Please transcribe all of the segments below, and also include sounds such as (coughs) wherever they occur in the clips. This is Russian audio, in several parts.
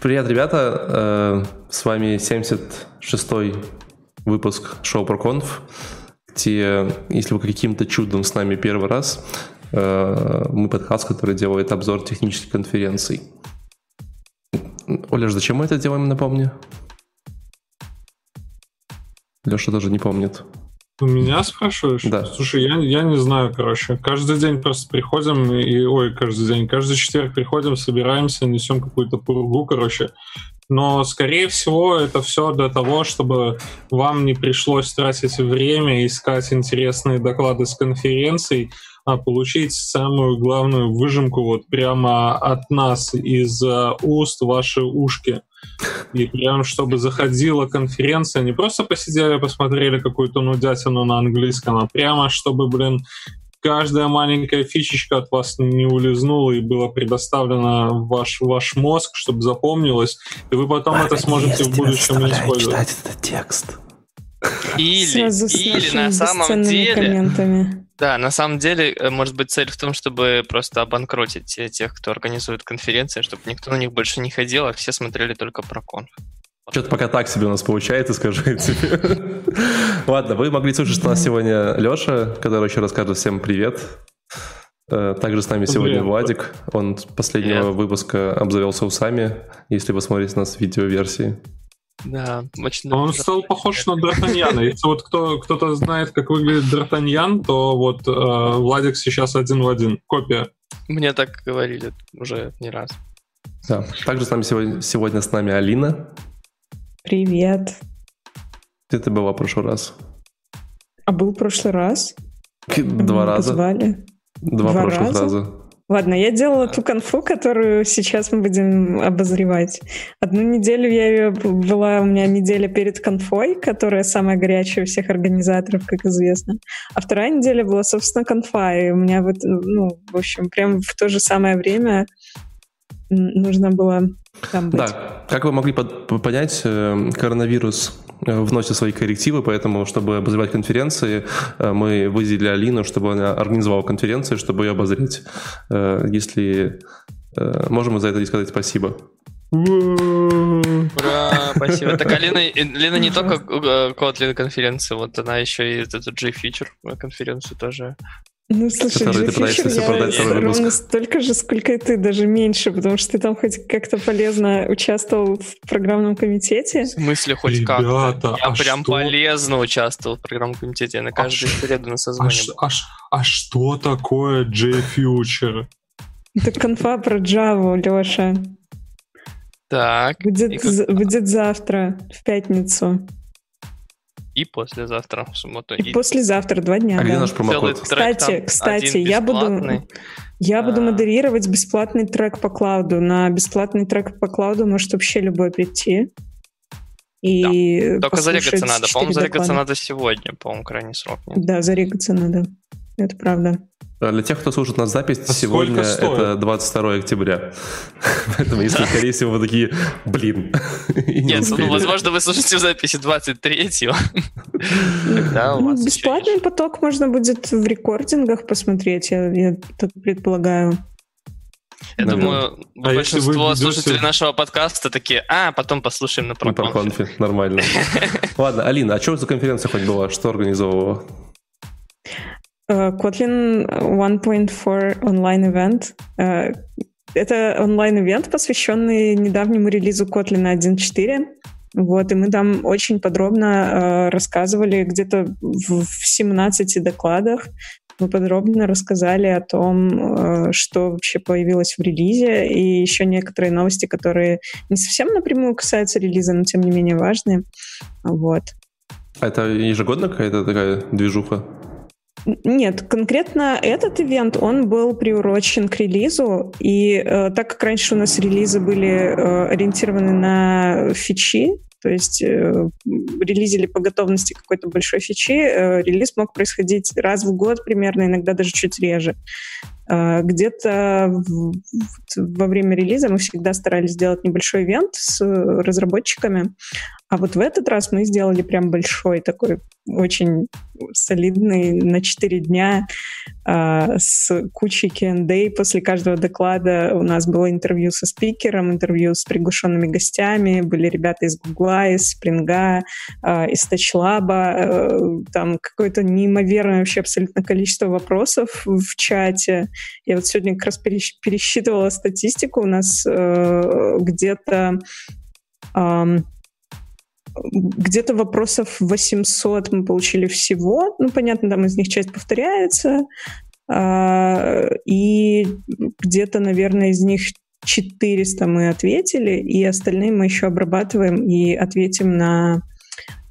Привет, ребята. Э, с вами 76-й выпуск шоу ProConf, где, если вы каким-то чудом с нами первый раз, э, мы подкаст, который делает обзор технических конференций. Оля, зачем мы это делаем, напомни? Леша даже не помнит. У меня спрашиваешь? Да. Слушай, я, я не знаю, короче. Каждый день просто приходим и... Ой, каждый день. Каждый четверг приходим, собираемся, несем какую-то пургу, короче. Но, скорее всего, это все для того, чтобы вам не пришлось тратить время, искать интересные доклады с конференций, а получить самую главную выжимку вот прямо от нас из э, уст ваши ушки. И прям, чтобы заходила конференция, не просто посидели, посмотрели какую-то нудятину на английском, а прямо, чтобы, блин, каждая маленькая фичечка от вас не улизнула и была предоставлена в ваш, ваш мозг, чтобы запомнилось, и вы потом это сможете в будущем использовать. читать этот текст. Или, или на самом деле... комментами. Да, на самом деле, э, может быть, цель в том, чтобы просто обанкротить тех, кто организует конференции, чтобы никто на них больше не ходил, а все смотрели только про конф. Что-то пока так себе у нас получается, скажу я тебе. (laughs) Ладно, вы могли слушать у нас сегодня Леша, который еще расскажет всем привет. Э, Также с нами сегодня. Владик. Он с последнего выпуска обзавелся усами, если вы смотрите нас в видеоверсии. Да, очень... Он стал похож на Д'Артаньяна. Если вот кто, кто-то знает, как выглядит Д'Артаньян, то вот э, Владик сейчас один в один. Копия. Мне так говорили уже не раз. Да. Также с нами сегодня, сегодня с нами Алина. Привет. Где ты была в прошлый раз? А был в прошлый раз? Два Меня раза. Позвали. Два, Два прошлых раза? раза. Ладно, я делала ту конфу, которую сейчас мы будем обозревать. Одну неделю я ее была у меня неделя перед конфой, которая самая горячая у всех организаторов, как известно. А вторая неделя была, собственно, конфа. И у меня вот, ну, в общем, прям в то же самое время нужно было там быть. Да, как вы могли понять, э, коронавирус вносит свои коррективы, поэтому, чтобы обозревать конференции, э, мы выделили Алину, чтобы она организовала конференции, чтобы ее обозреть. Э, Если э, можем за это сказать спасибо. Ура, спасибо. Так Алина, э, Лена не только э, Kotlin конференции, вот она еще и эту G-Feature конференцию тоже. Ну, слушай, Который ты пытаешься продать я ровно выпуск. столько же, сколько и ты, даже меньше, потому что ты там хоть как-то полезно участвовал в программном комитете. В смысле, хоть как Ребята, Я а прям что- полезно участвовал в программном комитете. Я на каждую ш- среду на А, созвоне ш- был. а ш- а что такое J-Future? Это конфа про Java, Леша. Так, и, Будет, как- будет завтра, в пятницу. и послезавтра, в субботу. И, послезавтра, два дня. А где да. наш целый промокод? трек Кстати, там, кстати, я буду-. Я буду А. модерировать бесплатный трек по клауду. На бесплатный трек по клауду может вообще любой прийти. И Только послушать зарегаться надо. По-моему, зарегаться доклада. надо сегодня, по-моему, крайний срок. Нет? Да, зарегаться надо. Это правда. Э, Для тех, кто слушает нас запись, А сегодня это 22 октября. (laughs) Поэтому, если, скорее всего, вы такие, блин, (laughs) Нет, ну, возможно, вы слушаете в записи 23-го. Тогда (laughs) у Ну, вас еще бесплатный поток можно будет в рекордингах посмотреть, я, так предполагаю. Я Да. думаю, А большинство ведете- слушателей нашего подкаста такие, а, потом послушаем на Ну, про проконфе. конфи, нормально. Ладно, Алина, а что за конференция хоть была? Что организовывала? Э, Kotlin 1.4 онлайн-ивент. Э, Это онлайн-ивент, посвященный недавнему релизу Kotlin 1.4. Вот, и мы там очень подробно э, рассказывали где-то в 17 докладах. Мы подробно рассказали о том, э, что вообще появилось в релизе, и еще некоторые новости, которые не совсем напрямую касаются релиза, но тем не менее важные. Вот. А Это ежегодно какая-то такая движуха? Нет, конкретно этот ивент, он был приурочен к релизу, и э, так как раньше у нас релизы были э, ориентированы на фичи, то есть э, релизили по готовности какой-то большой фичи, э, релиз мог происходить раз в год примерно, иногда даже чуть реже. А, где-то во время релиза мы всегда старались сделать небольшой ивент с разработчиками, а вот в этот раз мы сделали прям большой такой, очень солидный, на 4 дня э, с кучей Q&A. После каждого доклада у нас было интервью со спикером, интервью с приглашенными гостями, были ребята из Гугла, из Спринга, э, из Тачлаба, э, там какое-то неимоверное вообще абсолютно количество вопросов в чате. Я вот сегодня как раз пересчитывала статистику, у нас э, где-то где-то вопросов 800 мы получили всего. Ну, понятно, там из них часть повторяется. А, и где-то, наверное, из них 400 мы ответили, и остальные мы еще обрабатываем и ответим на,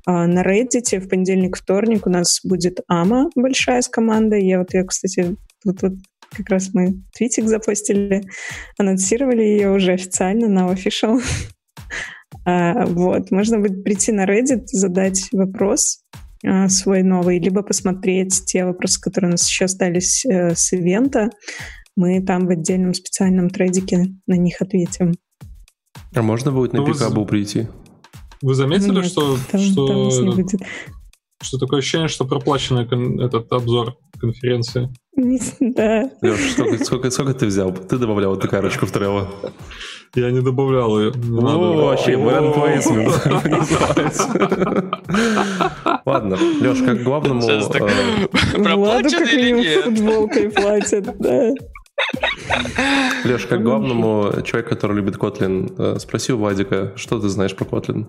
а, на Reddit. В понедельник, вторник у нас будет Ама большая с командой. Я вот ее, кстати, вот, вот как раз мы твитик запостили, анонсировали ее уже официально на official. А, вот. Можно будет прийти на Reddit, задать вопрос а, свой новый, либо посмотреть те вопросы, которые у нас еще остались э, с ивента. Мы там в отдельном специальном трейдике на них ответим. А можно будет на ну, пикабу прийти? Вы заметили, Нет, что, там, что, там будет. что такое ощущение, что проплаченный этот обзор конференции? Да. Леш, сколько, сколько, сколько ты взял? Ты добавлял эту карточку в трево. Я не добавлял ее. Не О, вообще, brand placement. Ладно, Леш, как главному... Владу как минимум футболкой платят, да. Леш, как главному человеку, который любит Kotlin, э, спроси у Владика, что ты знаешь про Kotlin?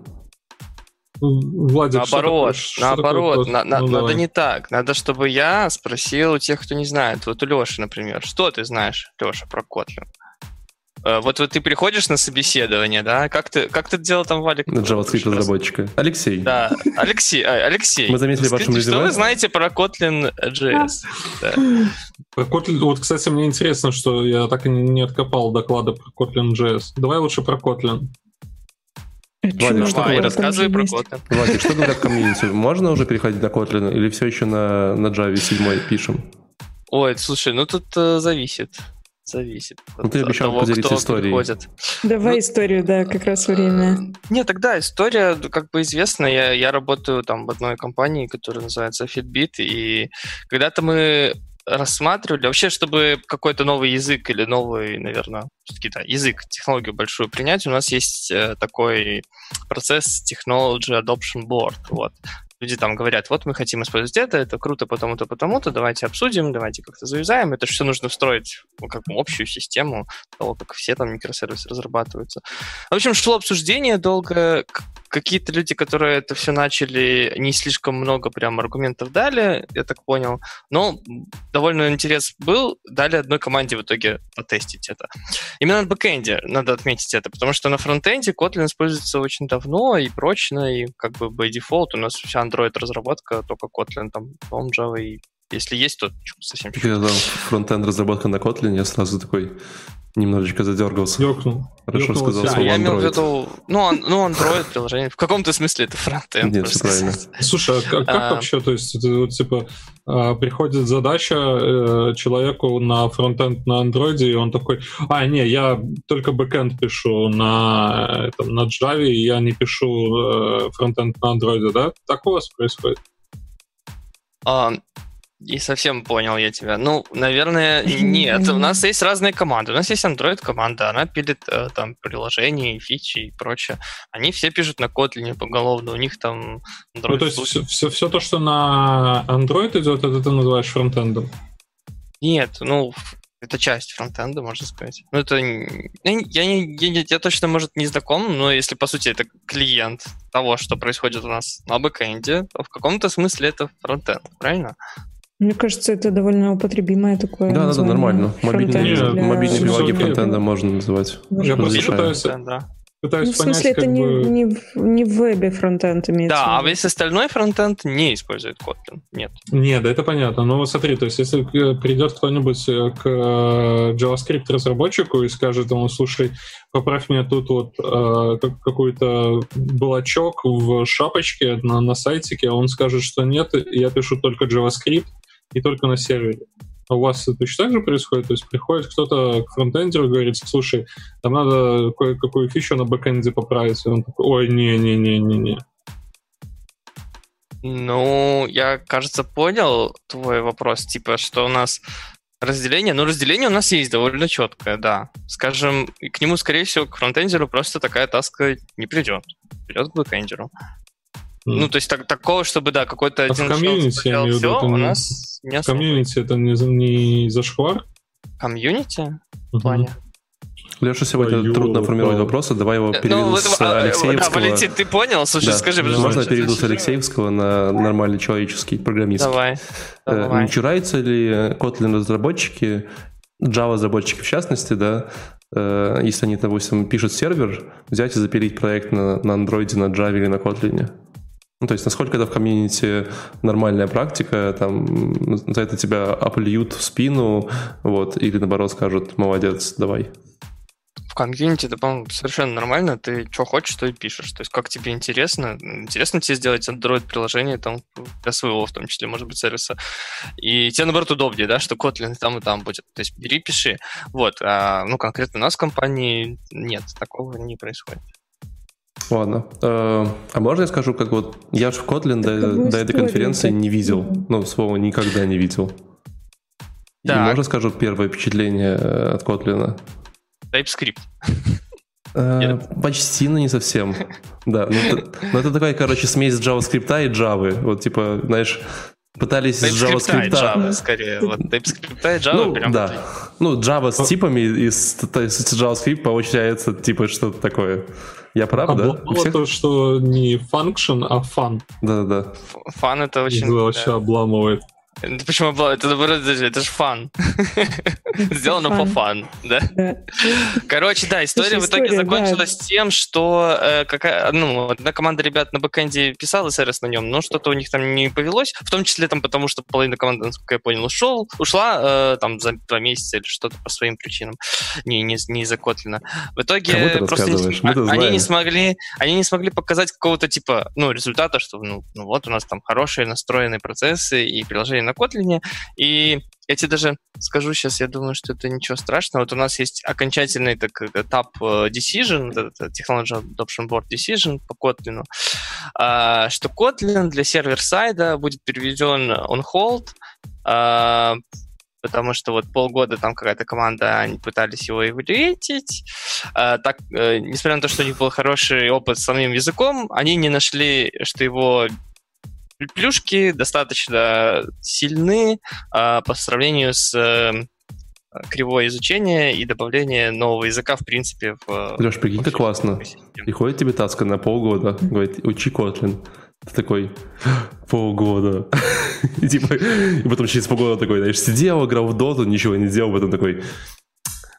Владик, наоборот, что наоборот, на, на, ну, надо давай. не так. Надо, чтобы я спросил у тех, кто не знает. Вот у Леши, например, что ты знаешь, Леша, про Kotlin? Э, вот, вот ты приходишь на собеседование, да? Как ты, как ты делал там, Валик? На JavaScript разработчика. Алексей. Да, Алексей. А, Алексей. Мы заметили в вашем Что вы знаете про Kotlin JS? Да. Про Kotlin, вот, кстати, мне интересно, что я так и не откопал доклада про Kotlin JS. Давай лучше про Kotlin. Владик, что говорят? Рассказывай про Kotlin. Владик, что говорят комьюнити? Можно уже переходить на Kotlin или все еще на, на Java 7 пишем? Ой, слушай, ну тут э, зависит зависит. Ну, ты обещал того, поделиться историей. Приходит. Давай ну, историю, да, как раз время. Нет, тогда история, как бы известна. Я, я работаю там в одной компании, которая называется Fitbit, и когда-то мы рассматривали, вообще, чтобы какой-то новый язык или новый, наверное, все-таки да, язык, технологию большую принять, у нас есть э, такой процесс Technology Adoption Board. Вот люди там говорят, вот мы хотим использовать это, это круто потому-то, потому-то, давайте обсудим, давайте как-то завязаем. Это все нужно встроить как бы, общую систему того, как все там микросервисы разрабатываются. В общем, шло обсуждение долго. Какие-то люди, которые это все начали, не слишком много прям аргументов дали, я так понял. Но довольно интерес был. Дали одной команде в итоге потестить это. Именно на бэкэнде надо отметить это, потому что на фронтенде Kotlin используется очень давно и прочно, и как бы by default у нас вся Android-разработка, только Kotlin, там, по Java и если есть, то совсем чуть-чуть. Когда фронтенд разработка на Kotlin, я сразу такой немножечко задергался. Ёкнул. Хорошо Ёкнул сказал слово Я имел в виду, ну, ну, Android приложение. В каком-то смысле это фронтенд. Нет, все правильно. (laughs) Слушай, а как, как а... вообще, то есть, это, вот, типа, а, приходит задача э, человеку на фронтенд на Android, и он такой, а, не, я только бэкенд пишу на, там, на Java, и я не пишу э, фронтенд на Android, да? Так у вас происходит? А, и совсем понял я тебя. Ну, наверное, (laughs) нет. У нас есть разные команды. У нас есть Android-команда, она пилит э, там приложения, фичи и прочее. Они все пишут на Kotlin поголовно, у них там Android Ну, то есть все, все, все то, что на Android идет, это ты называешь фронтендом? Нет, ну, это часть фронтенда, можно сказать. Ну, это... Я, я, я, я точно, может, не знаком, но если, по сути, это клиент того, что происходит у нас на бэкэнде, то в каком-то смысле это фронтенд, правильно? Мне кажется, это довольно употребимое такое. Да, да, да, нормально. Мобильные, для... мобильные прилаги фронтенда можно называть. Я просто пытаюсь, да. пытаюсь ну, в смысле, понять, это не, бы... не, в, не в вебе фронтенд имеется. Да, а весь остальной фронтенд не использует Kotlin. Нет. Нет, да, это понятно. Но смотри, то есть если придет кто-нибудь э, к э, JavaScript разработчику и скажет ему, слушай, поправь мне тут вот э, какой-то блочок в шапочке на, на сайтике, он скажет, что нет, я пишу только JavaScript, и только на сервере. А у вас точно так же происходит? То есть приходит кто-то к фронтендеру и говорит, слушай, там надо кое-какую фичу на бэкэнде поправить. И он такой, ой, не-не-не-не-не. Ну, я, кажется, понял твой вопрос. Типа, что у нас разделение, ну, разделение у нас есть довольно четкое, да. Скажем, к нему, скорее всего, к фронтендеру просто такая таска не придет. Придет к бэкендеру. Ну, то есть так, такого, чтобы, да, какой-то а один в комьюнити, я имею в виду, все, у нас не комьюнити это не, не зашквар? Комьюнити? В плане? Леша сегодня Ой, трудно формировать да. вопрос, давай его Ну, переведу вот, с а, Алексеевского. Да, Валентин, ты понял? Слушай, Да. скажи, Можно я пожалуйста. переведу с Алексеевского на нормальный человеческий программист? Давай. Э, давай. Не чураются ли Kotlin разработчики, Java разработчики в частности, да, э, если они, допустим, пишут сервер, взять и запилить проект на, на Android, на Java или на Kotlin? Ну, то есть, насколько это в комьюнити нормальная практика, там, за это тебя оплюют в спину, вот, или наоборот скажут, молодец, давай. В комьюнити это, по-моему, совершенно нормально. Ты что хочешь, то и пишешь. То есть, как тебе интересно. Интересно тебе сделать Android-приложение там для своего, в том числе, может быть, сервиса. И тебе, наоборот, удобнее, да, что Kotlin там, и там будет. То есть, бери, пиши. Вот. А, ну, конкретно у нас в компании нет, такого не происходит. Ладно. Э, А можно я скажу, как вот я же в Kotlin до, до этой конференции не видел. Ну, слово никогда не видел. И Так. можно скажу первое впечатление э, от Kotlin? TypeScript. Э. (laughs) Почти, но не совсем. Да, ну это, ну это такая, короче, смесь JavaScript и Java. Вот, типа, знаешь, пытались из JavaScript... Java, скорее. Вот TypeScript и Java Ну, прям... да. Ну, Java с типами и с, с JavaScript получается, типа, что-то такое. Я прав, да? У Обломало всех? то, что не function, а fun. Да-да-да. Фан это очень... Это вообще да. обламывает. Это Почему обла- это наоборот, это же- это же фан. (laughs) Сделано по фан, да? Короче, да, история в итоге закончилась тем, что э, какая, ну, одна команда ребят на бэкэнде писала сервис на нем, но что-то у них там не повелось, в том числе там потому, что половина команды, насколько я понял, ушел, ушла э, там за два месяца или что-то по своим причинам, не, не, не из-за Котлина. В итоге просто они не смогли, они не смогли показать какого-то типа, ну, результата, что ну, ну вот у нас там хорошие настроенные процессы и приложения на Kotlin, и я тебе даже скажу сейчас, я думаю, что это ничего страшного. Вот у нас есть окончательный так, этап э, decision, этот Technology Adoption Board Decision по Kotlin, а, что Kotlin для сервер-сайда будет переведен on hold, а, потому что вот полгода там какая-то команда, они пытались его эволюетить. А, так, э, несмотря на то, что у них был хороший опыт с самим языком, они не нашли, что его плюшки достаточно сильны а, по сравнению с э, кривое изучение и добавление нового языка, в принципе, в... Леш, прикинь, как классно. Приходит тебе таска на полгода, говорит, учи Kotlin. Ты такой, полгода. (laughs) И типа, и потом через полгода такой, знаешь, сидел, играл в доту, ничего не делал, потом такой,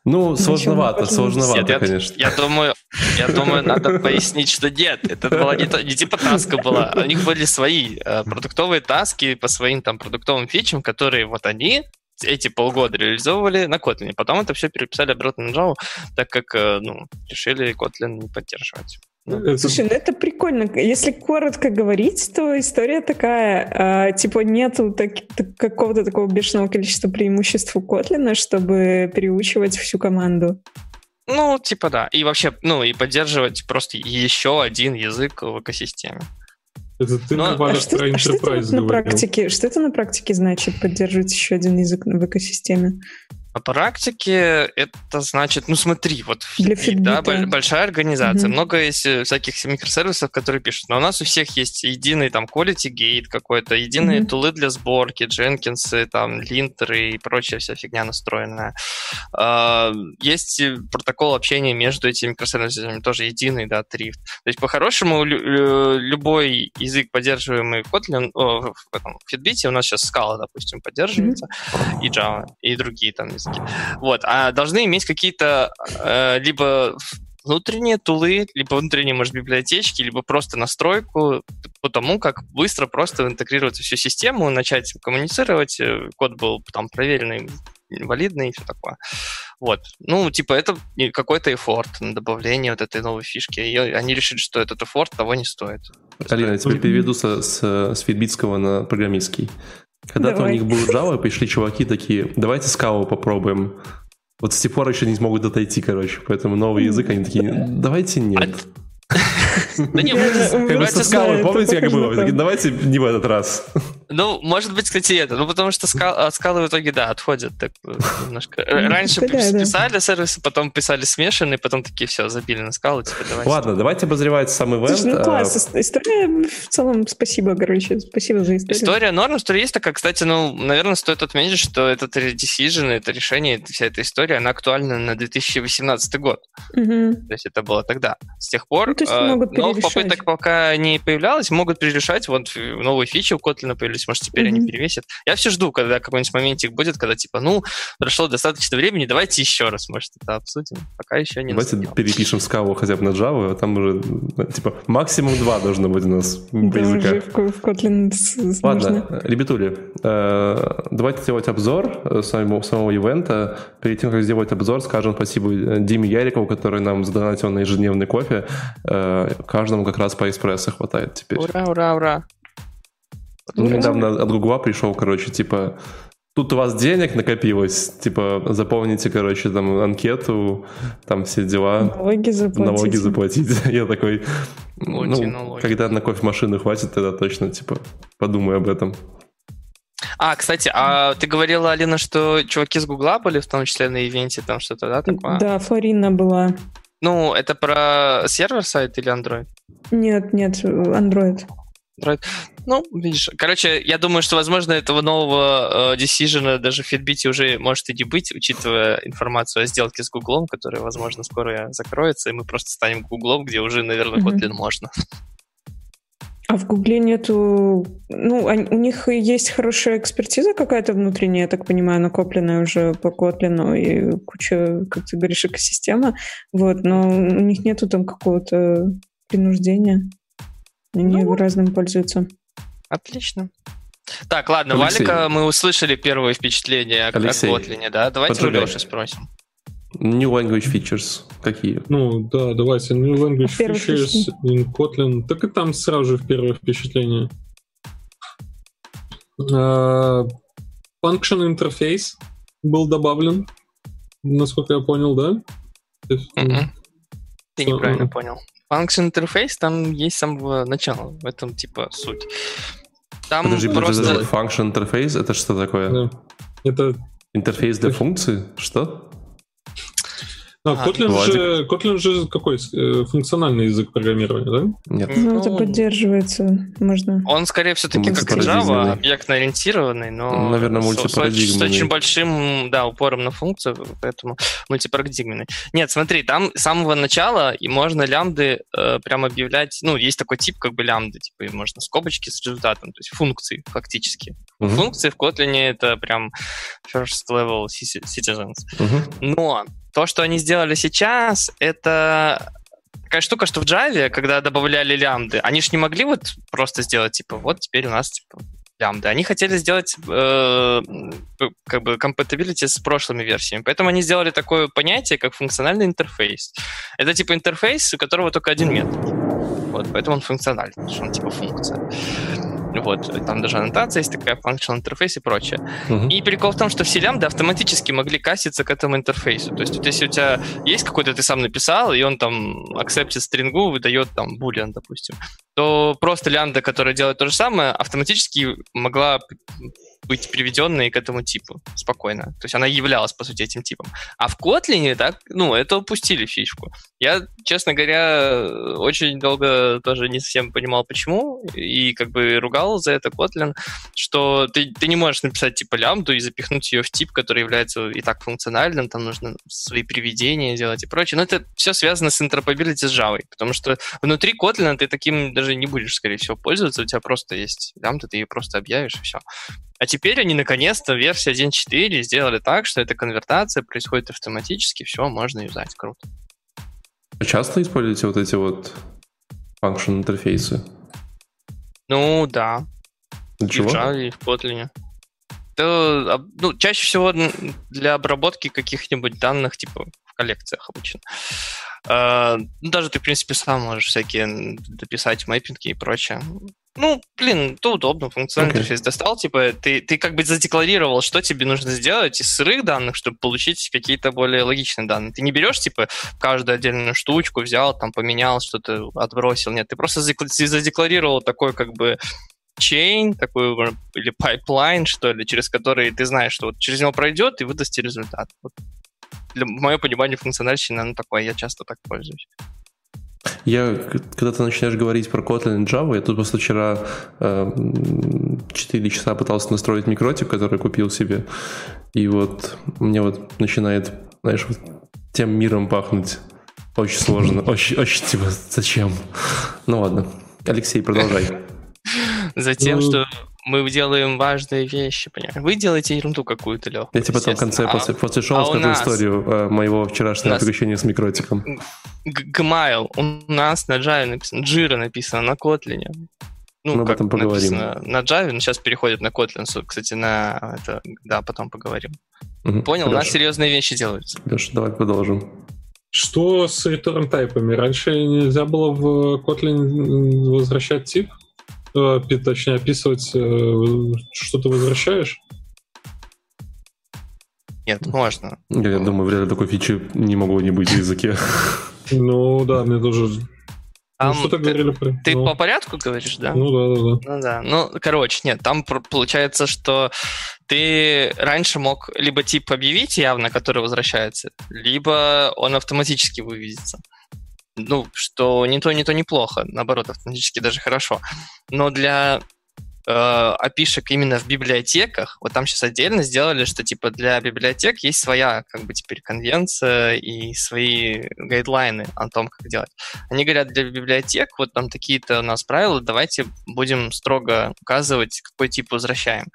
ну, сложновато, сложновато, Нет, я, конечно. я думаю, я думаю, надо пояснить, что нет, это была не, не типа таска была, у них были свои э, продуктовые таски по своим там продуктовым фичам, которые вот они эти полгода реализовывали на Kotlin. Потом это все переписали обратно на Java, так как э, ну, решили Kotlin не поддерживать. Это- Слушай, ну это прикольно. Если коротко говорить, то история такая, а, типа нету так- так- какого-то такого бешеного количества преимуществ у Котлина, чтобы переучивать всю команду. Ну, типа да. И вообще, ну, и поддерживать просто еще один язык в экосистеме. Это ты, Ну, а Валя, а что, про а что это вот на практике? Что это на практике значит поддерживать еще один язык в экосистеме? На практике это значит, ну смотри, вот Для Fitbit, да, большая организация, Мгм. много есть э, всяких микросервисов, которые пишут, но у нас у всех есть единый там quality gate какой-то, единые Мгм. тулы для сборки, Jenkins, там, линтеры и прочая вся фигня настроенная. А, Есть э, протокол общения между этими микросервисами, тоже единый, да, Thrift. То есть по-хорошему лю- лю- любой язык, поддерживаемый Kotlin, о, в, этом, в Fitbit, у нас сейчас Scala, допустим, поддерживается, и Java, и другие там языки. Вот, а должны иметь какие-то э, либо внутренние тулы, либо внутренние, может, библиотечки, либо просто настройку по тому, как быстро просто интегрировать всю систему, начать коммуницировать, э, код был там проверенный, валидный и все такое. Вот. Ну, типа, это какой-то эфорт на добавление вот этой новой фишки. И они решили, что этот эфорт того не стоит. Алина, я тебе переведу с, с, с фидбитского на программистский. Когда-то у них был Java, пришли чуваки такие, давайте скалу попробуем. Вот с тех пор еще не смогут отойти, короче. Поэтому новый язык, они такие, давайте нет. (laughs) Ну не, как бы со скалой, помните, как было? (laughs) Давайте не в этот раз. Ну, может быть, кстати, это. Ну, потому что от скалы в итоге, да, отходят так немножко. Раньше писали сервисы, потом писали смешанные, потом такие, все, забили на скалу. Типа, давайте. Ладно, давайте обозревать сам ивент. Ну, класс. История в целом, спасибо, короче. Спасибо за историю. История норм, история есть такая. Кстати, ну, наверное, стоит отметить, что этот decision, это решение, вся эта история, она актуальна на 2018 год. То есть это было тогда. С тех пор ну, могут новых попыток пока не появлялось, могут перерешать. Вот новые фичи у Kotlin появились, может, теперь mm-hmm. они перевесят. Я все жду, когда какой-нибудь моментик будет, когда типа, ну, прошло достаточно времени, давайте еще раз, может, это обсудим. Пока еще не Давайте наступил. перепишем скалу хотя бы на Java, а там уже, типа, максимум два должно быть у нас языкам. в Kotlin Ладно, ребятули, э, давайте сделать обзор э, самого, самого ивента. Перед тем, как сделать обзор, скажем спасибо Диме Ярикову, который нам задонатил на ежедневный кофе. Э, каждому как раз по эспрессо хватает теперь. Ура, ура, ура. Ну, недавно от Гугла пришел, короче, типа, тут у вас денег накопилось, типа, заполните, короче, там анкету, там все дела. Налоги заплатить. Налоги заплатить. (laughs) Я такой, ну, когда на кофемашины хватит, тогда точно, типа, подумай об этом. А, кстати, а ты говорила, Алина, что чуваки с Гугла были, в том числе на ивенте, там что-то, да, такое? Да, Флорина была. Ну, это про сервер-сайт или Android? Нет, нет, Android. Android. Ну, видишь, короче, я думаю, что, возможно, этого нового э, decision даже в Fitbit уже может и не быть, учитывая информацию о сделке с Гуглом, которая, возможно, скоро закроется, и мы просто станем Гуглом, где уже, наверное, Kotlin mm-hmm. можно. А в Гугле нету... Ну, у них есть хорошая экспертиза какая-то внутренняя, я так понимаю, накопленная уже по Котлину и куча, как ты говоришь, экосистема. Вот, но у них нету там какого-то принуждения. Они ну, разным пользуются. Отлично. Так, ладно, Алексей. Валика, мы услышали первые впечатления Алексей. о Котлине, да? Давайте у Леши спросим. New language features какие? Ну, да, давайте. New language features in Kotlin. Так и там сразу же в первое впечатление. Uh, function interface был добавлен, насколько я понял, да? Mm-hmm. Ты неправильно понял. Function interface там есть с самого начала. В этом типа суть. Там подожди, просто... подожди, function interface это что такое? Да. Это интерфейс для функции? Что? А, а Kotlin, же, Kotlin же какой? Э, функциональный язык программирования, да? Нет. Ну, это поддерживается, можно. Он скорее все-таки как Java, объектно-ориентированный, но Наверное, мультипарадигменный. С, с очень большим, да, упором на функцию, поэтому мультипарадигменный. Нет, смотри, там с самого начала и можно лямбды э, прям объявлять, ну, есть такой тип как бы лямбды, типа, и можно скобочки с результатом, то есть функции фактически. Угу. Функции в Kotlin это прям first level citizens. Угу. Но то, что они сделали сейчас, это такая штука, что в Java, когда добавляли лямбды, они же не могли вот просто сделать, типа, вот теперь у нас типа, лямбды. Они хотели сделать э, как бы compatibility с прошлыми версиями. Поэтому они сделали такое понятие, как функциональный интерфейс. Это типа интерфейс, у которого только один метод. Вот, поэтому он функциональный, что он типа функция. Вот, там даже аннотация есть такая, functional interface и прочее. Uh-huh. И прикол в том, что все лямбды автоматически могли касситься к этому интерфейсу. То есть вот если у тебя есть какой-то, ты сам написал, и он там accepted стрингу, выдает там boolean, допустим, то просто лямбда, которая делает то же самое, автоматически могла быть приведенной к этому типу спокойно. То есть она являлась, по сути, этим типом. А в Kotlin так, ну, это упустили фишку. Я, честно говоря, очень долго тоже не совсем понимал, почему, и как бы ругал за это Kotlin, что ты, ты не можешь написать типа лямбду и запихнуть ее в тип, который является и так функциональным, там нужно свои приведения делать и прочее. Но это все связано с interoperability с Java, потому что внутри Kotlin ты таким даже не будешь, скорее всего, пользоваться, у тебя просто есть лямбда, ты ее просто объявишь, и все. А теперь они наконец-то в версии 1.4 сделали так, что эта конвертация происходит автоматически, все, можно юзать. Круто. А часто используете вот эти вот function интерфейсы? Ну, да. Для И в Java, и в Kotlin. Это, об- ну, чаще всего для обработки каких-нибудь данных, типа в коллекциях обычно. А, ну, даже ты, в принципе, сам можешь всякие дописать мэппинги и прочее. Ну, блин, это удобно, функциональный Окей. интерфейс достал, типа, ты, ты как бы задекларировал, что тебе нужно сделать из сырых данных, чтобы получить какие-то более логичные данные. Ты не берешь, типа, каждую отдельную штучку, взял, там, поменял, что-то отбросил. Нет, ты просто задекла- задекларировал такой, как бы, chain, такой или pipeline, что ли, через который ты знаешь, что вот через него пройдет и выдаст результат. Вот. Для мое понимание функциональщины, оно такое, я часто так пользуюсь. Я, когда ты начинаешь говорить про Kotlin и Java, я тут просто вчера э, м, 4 часа пытался настроить MikroTik, который купил себе. И вот мне вот начинает, знаешь, вот тем миром пахнуть. Очень сложно. (laughs) Очень, очень типа, зачем? Ну ладно. Алексей, продолжай. (laughs) Затем, Ну- что мы делаем важные вещи, понимаешь? Вы делаете ерунду какую-то, Лех. Я тебе потом в конце, после, после шоу а скажу нас- историю э, моего вчерашнего нас- приключения с микротиком. Gmail. У нас на Java написано, Jira написано на Kotlin. Ну, Мы об как этом поговорим. написано на Java, но сейчас переходит на Kotlin. Кстати, на это, да, потом поговорим. Мгм. Понял? У нас серьезные вещи делаются. Леша, давай продолжим. Что с return тайпами? Раньше нельзя было в Kotlin возвращать тип? Э, Точнее, описывать, э, что ты возвращаешь? Нет, можно. Я, думаю, вряд ли такой фичи не могло не быть в языке. Ну да, мне тоже... Там ну, что-то ты- говорили про... Ты ну, по порядку говоришь, да? ну да, да, да. Ну да. Ну, короче, нет, там получается, что ты раньше мог либо тип объявить явно, который возвращается, либо он автоматически выведется. Ну, что не то, не то неплохо, наоборот, автоматически даже хорошо. Но для э, именно в библиотеках, вот там сейчас отдельно сделали, что типа для библиотек есть своя как бы теперь конвенция и свои гайдлайны о том, как делать. Они говорят, для библиотек вот там такие-то у нас правила, давайте будем строго указывать, какой тип возвращаем.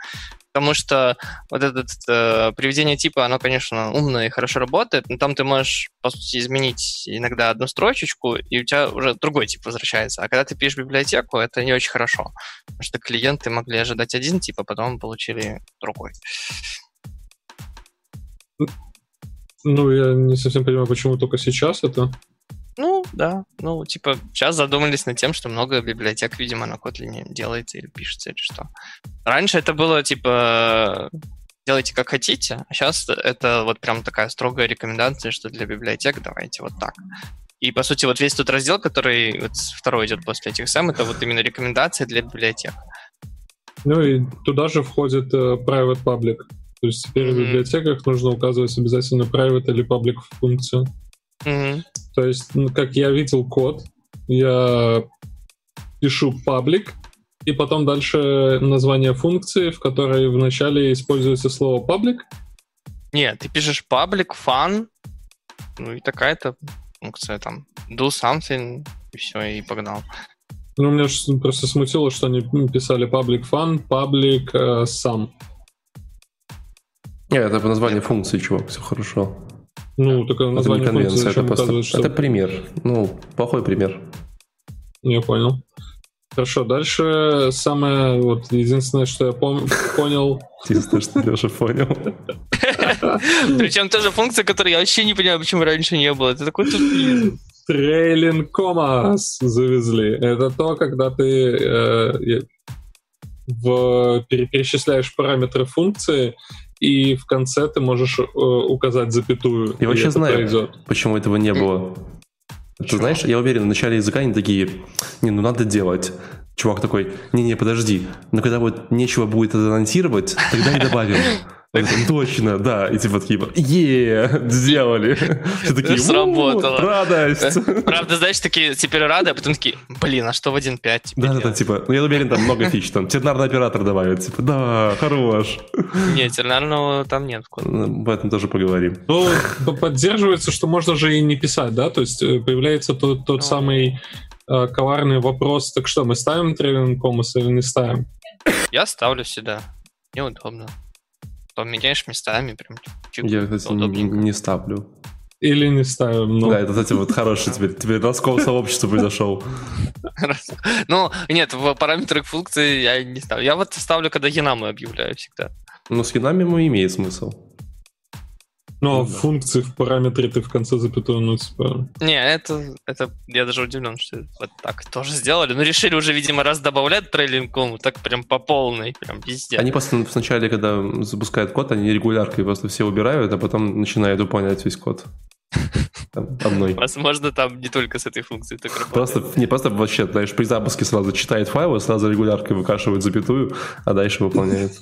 Потому что вот это э, приведение типа, оно, конечно, умно и хорошо работает, но там ты можешь, по сути, изменить иногда одну строчечку, и у тебя уже другой тип возвращается. А когда ты пишешь библиотеку, это не очень хорошо. Потому что клиенты могли ожидать один тип, а потом получили другой. Ну, я не совсем понимаю, почему только сейчас это. Ну, да. Ну, типа, сейчас задумались над тем, что много библиотек, видимо, на Kotlin делается или пишется, или что. Раньше это было, типа, делайте как хотите, а сейчас это вот прям такая строгая рекомендация, что для библиотек давайте вот так. И, по сути, вот весь тот раздел, который вот второй идет после этих сам, это вот именно рекомендации для библиотек. Ну и туда же входит э, private public. То есть теперь в Мгм. библиотеках нужно указывать обязательно private или public функцию. Мгм. То есть, ну, как я видел код, я пишу public, и потом дальше название функции, в которой вначале используется слово public. Нет, ты пишешь public, fun, ну и такая-то функция там, do something, и все, и погнал. Ну, меня ж просто смутило, что они писали public fun, public э, sum. Не, это по названию функции, чувак, все хорошо. Ну, такое Это не название функции конвенция, это зачем просто... что... Это пример. Ну, плохой пример. Я понял. Хорошо, дальше самое, вот, единственное, что я пом- (laughs) понял, Единственное, что Леша понял. (laughs) Причем тоже функция, которую я вообще не понимаю, почему раньше не было. Это такой тупизм. трейлинг комас завезли. Это то, когда ты э, в, пере- перечисляешь параметры функции, и в конце ты можешь э, указать запятую. Я вообще знаю, пройдет. почему этого не было. Ты Почему? знаешь, я уверен, в начале языка они такие, не, ну надо делать. Чувак такой, не-не, подожди, но когда вот нечего будет это анонсировать, тогда и добавим. (laughs) «Ну, (laughs) Точно, да. И типа такие, е сделали. Все такие, «У, Сработало. радость. (laughs) Правда, знаешь, такие теперь рады, а потом такие, блин, а что в 1.5 теперь Да-да-да, делать?» типа, ну я уверен, там много фич, там тернарный оператор добавят, типа, да, хорош. Нет, терминального там нет. вкладки. Об этом тоже поговорим. Ну, поддерживается, что можно же и не писать, да? То есть э, появляется тот, тот Ну. самый э, коварный вопрос, так что, мы ставим трейлинг комас или не ставим? Я ставлю сюда. Неудобно. Поменяешь местами, прям чик, Я, кстати, не, удобненько. не ставлю. или не ставим. Ну. Да, это, кстати, вот хороший теперь, теперь раскол сообщества произошел. Ну, нет, в параметрах функции я не ставлю. Я вот ставлю, когда янамы объявляю всегда. Ну, с янами ему имеет смысл. Ну, а да. функции в параметре ты в конце запятую ну, типа... Не, это, это я даже удивлен, что вот так тоже сделали. Ну, решили уже, видимо, раз добавлять трейлинг кому, так прям по полной, прям везде. Они просто вначале, когда запускают код, они регуляркой просто все убирают, а потом начинают выполнять весь код. Там, одной. Возможно, там не только с этой функцией так работает. Просто, не просто вообще, знаешь, при запуске сразу читает файлы, сразу регуляркой выкашивает запятую, а дальше выполняет.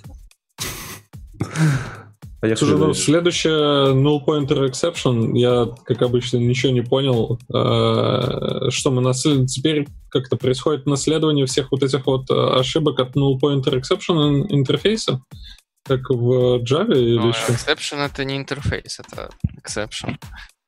Слушай, ну, следующее null pointer exception, я, как обычно, ничего не понял. Э, что мы наслед... теперь как-то происходит наследование всех вот этих вот э, ошибок от null pointer exception интерфейса? Как в Java или ну, что? Exception это не интерфейс, это exception.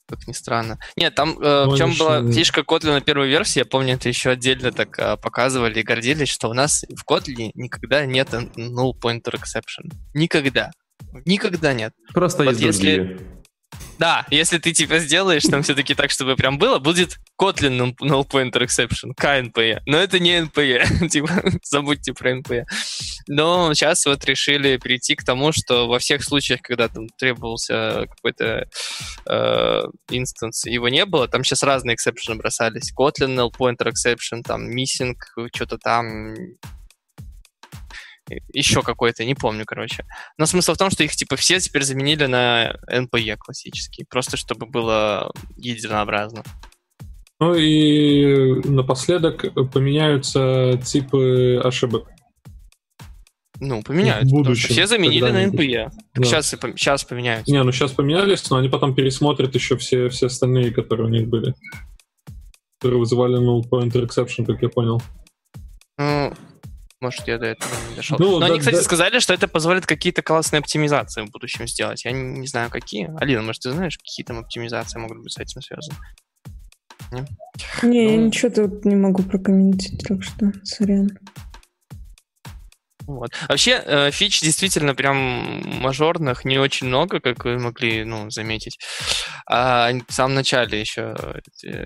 Как ни странно. Нет, там э, в чем была фишка Kotlin на первой версии, я помню, это еще отдельно так э, показывали и гордились, что у нас в Kotlin никогда нет null pointer exception. Никогда. Никогда нет. Просто вот есть если... другие. Да, если ты типа сделаешь там все-таки так, чтобы прям было, будет Kotlin null pointer exception, KNPE. Но это не NPE, (laughs) типа забудьте про NPE. Но сейчас вот решили перейти к тому, что во всех случаях, когда там требовался какой-то э, instance, его не было, там сейчас разные эксепшены бросались. Kotlin null pointer exception, там missing, что-то там, еще какой-то, не помню, короче. Но смысл в том, что их типа все теперь заменили на NPE классический, просто чтобы было единообразно. Ну и напоследок поменяются типы ошибок. Ну, поменяются. В будущем, все заменили на NPE. Да. Сейчас, сейчас поменяются. Не, ну сейчас поменялись, но они потом пересмотрят еще все, все остальные, которые у них были. Которые вызывали null pointer exception, как я понял. Ну, может, я до этого не дошел. Ну, Но да, они, кстати, да. сказали, что это позволит какие-то классные оптимизации в будущем сделать. Я не, не знаю, какие. Алина, может, ты знаешь, какие там оптимизации могут быть с этим связаны? Не, не ну... я ничего тут не могу прокомментировать, так что сорян. Вот. Вообще, э, фич действительно прям мажорных не очень много, как вы могли ну, заметить. А в самом начале еще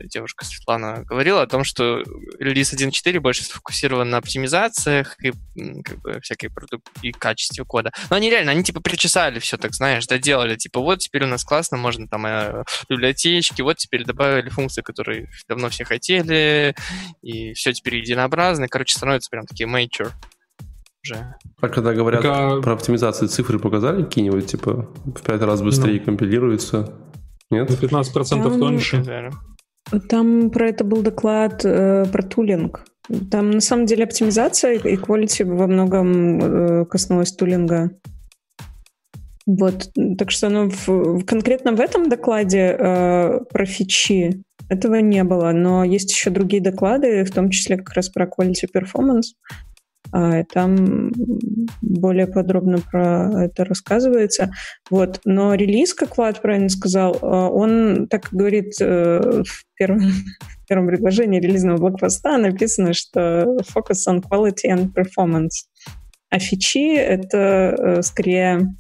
девушка Светлана говорила о том, что релиз 1.4 больше сфокусирован на оптимизациях и как бы всякой продук... и качестве кода. Но они реально, они типа причесали все, так знаешь, доделали. Типа вот теперь у нас классно, можно там э, библиотечки, вот теперь добавили функции, которые давно все хотели, и все теперь единообразно. Короче, становится прям такие major уже. А когда говорят Пока... про оптимизацию, цифры показали какие-нибудь, типа в пять раз быстрее ну. компилируется? Нет? На 15% там, тоньше. Там про это был доклад э, про тулинг. Там на самом деле оптимизация и quality во многом э, коснулась тулинга. Вот, так что ну, в, конкретно в этом докладе э, про фичи этого не было, но есть еще другие доклады, в том числе как раз про quality performance. А, там более подробно про это рассказывается. Вот. Но релиз, как Влад правильно сказал, а, он так говорит э, в первом, в первом предложении релизного блокпоста написано, что focus on quality and performance. А фичи — это э, скорее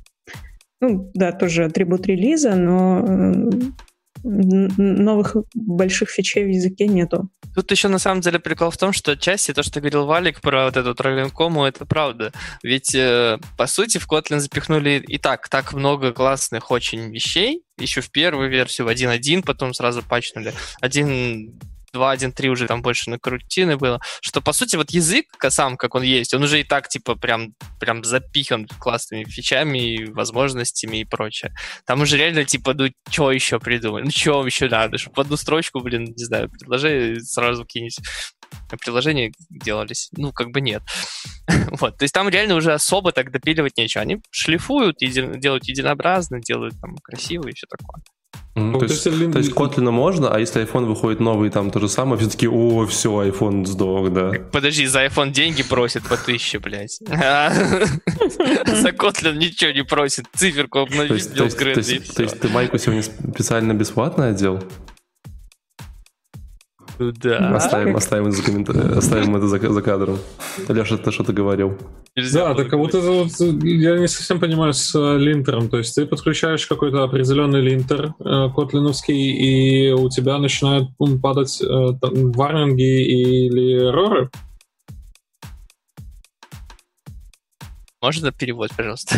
ну, да, тоже атрибут релиза, но э, новых больших фичей в языке нету. Тут еще на самом деле прикол в том, что отчасти то, что говорил Валик про вот эту троллинкому, это правда. Ведь, э, по сути, в Kotlin запихнули и так так много классных очень вещей, еще в первую версию, в 1.1, потом сразу пачнули. 1 2, 1, 3 уже там больше накрутины было, что, по сути, вот язык сам, как он есть, он уже и так, типа, прям, прям запихан классными фичами, возможностями и прочее. Там уже реально, типа, ну, что еще придумать? Ну, что еще надо? Чтобы одну строчку, блин, не знаю, предложи, сразу кинуть приложения делались. Ну, как бы нет. (laughs) вот. То есть там реально уже особо так допиливать нечего. Они шлифуют, делают единообразно, делают там красиво и все такое. Mm, то, есть, то есть Kotlin можно, а если iPhone выходит новый, там то же самое, все таки о, все, iPhone сдох, да. Подожди, за iPhone деньги просит по тысяче, блядь. (laughs) За Kotlin ничего не просит, циферку обновить, То есть ты майку сегодня специально бесплатно одел? Ну да. Оставим, оставим, это за, коммента- оставим это за, за кадром. Леша, ты что-то говорил? да, так вот это вот, я не совсем понимаю с э, линтером. То есть ты подключаешь какой-то определенный линтер э, котлиновский, и у тебя начинают падать э, там, варнинги или эроры. Можно перевод, пожалуйста?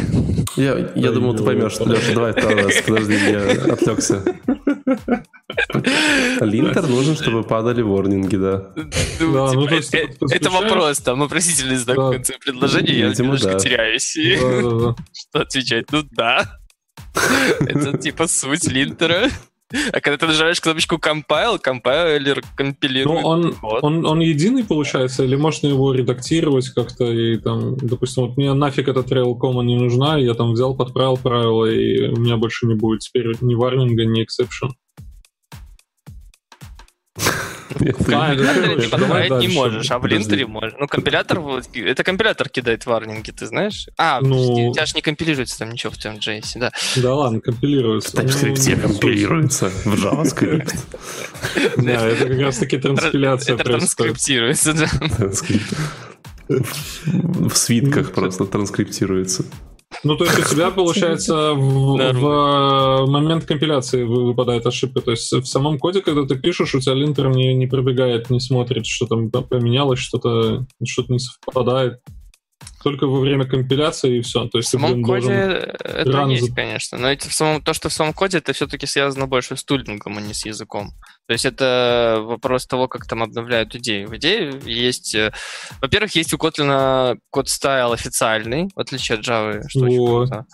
Я, я Да, думал, ты ну, поймешь. Леша, давай второй раз. Подожди, я отвлекся. Линтер нужен, чтобы падали ворнинги, да. Ну, ну, типа, есть э, Это вопрос, там вопросительный знак в конце предложения, я немножко теряюсь. (laughs) Что отвечать? Ну да. (laughs) Это типа суть линтера. А когда ты нажимаешь кнопочку compile, компайлер Ну, компилирует он, код. он, он единый, получается, или можно его редактировать как-то и там, допустим, вот мне нафиг эта trail кома не нужна, я там взял, подправил правила, и у меня больше не будет теперь ни варнинга, ни (laughs) exception. Компилятор не подправить не можешь, а в линтере можешь. Ну, компилятор, это компилятор кидает варнинги, ты знаешь? А, Ну. у тебя же не компилируется там ничего в твоем JS, да. Да ладно, компилируется. В TypeScript Ну, компилируется в JavaScript. (laughs) Да, это как раз таки транспиляция Это транскриптируется, да. Транскрипт. В свитках просто транскриптируется. Ну, то есть у тебя, получается, в, в момент компиляции вы- выпадает ошибка. То есть в самом коде, когда ты пишешь, у тебя линтер не, не пробегает, не смотрит, что там поменялось, что-то что не совпадает. Только во время компиляции и все. То В есть ты, самом блин, коде это ран есть, конечно. Но это в самом, то, что в самом коде, это все-таки связано больше с тулингом, а не с языком. То есть это вопрос того, как там обновляют идею. В идее есть... э, Во-первых, есть у Kotlin код стайл официальный, в отличие от Java, что очень Вот. круто.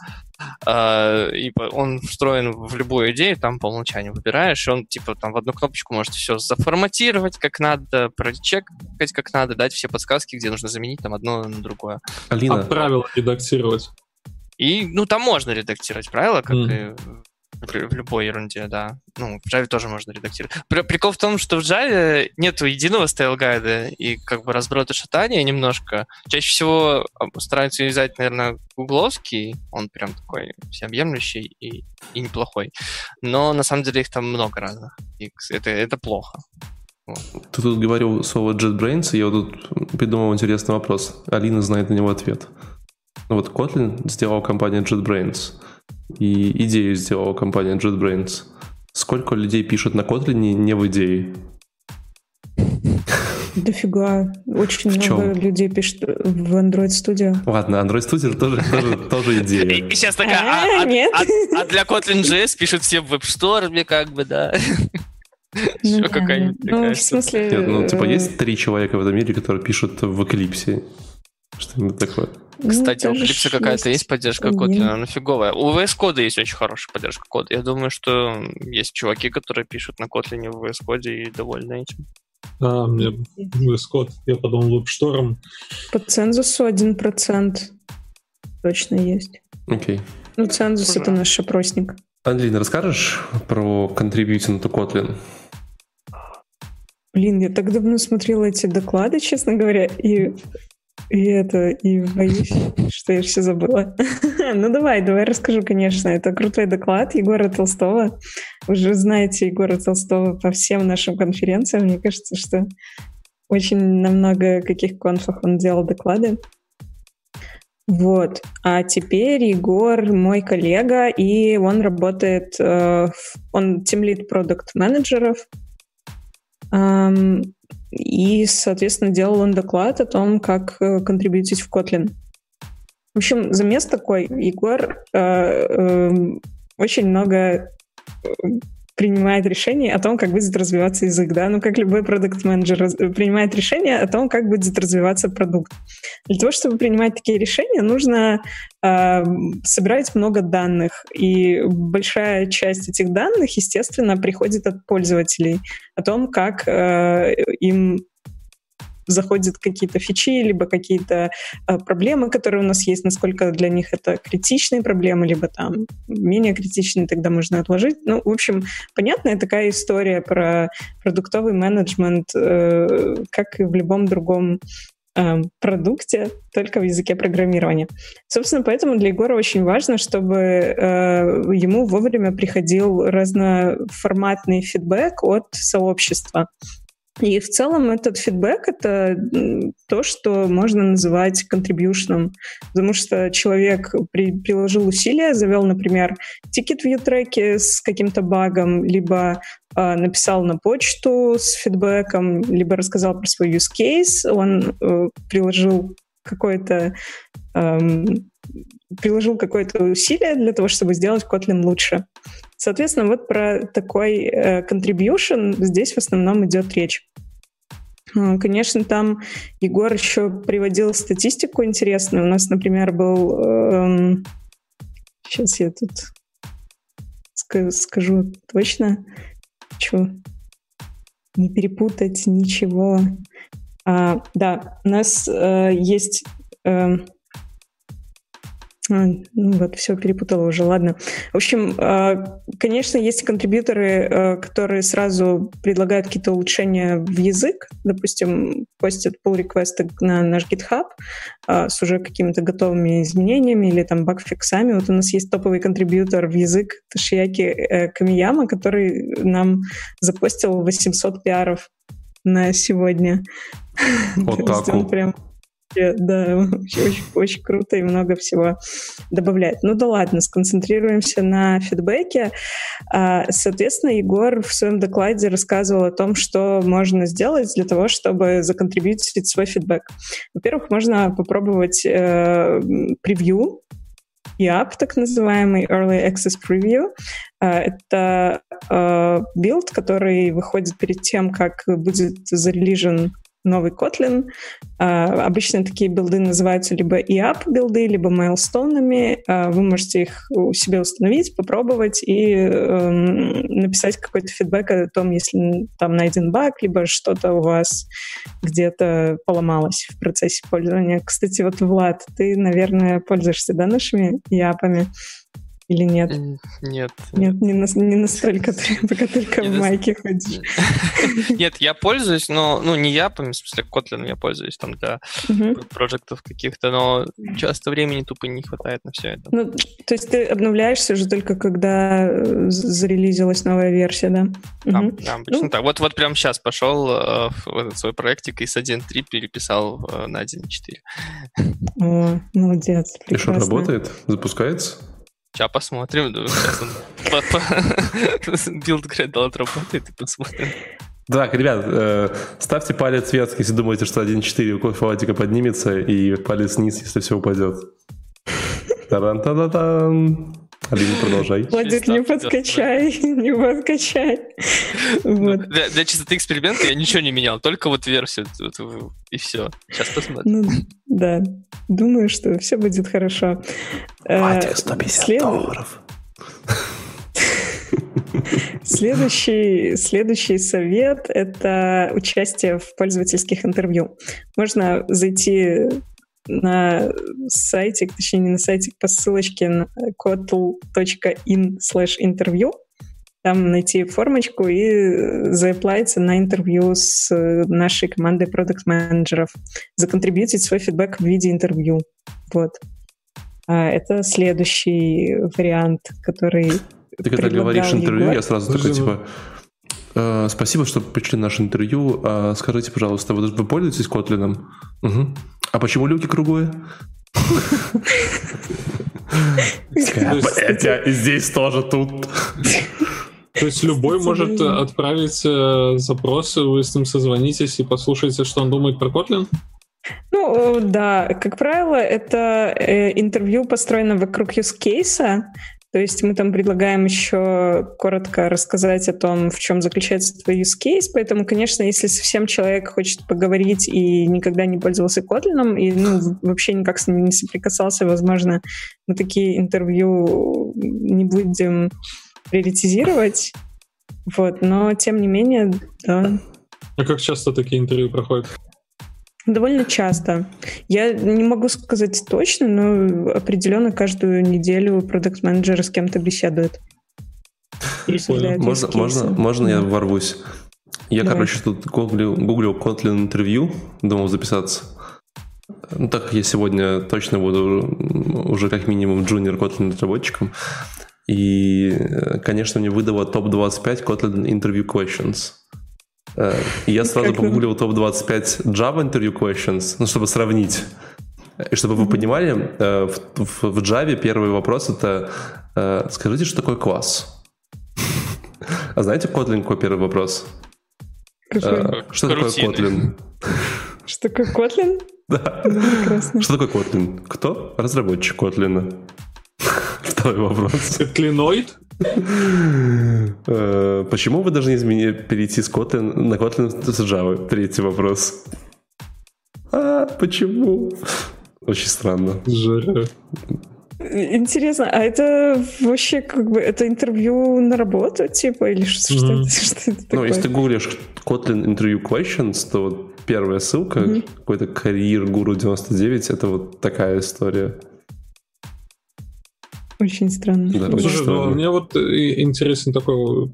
А, и он встроен в любую идею, там по умолчанию выбираешь, и он типа там в одну кнопочку может все заформатировать как надо, прочекать как надо, дать все подсказки, где нужно заменить там одно на другое. Алина, А правила редактировать. И, ну, там можно редактировать правила, как Мгм. и в, любой ерунде, да. Ну, в Java тоже можно редактировать. При- прикол в том, что в Java нету единого стайл-гайда, и как бы разброта шатания немножко. Чаще всего а, стараются юзать, наверное, гугловский, он прям такой всеобъемлющий и, и неплохой. Но на самом деле их там много разных, и это, это плохо. ты тут говорил слово JetBrains, и я вот тут придумал интересный вопрос. Алина знает на него ответ. Ну вот Kotlin сделала компания JetBrains, и идею сделала компания JetBrains. Сколько людей пишут на Kotlin не в идее? Дофига. Очень В много чём? людей пишет в Android Studio. Ладно, Android Studio тоже, тоже, тоже И, идея. и сейчас такая, А, а, а- (laughs) нет. а- а для Kotlin JS пишут все в WebStorm, как бы, да. (laughs) Ну Еще да, какая-нибудь Ну, такая в смысле... Нет, ну, типа, э, есть три человека в этом мире, которые пишут в Eclipse. Что-нибудь такое. Ну, Кстати, у тоже Eclipse ж какая-то есть поддержка. Kotlin, она фиговая. У VS Code есть очень хорошая поддержка кода. Я думаю, что есть чуваки, которые пишут на Kotlin в VS Code и довольны этим. А, мне VS Code, я подумал, WebStorm. По цензусу 1% точно есть. Окей. Ну, цензус это наш опросник. Андрей, расскажешь про contributing to Kotlin? Блин, я так давно смотрела эти доклады, честно говоря, и, и это, и боюсь, что я все забыла. (laughs) ну давай, давай расскажу, конечно. Это крутой доклад Егора Толстого. Вы же знаете Егора Толстого по всем нашим конференциям. Мне кажется, что очень на много каких конфах он делал доклады. Вот. А теперь Егор мой коллега, и он работает, э, он тимлит продукт менеджеров Ам, И, соответственно, делал он доклад о том, как э, контрибьютить в Kotlin. В общем, замес такой. Егор э, эм, очень много э, принимает решений о том, как будет развиваться язык, да, ну, как любой продукт-менеджер принимает решение о том, как будет развиваться продукт. Для того, чтобы принимать такие решения, нужно э, собирать много данных, и большая часть этих данных, естественно, приходит от пользователей о том, как э, им заходят какие-то фичи, либо какие-то э, проблемы, которые у нас есть, насколько для них это критичные проблемы, либо там менее критичные, тогда можно отложить. Ну, в общем, понятная такая история про продуктовый менеджмент, э, как и в любом другом э, продукте, только в языке программирования. Собственно, поэтому для Егора очень важно, чтобы э, ему вовремя приходил разноформатный фидбэк от сообщества. И в целом этот фидбэк — это то, что можно называть контрибьюшном, потому что человек при, приложил усилия, завел, например, тикет в ютреке с каким-то багом, либо э, написал на почту с фидбэком, либо рассказал про свой use case, он э, приложил какое-то эм, приложил какое-то усилие для того, чтобы сделать Kotlin лучше. Соответственно, вот про такой э, здесь в основном идет речь. А, конечно, там Егор еще приводил статистику интересную. У нас, например, был... Эм, сейчас я тут скажу точно. Что? Не перепутать ничего. А, да, у нас э, есть... Э, ну вот, все перепутала уже, ладно. В общем, а, конечно, есть контрибьюторы, а, которые сразу предлагают какие-то улучшения в язык, допустим, постят pull реквесты на наш GitHub с уже какими-то готовыми изменениями или там багфиксами. Вот у нас есть топовый контрибьютор в язык Ташияки э, Камияма, который нам запостил 800 пиаров на сегодня. Вот (laughs) так прям да, очень, очень круто и много всего добавляет. Ну да ладно, сконцентрируемся на фидбэке. А, соответственно, Егор в своем докладе рассказывал о том, что можно сделать для того, чтобы законтрибьютить свой фидбэк. Во-первых, можно попробовать э, превью, EAP, так называемый Early Access Preview. А, это э, билд, который выходит перед тем, как будет зарелижен новый Kotlin. Э, обычно такие билды называются либо EAP билды, либо майлстоунами. Э, вы можете их у себя установить, попробовать и э, написать какой-то фидбэк о том, если там найден баг, либо что-то у вас где-то поломалось в процессе пользования. Кстати, вот, Влад, ты, наверное, пользуешься да, нашими EAP-ами? Или нет? Нет. Нет, не, на, не настолько, (laughs) пока только в майке ходишь. (laughs) Нет, я пользуюсь, но, ну, не я, в смысле, Kotlin я пользуюсь там для проектов каких-то, но часто времени тупо не хватает на все это. Ну, то есть ты обновляешься уже только когда э, зарелизилась новая версия, да? Да, да обычно ну. так. Вот, вот прямо сейчас пошел э, в этот свой проектик и с 1.3 переписал э, на 1.4. О, молодец, прекрасно. И что, работает? Запускается? Сейчас посмотрим. (laughs) Билд Gradle отработает и посмотрим. Так, ребят, э, ставьте палец вверх, если думаете, что 1.4 у кофе поднимется, и палец вниз, если все упадет. Таран-та-та-тан. Алина, продолжай. Владик, не подкачай, (laughs) не подкачай. Вот. Для, для чистоты эксперимента я ничего не менял, только вот версию, и все. Сейчас посмотрим. Ну, да, думаю, что все будет хорошо. Владик, 150 След... долларов. (laughs) Следующий, следующий совет — это участие в пользовательских интервью. Можно зайти на сайте, точнее не на сайте, по ссылочке на kotl.in slash интервью, там найти формочку и заплатиться на интервью с нашей командой продукт-менеджеров, законтрибьютить свой фидбэк в виде интервью. Вот. А это следующий вариант, который Ты когда говоришь интервью, Егор. я сразу такой, типа, э, спасибо, что пришли на наше интервью. А скажите, пожалуйста, вы, вы пользуетесь Kotlin? Угу. А почему люки круглые? Блять, здесь тоже тут. То есть любой может отправить э, запросы, вы с ним созвонитесь и послушаете, что он думает про Kotlin? Ну, да, как правило, это э, интервью построено вокруг case, то есть мы там предлагаем еще коротко рассказать о том, в чем заключается твой use case. Поэтому, конечно, если совсем человек хочет поговорить и никогда не пользовался Kotlin, и ну, вообще никак с ним не соприкасался, возможно, мы такие интервью не будем приоритизировать. Вот, но тем не менее, да. А как часто такие интервью проходят? Довольно часто. Я не могу сказать точно, но определенно каждую неделю продукт-менеджер с кем-то беседует. Можно, можно, можно я ворвусь? Я, Давай. короче, тут гуглил, гуглил Kotlin интервью, думал записаться. Ну, так как я сегодня точно буду уже как минимум джуниор Kotlin разработчиком. И, конечно, мне выдало топ-25 Kotlin Interview Questions. Э, я сразу погуглил топ-25 Java Interview Questions, ну, чтобы сравнить. И чтобы вы понимали, э, в, в, в Java первый вопрос это э, скажите, что такое класс? А знаете Kotlin какой первый вопрос? Какой? Что такое Kotlin? Что такое Kotlin? Да. Что такое Kotlin? Кто? Разработчик Kotlin. Второй вопрос. Котлиноид? Почему вы должны изменить, перейти с Kotlin на Kotlin с Java? Третий вопрос. А, почему? Очень странно. Жарко. Интересно, а это вообще как бы это интервью на работу, типа, или что, mm-hmm. что, это, что это такое? Ну, если ты гуглишь Kotlin Interview Questions, то вот первая ссылка, mm-hmm. какой-то карьер Гуру 99, это вот такая история. Очень странно. Да, очень Слушай, странно. Ну, мне вот интересен такой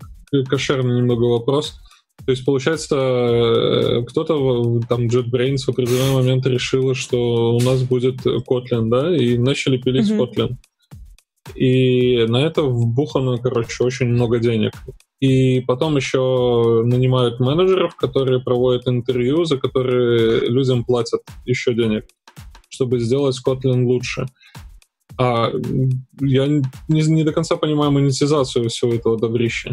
кошерный немного вопрос. То есть, получается, э, кто-то, там, JetBrains в определенный момент решила, что у нас будет Kotlin, да, и начали пилить mm-hmm. Kotlin. И на это вбухано, короче, очень много денег. И потом еще нанимают менеджеров, которые проводят интервью, за которые людям платят еще денег, чтобы сделать Kotlin лучше. А я не, не до конца понимаю монетизацию всего этого добрища.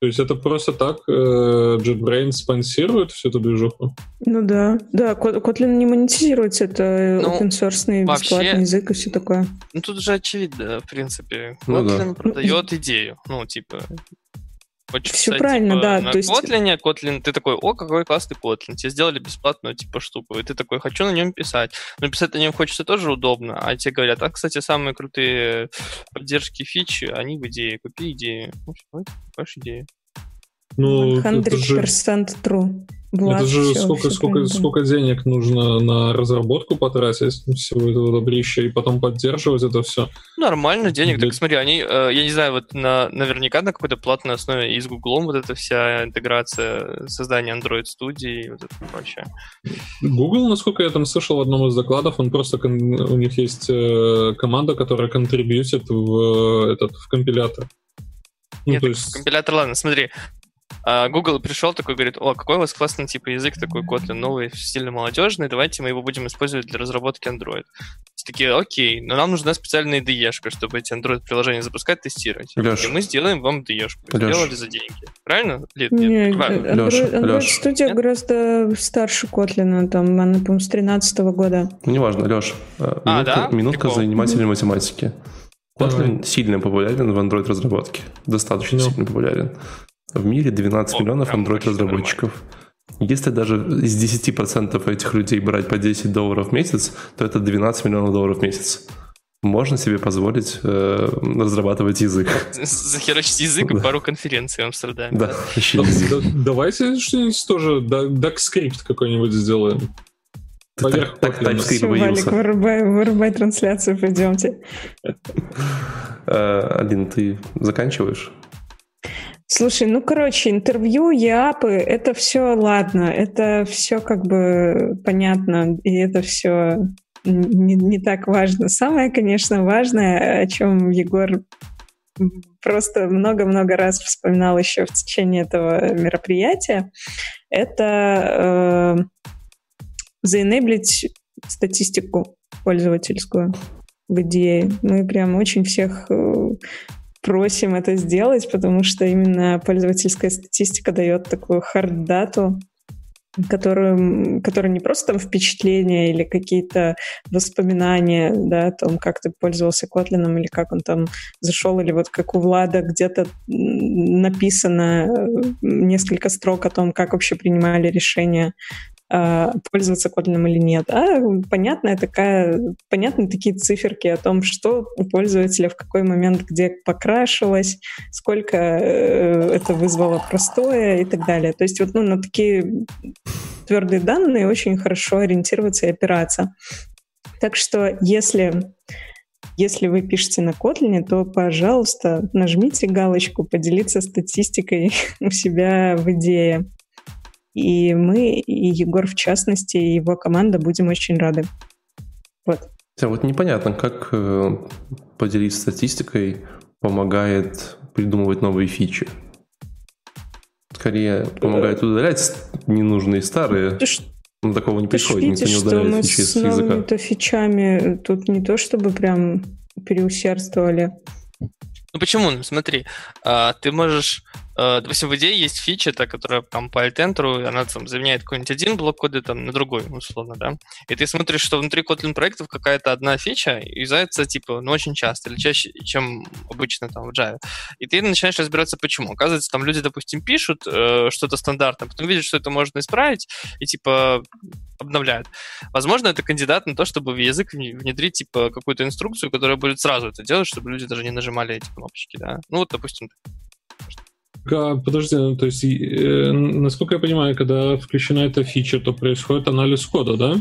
То есть это просто так э, JetBrains спонсирует всю эту движуху? Ну да. Да, Kotlin не монетизируется, это ну, open source вообще, бесплатный язык и все такое. Ну тут же очевидно, в принципе. Kotlin ну, да. продает идею. Ну, типа, Хочешь Все писать, правильно, типа, да. На то есть... Kotlin, Kotlin, ты такой, о, какой классный Kotlin, тебе сделали бесплатную типа штуку, и ты такой, хочу на нем писать. Но писать на нем хочется тоже удобно, а тебе говорят, а, кстати, самые крутые поддержки фичи, они в идее, купи идею. Ну, что, это идею. Ну, 100% же... true. Это же все, сколько, все сколько, сколько денег нужно на разработку потратить всего этого добрища и потом поддерживать это все. Нормально, денег. Для... Так смотри, они, э, я не знаю, вот на, наверняка на какой-то платной основе и с Гуглом вот эта вся интеграция, создание Android студии и вот это прочее. Google, насколько я там слышал в одном из докладов, он просто, у них есть э, команда, которая контрибьютит в, этот, в компилятор. Ну, Нет, есть... компилятор, ладно, смотри, а Google пришел такой, говорит, о, какой у вас классный типа язык такой Kotlin, новый, стильно молодежный, давайте мы его будем использовать для разработки Android. Все такие, окей, но нам нужна специальная IDE, чтобы эти Android-приложения запускать, тестировать. Леш. И мы сделаем вам IDE. Сделали за деньги. Правильно? Нет, нет, Правильно. Android, Android Studio нет? гораздо старше Kotlin, там, она, по-моему, с 13 года. Неважно, Леш. Э, минутка, а, да? минутка Прикол. занимательной математики. Kotlin Давай. сильно популярен в Android-разработке. Достаточно. Ну. сильно популярен. В мире 12 О, миллионов Android-разработчиков. Если даже из 10% этих людей брать по 10 долларов в месяц, то это 12 миллионов долларов в месяц. Можно себе позволить э, разрабатывать язык. (laughs) Захерачить язык и пару конференций в Амстердаме. Да, (laughs) еще Давайте что-нибудь тоже, DuckScript какой-нибудь сделаем. Так, так, Все, Валик, вырубай, вырубай трансляцию, пойдемте. Э, Алин, ты заканчиваешь? Слушай, ну, короче, интервью, ЯПы, это все ладно, это все как бы понятно, и это все не, не так важно. Самое, конечно, важное, о чем Егор просто много-много раз вспоминал еще в течение этого мероприятия, это э, заенеблить статистику пользовательскую в идее. Мы прям очень всех э, просим это сделать, потому что именно пользовательская статистика дает такую хард-дату, которую, которая не просто там впечатления или какие-то воспоминания да, о том, как ты пользовался Kotlin или как он там зашел, или вот как у Влада где-то написано несколько строк о том, как вообще принимали решения пользоваться Kotlin или нет. А понятная такая, понятны такие циферки о том, что у пользователя в какой момент где покрашилось, сколько э, это вызвало простое и так далее. То есть вот ну, на такие твердые данные очень хорошо ориентироваться и опираться. Так что если если вы пишете на Kotlin, то, пожалуйста, нажмите галочку «Поделиться статистикой (laughs) у себя в идее». И мы, и Егор в частности, и его команда будем очень рады. Вот. А вот непонятно, как э, поделиться статистикой помогает придумывать новые фичи. скорее помогает удалять ненужные старые. Ты Но такого не ты происходит, никто не что удаляет мы фичи с языка. новыми-то фичами тут не то чтобы прям переусердствовали. Ну почему? Смотри, а, ты можешь, допустим, в идее есть фича, та, которая там по альтентеру, и она там заменяет какой-нибудь один блок кода там на другой, условно, да? И ты смотришь, что внутри Kotlin проектов какая-то одна фича юзается, типа, ну, очень часто, или чаще, чем обычно там в Java. И ты начинаешь разбираться, почему. Оказывается, там люди, допустим, пишут э, что-то стандартное, потом видят, что это можно исправить, и, типа, обновляют. Возможно, это кандидат на то, чтобы в язык вне- внедрить, типа, какую-то инструкцию, которая будет сразу это делать, чтобы люди даже не нажимали эти кнопочки, да? Ну, вот, допустим, Подожди, ну, то есть, э, насколько я понимаю, когда включена эта фича, то происходит анализ кода, да?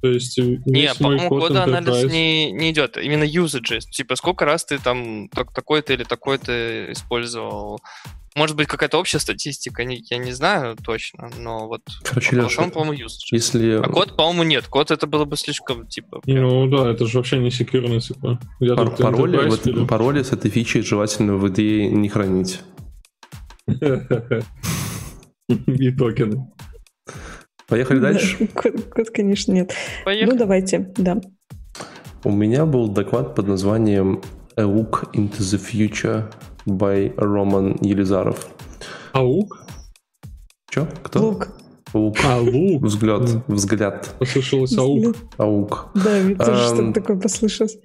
То есть э, Не, весь мой по-моему, код кода анализ не, не идет. Именно usages. Типа, сколько раз ты там так- такой-то или такой-то использовал. Может быть, какая-то общая статистика, не- я не знаю точно, но вот Короче, по Леша, большому, по-моему, usage. если А код, по-моему, нет. Код это было бы слишком, типа... Ну да, это же вообще не секьюрно, типа. Я пар- тут пароли, вот пароли с этой фичей желательно в идее не хранить. И токены. Поехали дальше. Да, Код, конечно, нет. Поехали. Ну, давайте, да. У меня был доклад под названием A Look into the Future by Roman Елизаров. Аук? Че? Кто? Лук. Лук. А, лук. Взгляд. М. Взгляд. Послышалось аук. Аук. Да, ведь тоже Ам, что-то такое послышалось.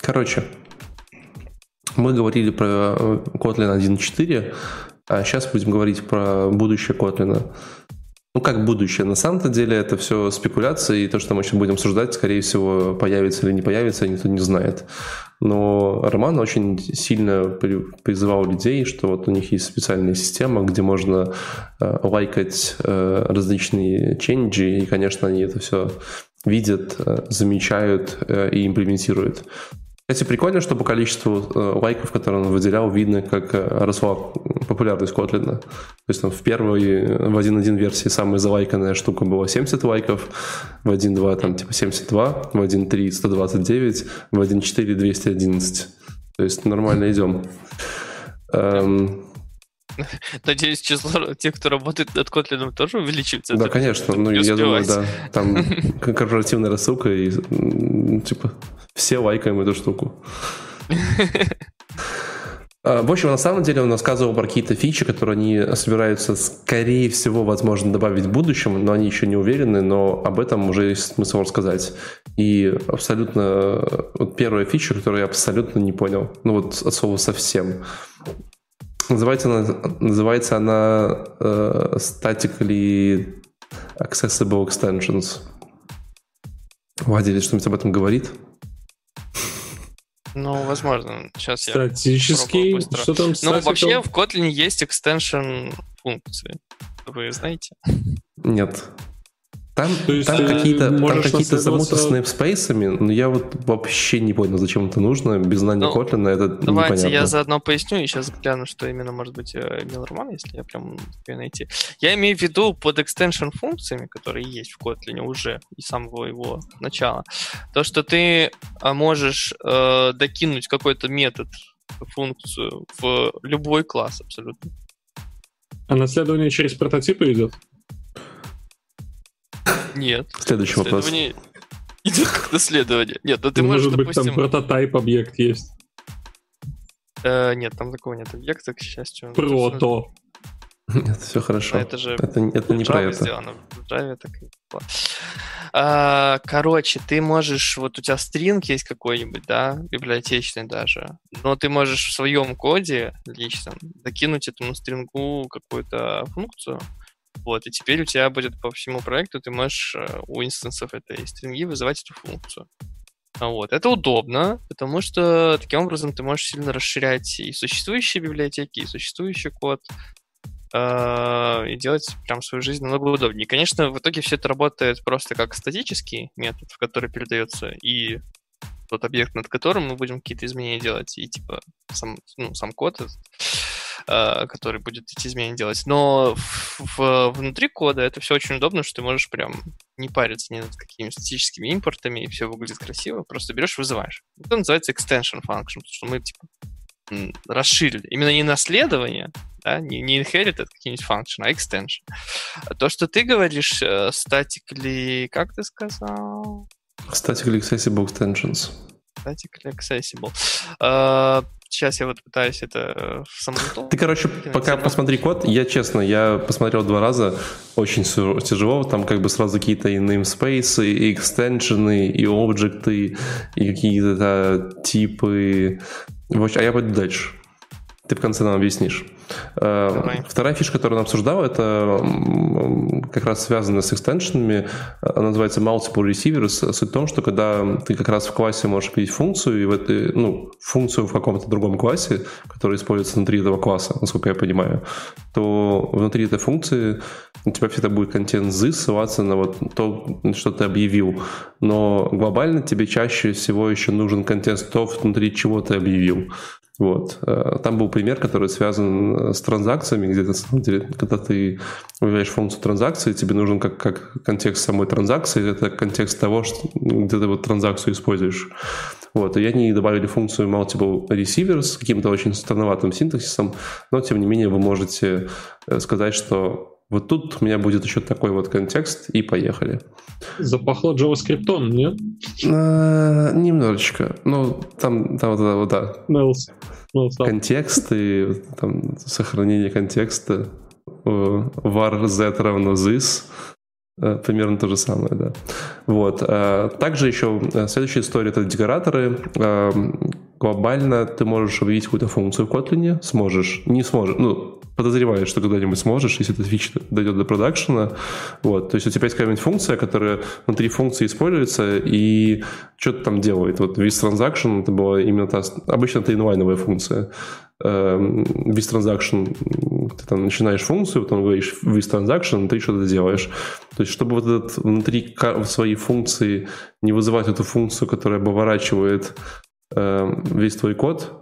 Короче, мы говорили про Kotlin 1.4, а сейчас будем говорить про будущее Kotlin. Ну, как будущее? На самом-то деле это все спекуляции, и то, что мы сейчас будем обсуждать, скорее всего, появится или не появится, никто не знает. Но Роман очень сильно при- призывал людей, что вот у них есть специальная система, где можно э, лайкать э, различные ченджи, и, конечно, они это все видят, э, замечают э, и имплементируют. Кстати, прикольно, что по количеству э, лайков, которые он выделял, видно, как э, росла популярность Kotlin. То есть там в первой, в 1.1 версии самая залайканная штука была 70 лайков, в 1.2 там типа 72, в 1.3 129, в 1.4 211. То есть нормально идем. Эм, Надеюсь, число тех, кто работает над Kotlin, тоже увеличивается. да, конечно. Ну, я думаю, да. Там (laughs) корпоративная рассылка и типа все лайкаем эту штуку. А, В общем, на самом деле он рассказывал про какие-то фичи, которые они собираются, скорее всего, возможно, добавить в будущем, но они еще не уверены, но об этом уже есть смысл рассказать. И абсолютно... Вот первая фича, которую я абсолютно не понял. Ну вот от слова совсем. Называется она, называется она э, Statically Accessible Extensions. Владелец что-нибудь об этом говорит? Ну, возможно. Сейчас я Статический. быстро. Что там Ну, вообще в Kotlin есть extension функции. Вы знаете? Нет. Там, То есть там ты какие-то, там какие-то замуты с неймспейсами, но я вот вообще не понял, зачем это нужно. Без знания Ну, Kotlin это Давайте непонятно. я заодно поясню и сейчас гляну, что именно может быть э, имел Роман, если я прям успею найти. Я имею в виду под extension функциями, которые есть в Kotlin уже и с самого его начала, то, что ты а, можешь э, докинуть какой-то метод, функцию в любой класс абсолютно. А наследование через прототипы идет? Нет. Следующий вопрос. Идет как наследование. Нет, ну ты Ну, можешь, Может быть, допустим... там прототайп объект есть. э, нет, там такого нет объекта, к счастью. Прото. Нет, все хорошо. А это же Это, это не про Java это. сделано. В Java так и было. А, Короче, ты можешь, вот у тебя стринг есть какой-нибудь, да, библиотечный даже, но ты можешь в своем коде личном докинуть этому стрингу какую-то функцию, вот, и теперь у тебя будет по всему проекту, ты можешь э, у инстансов этой стринги вызывать эту функцию. А Вот. Это удобно, потому что таким образом ты можешь сильно расширять и существующие библиотеки, и существующий код, э, и делать прям свою жизнь намного удобнее. Конечно, в итоге все это работает просто как статический метод, в который передается и тот объект, над которым мы будем какие-то изменения делать, и типа сам, ну, сам код, этот, который будет эти изменения делать. Но в- внутри кода это все очень удобно, что ты можешь прям не париться ни над какими статическими импортами, и все выглядит красиво, просто берешь, вызываешь. Это называется extension function, потому что мы типа расширили. Именно не наследование, да, не, не inherited какие-нибудь function, а extension. То, что ты говоришь, э, statically, как ты сказал? Statically accessible extensions. Statically accessible. Сейчас я вот пытаюсь это в самом Ты, короче, пока посмотри код, я честно, я посмотрел два раза, очень тяжело, там как бы сразу какие-то и namespace, и экстеншены, и объекты, и какие-то типы. А я пойду дальше. Ты в конце нам объяснишь. Э, Давай. Вторая фишка, которую она обсуждала, это как раз связано с экстеншенами. Она называется multiple receivers. Суть в том, что когда ты как раз в классе можешь видеть функцию, и в этой, ну, функцию в каком-то другом классе, которая используется внутри этого класса, насколько я понимаю, то внутри этой функции у тебя всегда будет контент z ссылаться на вот то, что ты объявил. Но глобально тебе чаще всего еще нужен контент то, внутри чего ты объявил. Вот. Э, там был пример, который связан э, с транзакциями, где на самом деле, когда ты выявляешь функцию транзакции, тебе нужен как, как контекст самой транзакции, это контекст того, что, где ты вот транзакцию используешь. Вот. И они добавили функцию multiple receivers с каким-то очень странноватым синтаксисом, но тем не менее вы можете э, сказать, что вот тут у меня будет еще такой вот контекст, и поехали. Запахло JavaScript, нет? А, немножечко. Ну, там, там вот, вот да. Мэлс. Контекст и там, сохранение контекста. var z равно this. Э, примерно то же самое, да. Вот. Также еще э, следующая история — это декораторы. Глобально ты можешь объявить какую-то функцию в Kotlin, сможешь, не сможешь, ну, подозреваю, что когда-нибудь сможешь, если эта фича дойдет до продакшена. Вот. То есть у тебя есть какая-нибудь функция, которая внутри функции используется и что-то там делает. Вот with transaction это была именно та... Обычно это инлайновая функция. Эм, with transaction ты там начинаешь функцию, потом говоришь with transaction, ты что-то делаешь. То есть чтобы вот этот внутри своей функции не вызывать эту функцию, которая оборачивает эм, весь твой код,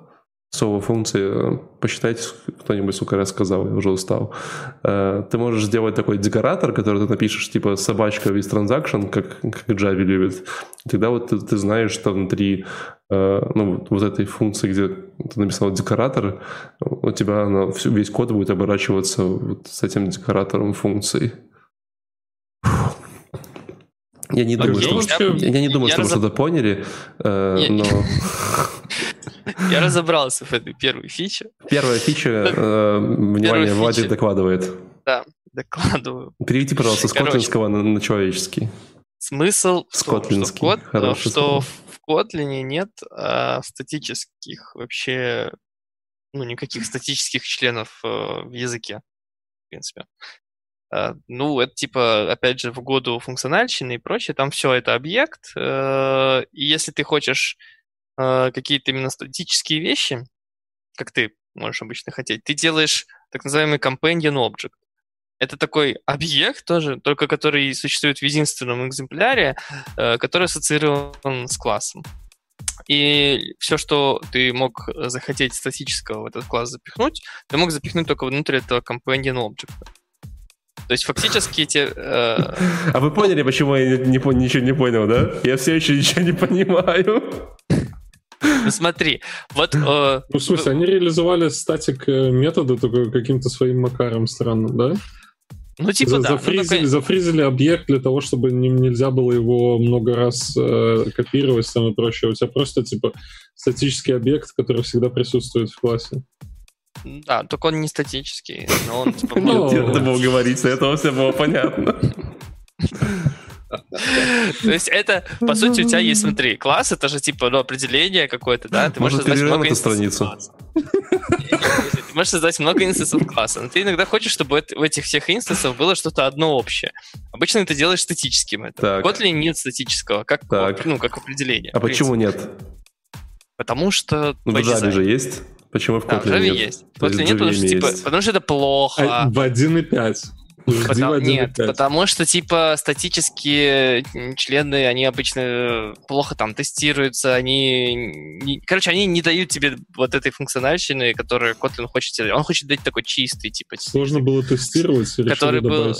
слово функции, посчитайте, кто-нибудь сколько раз сказал, я уже устал. Э, ты можешь сделать такой декоратор, который ты напишешь, типа собачка with transaction, как, как Java любит. Тогда вот ты, ты знаешь, что внутри э, ну, вот этой функции, где ты написал декоратор, у тебя она, весь код будет оборачиваться вот с этим декоратором функции. Я не думаю, Окей, что, я, я не думаю, я что разоб... вы что-то поняли, э, я... но... (laughs) Я разобрался в этой первой фиче. Первая фича, (laughs) э, внимание, Владик докладывает. Да, докладываю. Переведи, пожалуйста, с котлинского на, на человеческий. Смысл в том, что, в, код, что в Kotlin нет а, статических вообще, ну, никаких статических членов а, в языке, в принципе. А, ну, это типа, опять же, в году функциональщины и прочее, там все это объект, а, и если ты хочешь э, какие-то именно статические вещи, как ты можешь обычно хотеть, ты делаешь так называемый companion object. Это такой объект тоже, только который существует в единственном экземпляре, э, который ассоциирован с классом. И все, что ты мог захотеть статического в этот класс запихнуть, ты мог запихнуть только внутрь этого companion object. То есть фактически эти... Э... (laughs) А вы поняли, почему я не, не, ничего не понял, да? Я все еще ничего не понимаю. (laughs) Ну смотри, вот... Э, ну, в смысле, они реализовали статик э, метода только каким-то своим макаром странным, да? Ну, типа, За, да. Зафризили, ну, зафризили объект для того, чтобы не, нельзя было его много раз э, копировать там и прочее. У тебя просто, типа, статический объект, который всегда присутствует в классе. Да, только он не статический, но он, типа... (laughs) Ну, Надо было говорить, с этого все было понятно. (laughs) То есть это, по сути, у тебя есть, смотри, класс, это же типа ну, определение какое-то, да? Ты можешь создать много страницу. Ты можешь создать много инстансов класса, но ты иногда хочешь, чтобы у этих всех инстансов было что-то одно общее. Обычно ты делаешь статическим это. В Kotlin нет статического, как, ну, как определение. А почему нет? Потому что... Ну, в Java же есть. Почему в Kotlin да, в Java нет? есть. В Kotlin нет, потому что, типа, потому что это плохо. А, в 1.5. Потому, нет, потому что, типа, статические члены, они обычно плохо там тестируются, они... Не, короче, они не дают тебе вот этой функциональщины, которую Kotlin хочет делать. Он хочет дать такой чистый, типа... Сложно было тестировать, который был...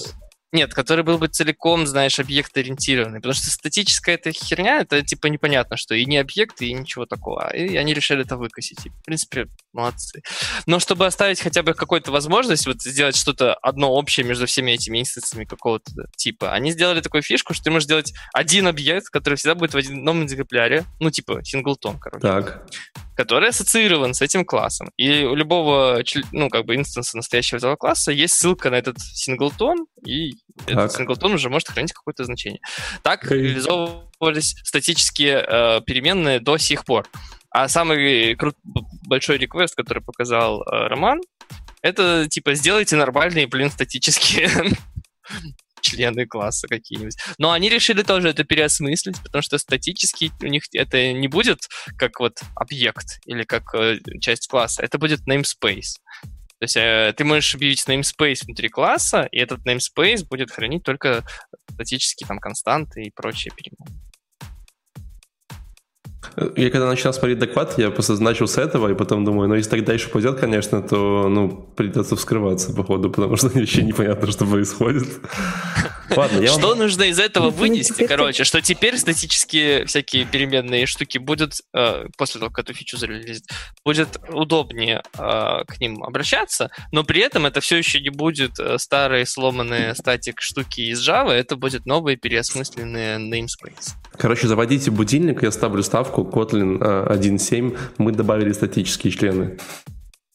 Нет, который был бы целиком, знаешь, объект-ориентированный. Потому что статическая эта херня, это типа непонятно, что и не объекты, и ничего такого. И они решили это выкосить. И, в принципе, молодцы. Но чтобы оставить хотя бы какую-то возможность вот сделать что-то одно общее между всеми этими инстанциями какого-то типа, они сделали такую фишку, что ты можешь сделать один объект, который всегда будет в одном экземпляре. Ну, типа, синглтон, короче. Так который ассоциирован с этим классом. И у любого, ну, как бы, инстанса настоящего этого класса есть ссылка на этот синглтон, и так. этот синглтон уже может хранить какое-то значение. Так okay. реализовывались статические э, переменные до сих пор. А самый крут, большой реквест, который показал э, Роман, это, типа, сделайте нормальные, блин, статические (laughs) члены класса какие-нибудь. Но они решили тоже это переосмыслить, потому что статически у них это не будет как вот объект или как э, часть класса, это будет namespace. То есть э, ты можешь объявить namespace внутри класса, и этот namespace будет хранить только статические там константы и прочие переменные. Я когда начал смотреть доклад, я просто начал с этого, и потом думаю, ну если так дальше пойдет, конечно, то ну, придется вскрываться, походу, потому что (laughs) вообще непонятно, что происходит. Ладно, я Что вам... нужно из этого ну, вынести, короче, что теперь статические всякие переменные штуки будут, э, после того, как эту фичу зарелизит, будет удобнее э, к ним обращаться, но при этом это все еще не будет э, старые сломанные статик штуки из Java, это будет новые переосмысленные namespace. Короче, заводите будильник, я ставлю ставку Kotlin 1.7, мы добавили статические члены.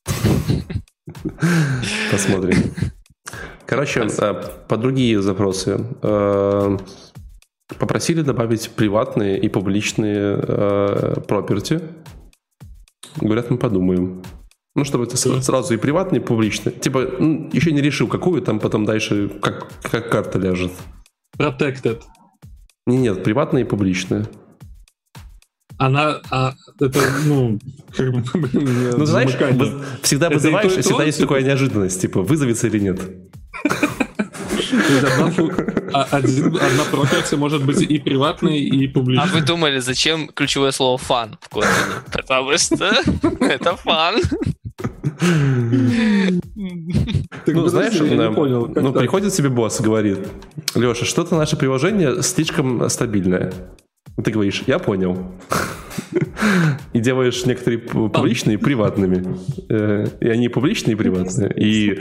(laughs) Посмотрим. Короче, э, по другие запросы. Э, попросили добавить приватные и публичные э, property. Говорят, мы подумаем. Ну, чтобы это сразу и приватный, и публичный. Типа, ну, еще не решил, какую, там потом дальше как, как карта ляжет. Protected. Не, нет, приватные и публичные. Она, а, это, ну, как бы, ну, знаешь, всегда вызываешь, и всегда есть такая неожиданность, типа, вызовется или нет. А одна профессия может быть и приватной, и публичной. А вы думали, зачем ключевое слово фан в Kotlin? Потому что это фан. Ну, знаешь, ну, приходит себе босс и говорит, Леша, что-то наше приложение слишком стабильное. Ты говоришь, я понял. И делаешь некоторые публичные приватными. Э, и они публичные и приватные. И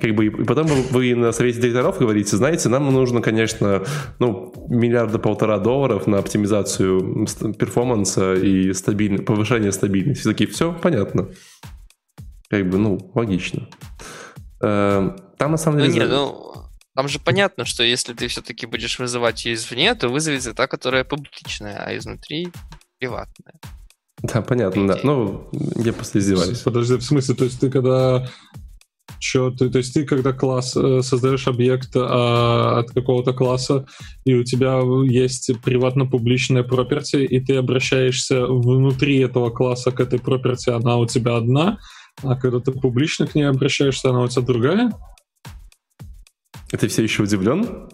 как бы и потом вы на совете директоров говорите, знаете, нам нужно, конечно, ну, миллиарда полтора долларов на оптимизацию перформанса и стабиль... повышение стабильности. Все такие, все понятно. Как бы, ну, логично. Э, там на самом деле... Ну, нет, ну, там же понятно, что если ты все-таки будешь вызывать ее извне, то вызовется та, которая публичная, а изнутри приватная. Да, понятно, да. Ну, я просто издеваюсь. Подожди, в смысле, то есть ты когда что ты, то есть ты когда класс э, создаешь объект а, от какого-то класса, и у тебя есть приватно-публичная property, и ты обращаешься внутри этого класса к этой property, она у тебя одна, а когда ты публично к ней обращаешься, она у тебя другая? Ты все еще удивлен?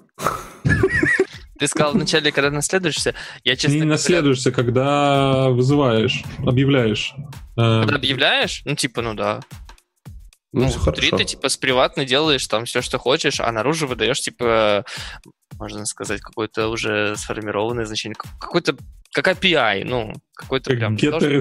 Ты сказал вначале, когда наследуешься. Я честно Не наследуешься, когда вызываешь, объявляешь. Э, когда объявляешь? Ну, типа, ну да. Ну, ну внутри ты, типа, с приватно делаешь там все, что хочешь, а наружу выдаешь, типа, можно сказать, какое-то уже сформированное значение. Какой-то, как API, ну, какой-то прям... Getter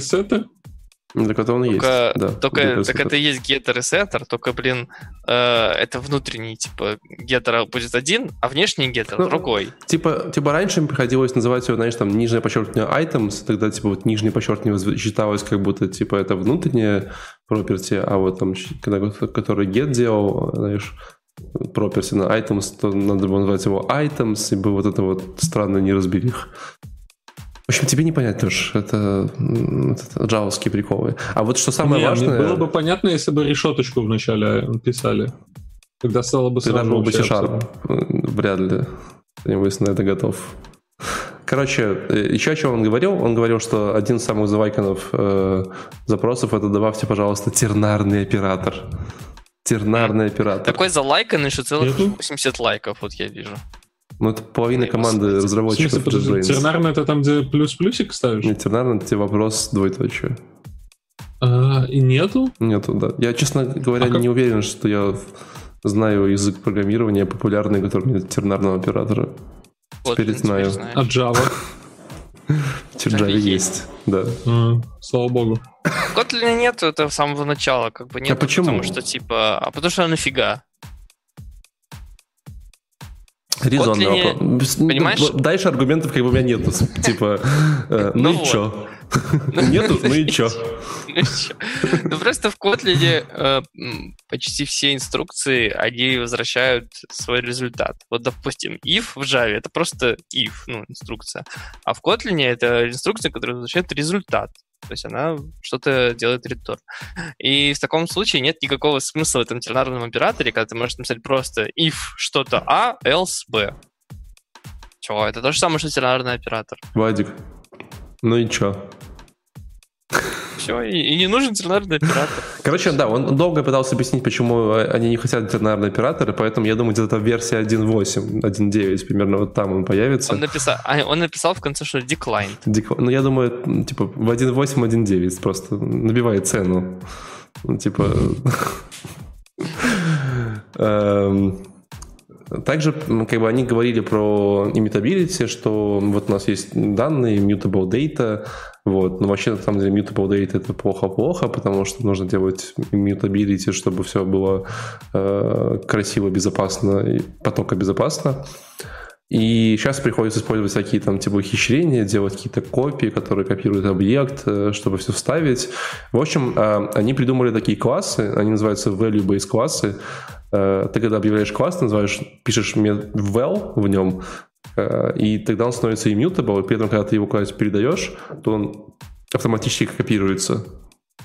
setter? Так это он только, есть, да. Только, так это и есть getter и setter, только, блин, э, это внутренний, типа, getter будет один, а внешний getter ну, другой. Типа, типа раньше им приходилось называть его, знаешь, там, нижнее подчеркивание items, тогда, типа, вот нижнее подчеркивание считалось как будто, типа, это внутреннее property, а вот там, когда, который get делал, знаешь, property на items, то надо было назвать его items, и бы вот это вот странно не разберих. В общем, тебе не понять тоже. Это, это джавовские приколы. А вот что самое не, важное... было бы понятно, если бы решеточку вначале писали. Тогда стало бы Тогда был бы C-Sharp. Вряд ли. Кто-нибудь на это готов. Короче, э, еще о чем он говорил? Он говорил, что один из самых завайканов э, запросов это добавьте, пожалуйста, тернарный оператор. Тернарный оператор. Такой залайканный, что целых 80 лайков, вот я вижу. Ну, это половина команды разработчиков в смысле, Тернарно это там, где плюс-плюсик ставишь? Нет, тернарно это тебе вопрос двоеточие. А, и нету? Нету, да. Я, честно говоря, а не как... уверен, что я знаю язык программирования популярный, который нет тернарного оператора. Вот, Теперь знаю. А Java? (laughs) Java есть, да. А, Слава богу. Kotlin нет это с самого начала, как бы нет. А почему? Потому что типа, а потому что нафига? Резонный Kotlin, вопрос. понимаешь? Ну, Дальше аргументов как бы у меня нету. (laughs) Типа, э, ну Ну и чё? (laughs) Нету, (laughs) ну и чё? Ну, чё? Ну, просто в Kotlin э, почти все инструкции, они возвращают свой результат. Вот, допустим, if в Java это просто if, ну, инструкция. А в Kotlin это инструкция, которая возвращает результат. То есть она что-то делает return. И в таком случае нет никакого смысла в этом тернарном операторе, когда ты можешь написать просто if что-то А, else B. Чего? Это то же самое, что тернарный оператор. Вадик, ну и чё? Все, и, и не нужен тернарный оператор. Короче, да, он долго пытался объяснить, почему они не хотят тернарные операторы, поэтому я думаю, где-то версия 1.8, 1.9, примерно вот там он появится. Он написал, а, он написал в конце, что declined. Дик- Ну, я думаю, типа, в 1.8, 1.9 просто набивает цену. Ну, Типа... (laughs) Также, как бы, они говорили про immutability, что вот у нас есть данные, mutable data, вот, но вообще, на самом деле, mutable data это плохо-плохо, потому что нужно делать immutability, чтобы все было э, красиво, безопасно, потока безопасно. И сейчас приходится использовать всякие там типа ухищрения, делать какие-то копии, которые копируют объект, э, чтобы все вставить. В общем, э, они придумали такие классы, они называются value-based классы. Э, Ты когда объявляешь класс, называешь, пишешь val в нем, э, и тогда он становится immutable, и при этом, когда ты его куда-нибудь передаешь, то он автоматически копируется.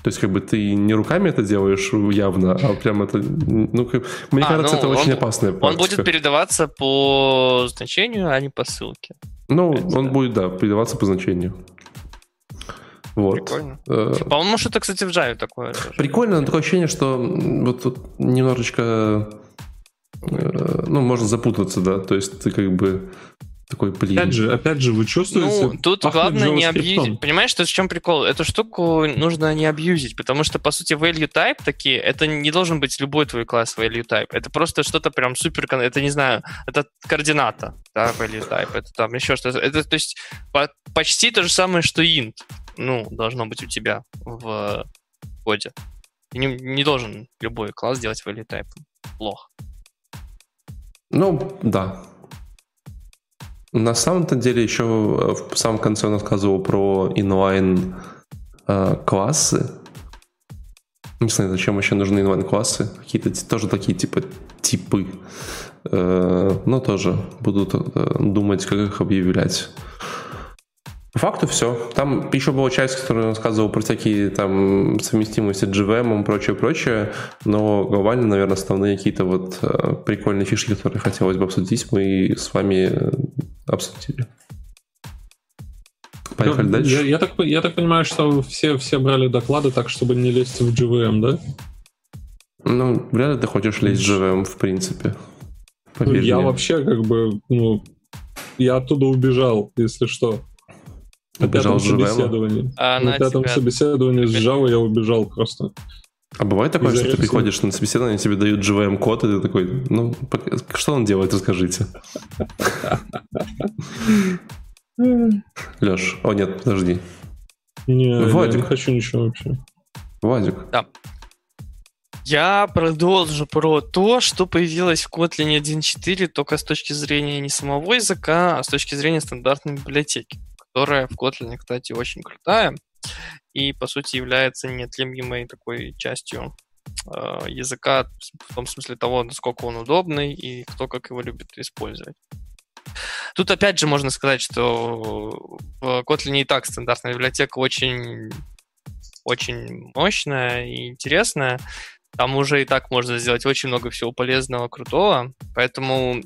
То есть, как бы ты не руками это делаешь явно, а прям это, ну, как- мне А, кажется, ну, это очень он- опасная Он практика. будет передаваться по значению, а не по ссылке. Ну, Это он да. будет, да, передаваться по значению. Вот. Прикольно. Э, По-моему, что-то, кстати, в Java такое. Прикольно, но такое ощущение, что вот тут немножечко, э, ну, можно запутаться, да, то есть ты как бы такой, блин. Опять же, опять же, вы чувствуете... Ну, тут главное не абьюзить. Понимаешь, что в чем прикол? Эту штуку нужно не абьюзить, потому что, по сути, value type такие, это не должен быть любой твой класс value type. Это просто что-то прям супер, это не знаю, это координата, да, value type, это там еще что-то. Это, то есть, по- почти то же самое, что int, ну, должно быть у тебя в коде. Не, не должен любой класс делать value type. Плохо. Ну, да. На самом-то деле еще в самом конце он рассказывал про inline э, классы. Не знаю, зачем еще нужны inline классы. Какие-то тоже такие типа типы. Э, но тоже будут э, думать, как их объявлять. По факту все. Там еще была часть, которая рассказывала про всякие там совместимости с GVM и прочее, прочее. Но глобально, наверное, основные какие-то вот э, прикольные фишки, которые хотелось бы обсудить, мы с вами э, обсудили. Поехали Ну, дальше. Я, я так, я так понимаю, что все, все брали доклады так, чтобы не лезть в GVM, да? Ну, вряд ли ты хочешь лезть в GVM, в принципе. Поверь я мне. вообще как бы, ну, я оттуда убежал, если что. GVM? собеседовании. А на пятом тебя- собеседовании с Java я убежал просто. А бывает такое, что ты приходишь на собеседование, тебе дают GVM код, и ты такой, ну, что он делает, расскажите. (laughs) Леш, о нет, подожди. Не, я Вадик. не хочу ничего вообще. Вадик, Я продолжу про то, что появилось в Kotlin 1.4 только с точки зрения не самого языка, а с точки зрения стандартной библиотеки, которая в Kotlin, кстати, очень крутая и, по сути, является неотъемлемой такой частью э, языка в том смысле того, насколько он удобный и кто как его любит использовать. Тут опять же можно сказать, что в Kotlin и так стандартная библиотека очень очень мощная и интересная. Там уже и так можно сделать очень много всего полезного, крутого. Поэтому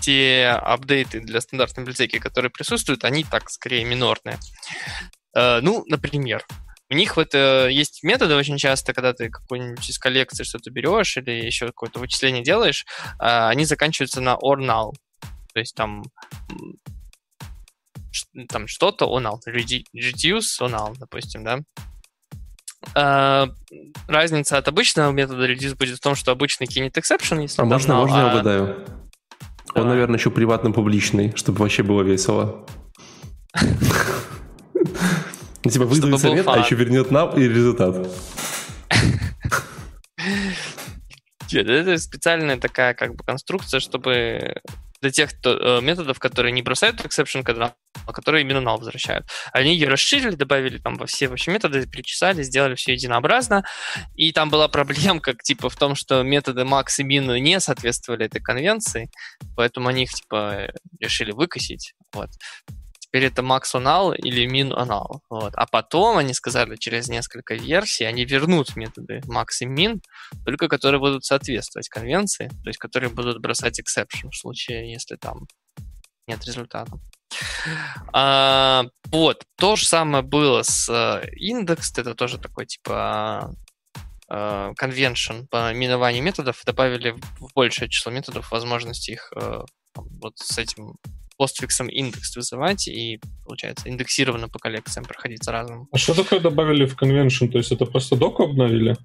те апдейты для стандартной библиотеки, которые присутствуют, они так скорее минорные. Э, ну, например, у них вот э, есть методы очень часто, когда ты какой-нибудь из коллекции что-то берешь или еще какое-то вычисление делаешь, э, они заканчиваются на or null. То есть там там что-то null, redu- reduce null, допустим, да. э, разница от обычного метода reduce будет в том, что обычный кинет exception, если А можно, null, можно я а- угадаю? Он, Давай. наверное, еще приватно-публичный, чтобы вообще было весело. Ну, Типа выдает совет, а еще вернет нам и результат. Это специальная такая как бы конструкция, чтобы для тех кто, э, методов, которые не бросают exception когда а которые именно null возвращают. Они ее расширили, добавили там во все вообще методы, перечесали, сделали все единообразно. И там была (laughs) проблемка типа в том, что методы max и min не соответствовали этой конвенции, поэтому они их типа решили выкосить. Вот. Теперь это max null или min null. Вот. А потом они сказали, через несколько версий они вернут методы max и min, только которые будут соответствовать конвенции, то есть которые будут бросать exception в случае, если там нет результата. А, вот, то же самое было с э, индекс, это тоже такой типа э, convention по минованию методов, добавили в большее число методов возможности их э, вот с этим постфиксом индекс вызывать и, получается, индексированно по коллекциям проходить по-разному. А что такое добавили в convention? То есть это просто доку обновили?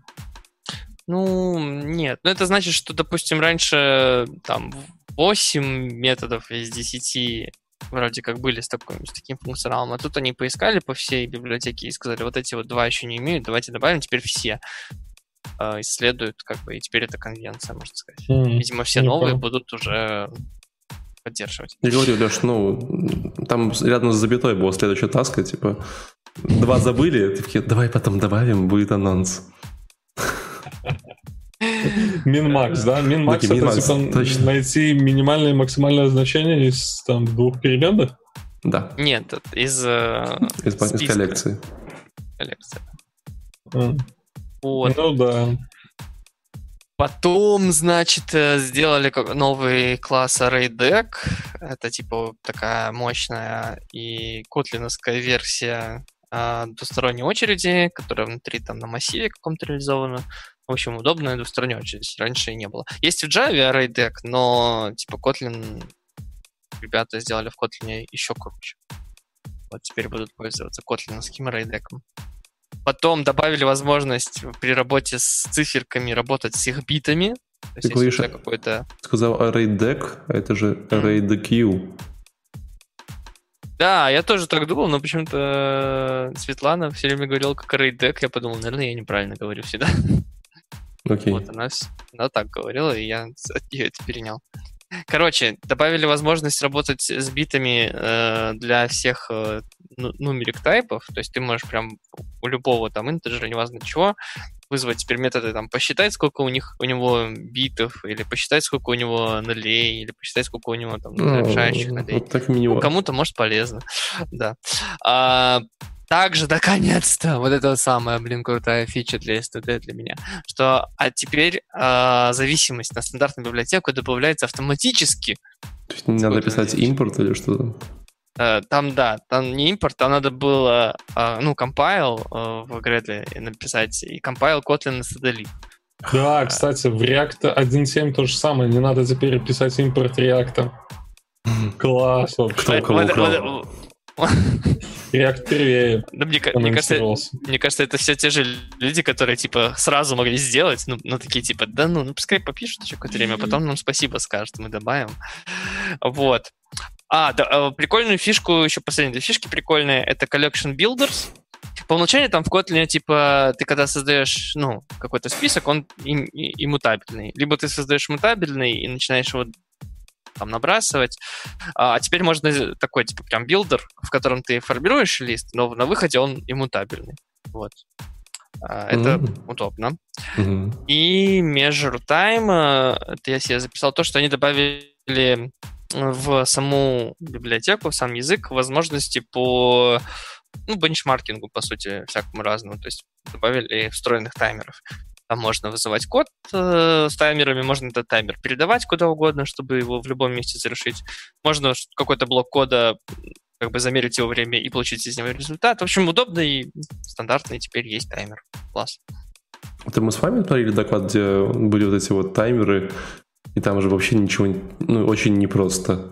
Ну, нет. Ну, это значит, что, допустим, раньше там 8 методов из 10 вроде как были с, такой, с таким функционалом, а тут они поискали по всей библиотеке и сказали, вот эти вот два еще не имеют, давайте добавим, теперь все э, исследуют, как бы, и теперь это конвенция, можно сказать. М, Видимо, все не новые понял. будут уже поддерживать. Я говорю, Леш, ну, там рядом с запятой была следующая таска, типа, два забыли, такие, давай потом добавим, будет анонс. Min-max, да? Min-max Такие, это типа точно. найти минимальное и максимальное значение из там двух переменных? Да, Нет, из, э, из, коллекции. коллекции. М, Вот. Ну да. Потом, значит, э, сделали новый класс ArrayDeck. Это типа такая мощная и котлиновская версия а, двусторонней очереди, которая внутри там на массиве каком-то реализована. В общем, удобная двусторонняя очередь. Раньше и не было. Есть в Java ArrayDeck, но типа Kotlin ребята сделали в Kotlin еще круче. Вот теперь будут пользоваться котлиновским ArrayDeck. Потом добавили возможность при работе с циферками работать с их битами. Если говоришь, какой-то... Сказал array deck, а это же array deq. Да, я тоже так думал, но почему-то Светлана все время говорила как RaidDeck. Я подумал, наверное, я неправильно говорю всегда. Окей. Вот она, она так говорила, и я от нее это перенял. Короче, добавили возможность работать с битами э, для всех э, ну- нумерик тайпов. То есть ты можешь прям у любого там интеджера, неважно чего, вызвать теперь методы там посчитать, сколько у них у него битов, или посчитать, сколько у него нулей, или посчитать, сколько у него там Ну, завершающих нулей. Вот так мини Кому-то, может, полезно. (laughs) да. А, также, наконец-то, (laughs) вот это самая, блин, крутая фича для STD для меня, что а теперь а, зависимость на стандартную библиотеку добавляется автоматически. То есть не надо писать импорт или что-то. Э, Там, да, там не импорт, там надо было, а, ну, compile э, в Gradle написать, и compile Kotlin STD. Да, кстати, в React 1.7 то же самое. Не надо теперь писать импорт React. Класс вообще. Кто кого вот- React первее Да, мне, ка- мне кажется. Мне кажется, это все те же люди, которые, типа, сразу могли сделать, ну, ну такие, типа, да ну, ну пускай попишут еще какое-то время, а потом нам спасибо скажут, мы добавим. Вот. А, да, а, прикольную фишку, еще последние две фишки прикольные, это Collection Builders. По умолчанию там в Kotlin, типа, ты когда создаешь, ну, какой-то список, он им- и- иммутабельный. Либо ты создаешь мутабельный и начинаешь его там набрасывать. А, а теперь можно такой, типа, прям билдер, в котором ты формируешь лист, но на выходе он иммутабельный. Вот. А, это Мгм. удобно. Мгм. И Measure Time, э, это я себе записал то, что они добавили в саму библиотеку, в сам язык возможности по ну, бенчмаркингу, по сути, всякому разному. То есть добавили встроенных таймеров. Там можно вызывать код э, с таймерами, можно этот таймер передавать куда угодно, чтобы его в любом месте завершить. Можно какой-то блок кода как бы замерить его время и получить из него результат. В общем, удобно и стандартно, и теперь есть таймер. Класс. Это мы с вами творили доклад, где были вот эти вот таймеры, и там же вообще ничего, ну, очень непросто.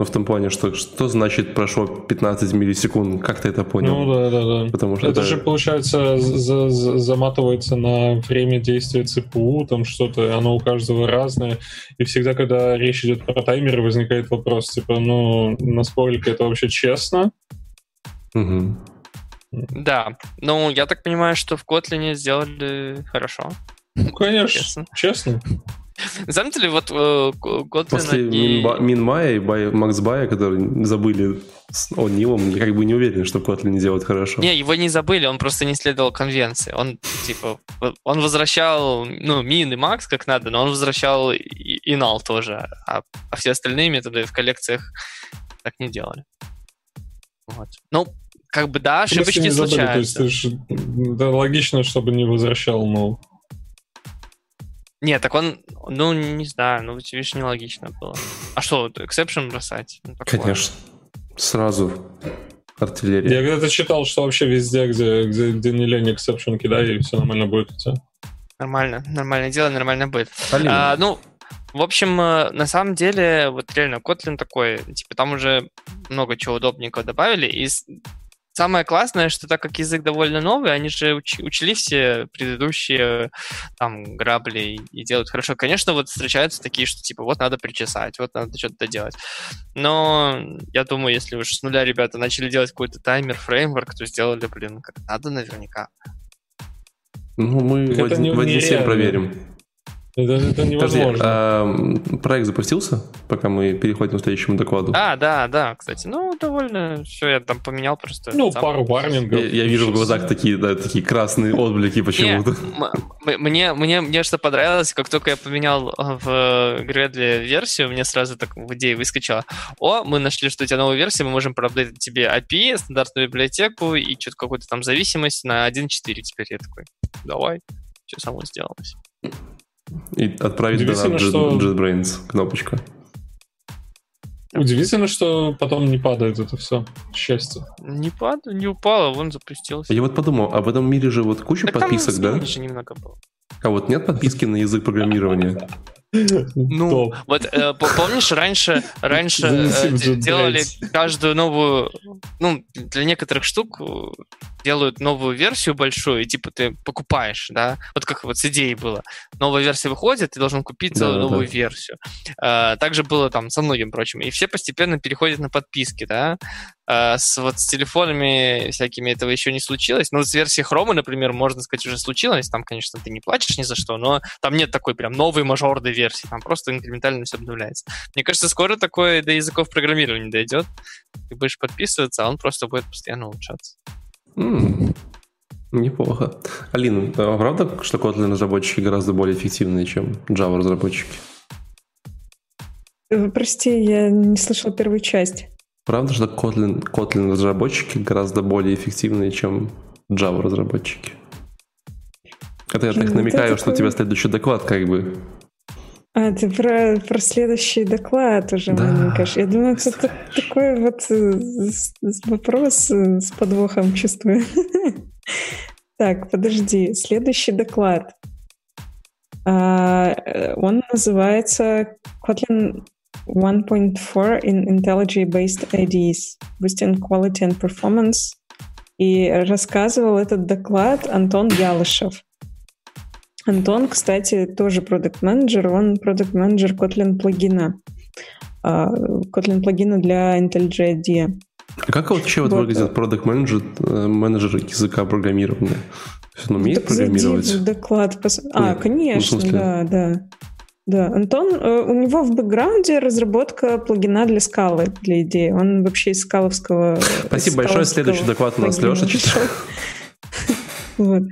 Ну, в том плане, что что значит прошло 15 миллисекунд? Как ты это понял? Ну да, да, да. Потому что это, это- же, получается, за- за- заматывается на время действия ЦПУ, там что-то, оно у каждого разное. И всегда, когда речь идет про таймеры, возникает вопрос, типа, ну, насколько это вообще честно? Мгм. Да. Ну, я так понимаю, что в Kotlin сделали хорошо. Ну, конечно, Честно. честно. На самом деле, вот э, После и... Минба- Минмая и Бай- Макс Бая, которые забыли с О'Нилом, я как бы не уверен, что Kotlin делает хорошо. Не, его не забыли, он просто не следовал конвенции. Он, типа, он возвращал, ну, мин и макс как надо, но он возвращал и, и null тоже, а, а все остальные методы в коллекциях так не делали. Вот. Ну, как бы да, ошибочки не забыли? То есть, случаются. да, логично, чтобы не возвращал, ну. Нет, так он, ну, не знаю, ну, видишь, нелогично было. А что, exception бросать? Ну, такое. Конечно. Сразу артиллерия. Я где-то читал, что вообще везде, где, где, где не лень exception кидай, и все нормально будет у тебя. Нормально, нормальное дело, нормально будет. А, ну, в общем, э, на самом деле, вот реально, Kotlin такой, типа, там уже много чего удобненького добавили, и самое классное, что так как язык довольно новый, они же уч- учли все предыдущие там грабли и, и делают хорошо. Конечно, вот встречаются такие, что типа вот надо причесать, вот надо что-то доделать. Но я думаю, если уж с нуля ребята начали делать какой-то таймер, фреймворк, то сделали, блин, как надо наверняка. ну, мы так в это один, не- в один семь нереально. проверим. Это, это Подожди, невозможно. а, м, проект запустился, пока мы переходим к следующему докладу? А, да, да, кстати. Ну, довольно все, я там поменял просто. ну, сам. пару варнингов. Я, я вижу в глазах такие, да, такие красные отблики почему-то. мне, мне, мне что понравилось, как только я поменял э, в Gradle версию, мне сразу так в идее выскочило, о, мы нашли, что у тебя новая версия, мы можем проапдейтить тебе API, стандартную библиотеку и что-то какую-то там зависимость на 1.4 теперь. Я такой, давай, что само сделалось. И отправить донат что- JetBrains, кнопочка. Удивительно, что потом не падает это все. Счастье. Не падал, не упало, вон запустился. Я вот подумал, а в этом мире же вот куча Так там подписок, да? же немного было. А вот нет подписки на язык программирования? Ну, Топ. Вот э, по- помнишь, раньше, раньше э, делали каждую новую, ну, для некоторых штук э, делают новую версию большую, и типа ты покупаешь, да, вот как вот с идеей было. Новая версия выходит, ты должен купить целую новую версию. Э, Также было там со многим прочим. И все постепенно переходят на подписки, да. Э, С, вот с телефонами всякими этого еще не случилось. Ну, вот с версией Chrome, например, можно сказать, уже случилось. Там, конечно, ты не платишь ни за что, но там нет такой прям новой мажорной версии. Там просто инкрементально все обновляется. Мне кажется, скоро такое до языков программирования дойдет. Ты будешь подписываться, а он просто будет постоянно улучшаться. М, Неплохо. Алина, а правда, что Kotlin разработчики гораздо более эффективные, чем Java разработчики? Прости, я не слышал первую часть. Правда, что Kotlin, Kotlin разработчики гораздо более эффективные, чем Java разработчики? Это я так Ну, намекаю, это что у тебя такое- следующий доклад как бы. А, ты про, про следующий доклад уже Да, маленькаш. Я думаю, это представляешь. такой вот э, вопрос э, с подвохом чувствую. (laughs) Так, подожди. Следующий доклад. А, э, Он называется Kotlin 1.4 in IntelliJ-based IDs, boosting quality and performance. И рассказывал этот доклад Антон Ялышев. Антон, кстати, тоже продукт менеджер он продукт менеджер Kotlin плагина. А, Kotlin плагина для IntelliJ IDEA. А как вообще вот Вот. выглядит продукт менеджер менеджер языка программирования? Он умеет Так программировать? доклад. пос- А, Нет, конечно, ну, да, да. Да, Антон, э, у него в бэкграунде разработка плагина для скалы, для идеи. Он вообще из скаловского... Спасибо большое. Следующий доклад у нас Леша пришел. (laughs) Вот.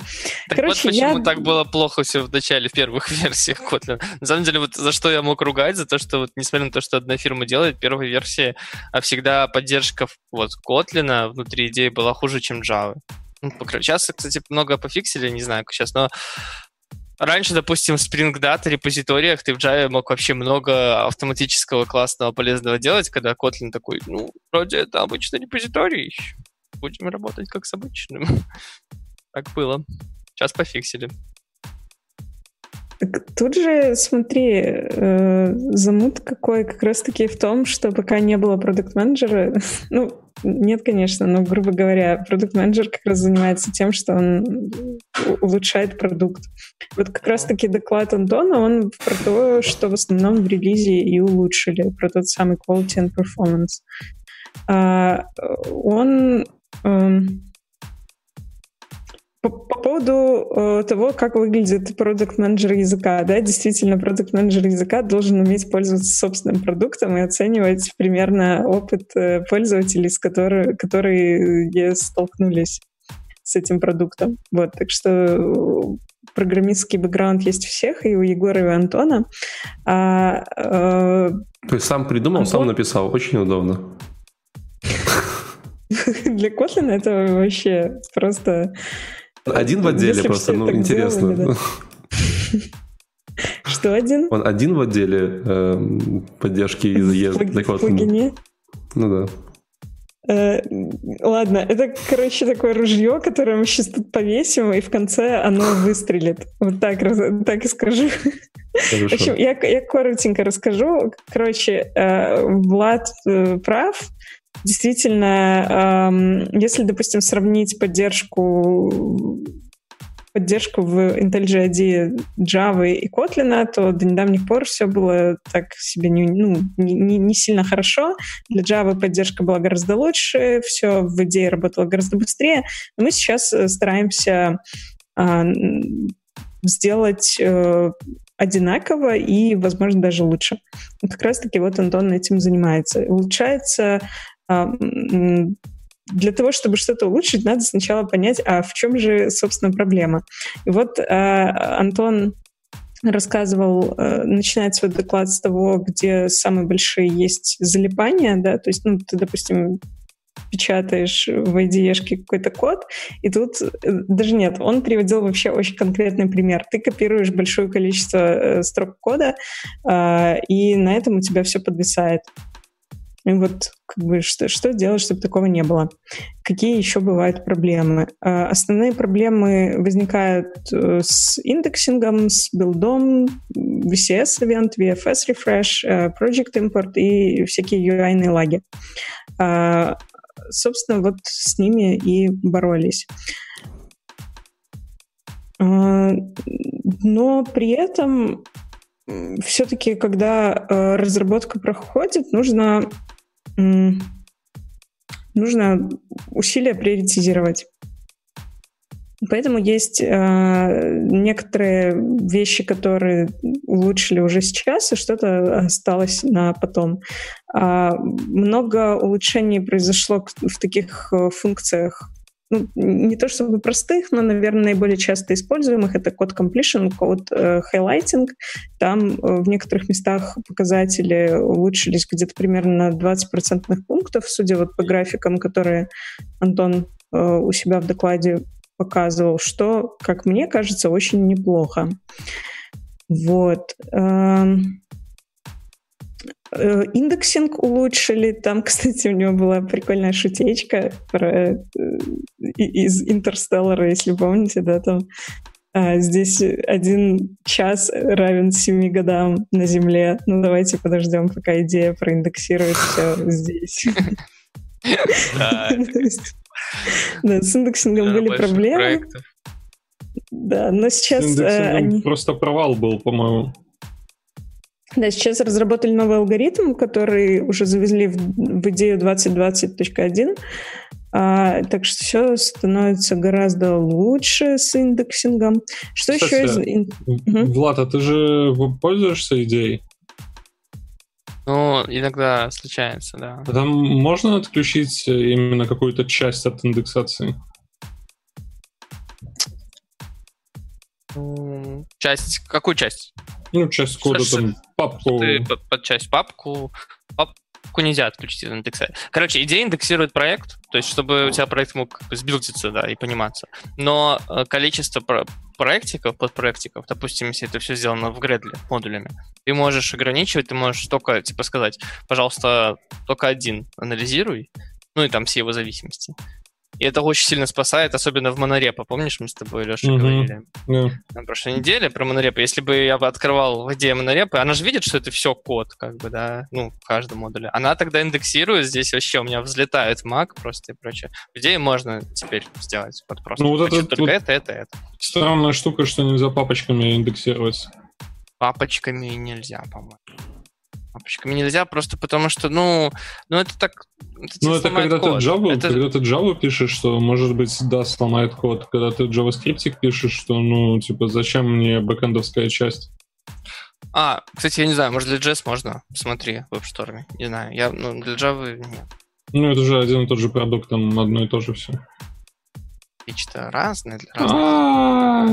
Так Короче, вот почему я- так было плохо все в начале, в первых (laughs) версиях Kotlin. На самом деле, вот за что я мог ругать, за то, что вот несмотря на то, что одна фирма делает, первая версия, а всегда поддержка вот Kotlin внутри идеи была хуже, чем Java. Ну, Сейчас, кстати, много пофиксили, не знаю, как сейчас, но Раньше, допустим, в Spring Data репозиториях ты в Java мог вообще много автоматического классного полезного делать, когда Kotlin такой, ну, вроде это обычный репозиторий, будем работать как с обычным. (laughs) Так было. Сейчас пофиксили. Так тут же, смотри, э, замут какой как раз-таки в том, что пока не было продукт-менеджера, (laughs) ну, нет, конечно, но, грубо говоря, продукт-менеджер как раз занимается тем, что он улучшает продукт. Вот как раз-таки доклад Антона, он про то, что в основном в релизе и улучшили, про тот самый quality and performance. А, он... Э, по, по поводу э, того, как выглядит продукт-менеджер языка, да, действительно, продукт-менеджер языка должен уметь пользоваться собственным продуктом и оценивать примерно опыт э, пользователей, с которой, которые столкнулись с этим продуктом. Вот, так что э, программистский бэкграунд есть у всех, и у Егора, и у Антона. А, э, То есть сам придумал, Антон... сам написал. Очень удобно. (laughs) Для Kotlin это вообще просто один в отделе Если просто, ну, интересно. Делали, да. Что один? Он один в отделе э, поддержки для Kotlin. Ну да. Э, ладно, это, короче, такое ружье, которое мы сейчас тут повесим, и в конце оно (laughs) выстрелит. Вот так, так и скажу. Хорошо. В общем, я, я коротенько расскажу. Короче, э, Влад э, прав. Действительно, если, допустим, сравнить поддержку поддержку в IntelliJ IDEA Java и Kotlin, то до недавних пор все было так себе не, ну, не, не сильно хорошо. Для Java поддержка была гораздо лучше, все в идее работало гораздо быстрее. Но мы сейчас э, стараемся а, сделать э, одинаково и, возможно, даже лучше. Как раз-таки вот Антон этим занимается. Улучшается для того, чтобы что-то улучшить, надо сначала понять, а в чем же, собственно, проблема. И вот э, Антон рассказывал, э, начинает свой доклад с того, где самые большие есть залипания, да, то есть, ну, ты, допустим, печатаешь в IDE какой-то код, и тут э, даже нет, он приводил вообще очень конкретный пример. Ты копируешь большое количество э, строк кода, э, и на этом у тебя все подвисает. И вот как бы, что, что делать, чтобы такого не было? Какие еще бывают проблемы? А, основные проблемы возникают э, с индексингом, с билдом, VCS event, VFS refresh, э, project import и всякие UI-ные лаги. А, собственно, вот с ними и боролись. А, но при этом все-таки, когда э, разработка проходит, нужно нужно усилия приоритизировать. Поэтому есть э, некоторые вещи, которые улучшили уже сейчас, и что-то осталось на потом. А много улучшений произошло в таких э, функциях, не то чтобы простых, но, наверное, наиболее часто используемых. Это код completion, код э, highlighting. Там э, в некоторых местах показатели улучшились где-то примерно на 20% пунктов, судя вот по графикам, которые Антон э, у себя в докладе показывал, что, как мне кажется, очень неплохо. Вот. Э, индексинг улучшили. Там, (laughs) кстати, у него была прикольная шутечка про, э, из Интерстеллара, если помните, да, там а, здесь один час равен семи годам на Земле. Ну, давайте подождем, пока идея проиндексирует все здесь. (laughs) (laughs) Да, с индексингом были проблемы. Да, но сейчас они... Просто провал был, по-моему. Да, сейчас разработали новый алгоритм, который уже завезли в, в идею 2020.1. А, так что все становится гораздо лучше с индексингом. Что Кстати, еще из... Влад, а ты же пользуешься идеей? Ну, иногда случается, да. А там можно отключить именно какую-то часть от индексации? Часть, какую часть? Ну, часть кода, что, там, папку. Ты под, под часть папку, папку нельзя отключить из индекса. Короче, идея индексирует проект, то есть чтобы у тебя проект мог сбилдиться, да, и пониматься. Но э, количество про проектиков, подпроектиков, допустим, если это все сделано в Gradle модулями, ты можешь ограничивать, ты можешь только, типа, сказать, пожалуйста, только один анализируй, ну и там все его зависимости. И это очень сильно спасает, особенно в монорепо. Помнишь, мы с тобой, Леша, Мгм. говорили Да. на прошлой неделе про монорепо? Если бы я бы открывал в идее монорепо, она же видит, что это все код, как бы, да, ну, в каждом модуле. Она тогда индексирует, здесь вообще у меня взлетает Mac просто и прочее. В идее можно теперь сделать вот просто. Ну, вот хочу это только вот- это, это, это. Странная штука, что нельзя папочками индексировать. Папочками нельзя, по-моему. Папочками нельзя просто потому, что, ну, ну это так... Это Ну, это сломает когда ты код. Java, Это- когда ты Java пишешь, что, может быть, да, сломает код. Когда ты JavaScript пишешь, что, ну, типа, зачем мне бэкэндовская часть? А, кстати, я не знаю, может для JS можно? Смотри, в App Store. Не знаю, я, ну, для Java нет. Ну, это же один и тот же продукт, там одно и то же все. Фичи-то разные для разных.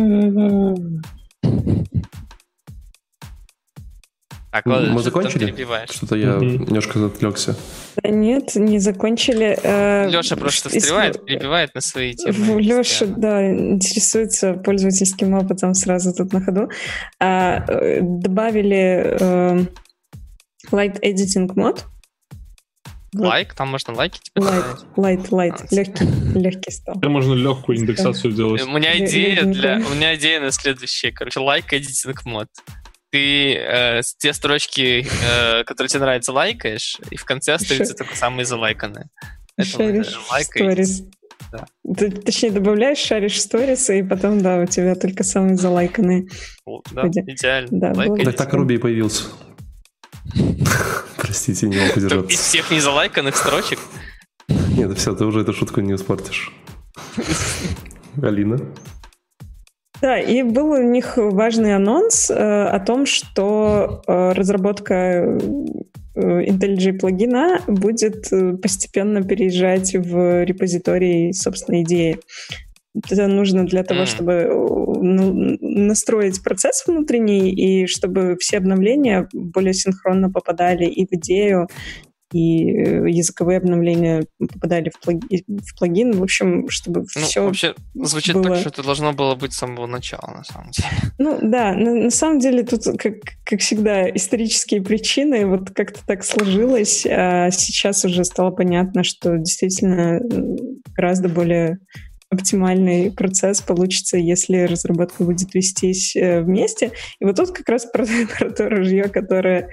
Так, ладно, Мы там закончили? Что-то я Мгм. немножко отвлекся. Да нет, не закончили. Э, Леша просто если- встревает, перебивает на свои темы. Леша, да, интересуется пользовательским опытом сразу тут на ходу. А, э, добавили э, Light Editing мод. Лайк, там можно лайки типа Light, light, light, А, легкий, легкий стал. Теперь можно легкую индексацию делать. У меня идея для, у меня идея на следующее, короче, лайк эдитинг мод. Ты э, те строчки, э, которые тебе нравятся, лайкаешь, и в конце остаются только самые залайканные. Это Шаришь э, сторис. да. Ты, точнее, добавляешь, шаришь сторис, и потом, да, у тебя только самые залайканные. Вот, Да, идеально. Да, Лайк было Так, так Руби и появился. Простите, не могу Так, Из удержаться. всех незалайканных строчек Нет, все, ты уже эту шутку не испортишь. Алина? Да, и был у них важный анонс э, о том, что э, разработка э, IntelliJ плагина будет э, постепенно переезжать в репозиторий собственной идеи. Это нужно для того, чтобы э, ну, настроить процесс внутренний, и чтобы все обновления более синхронно попадали и в идею, и э, языковые обновления попадали в, плаги- в плагин. В общем, чтобы Ну, все вообще, звучит было- так, что это должно было быть с самого начала, на самом деле. (laughs) Ну да, на, на самом деле тут, как, как всегда, исторические причины, вот как-то так сложилось, а сейчас уже стало понятно, что действительно гораздо более оптимальный процесс получится, если разработка будет вестись э, вместе. И вот тут как раз про, (laughs) про то ружье, которое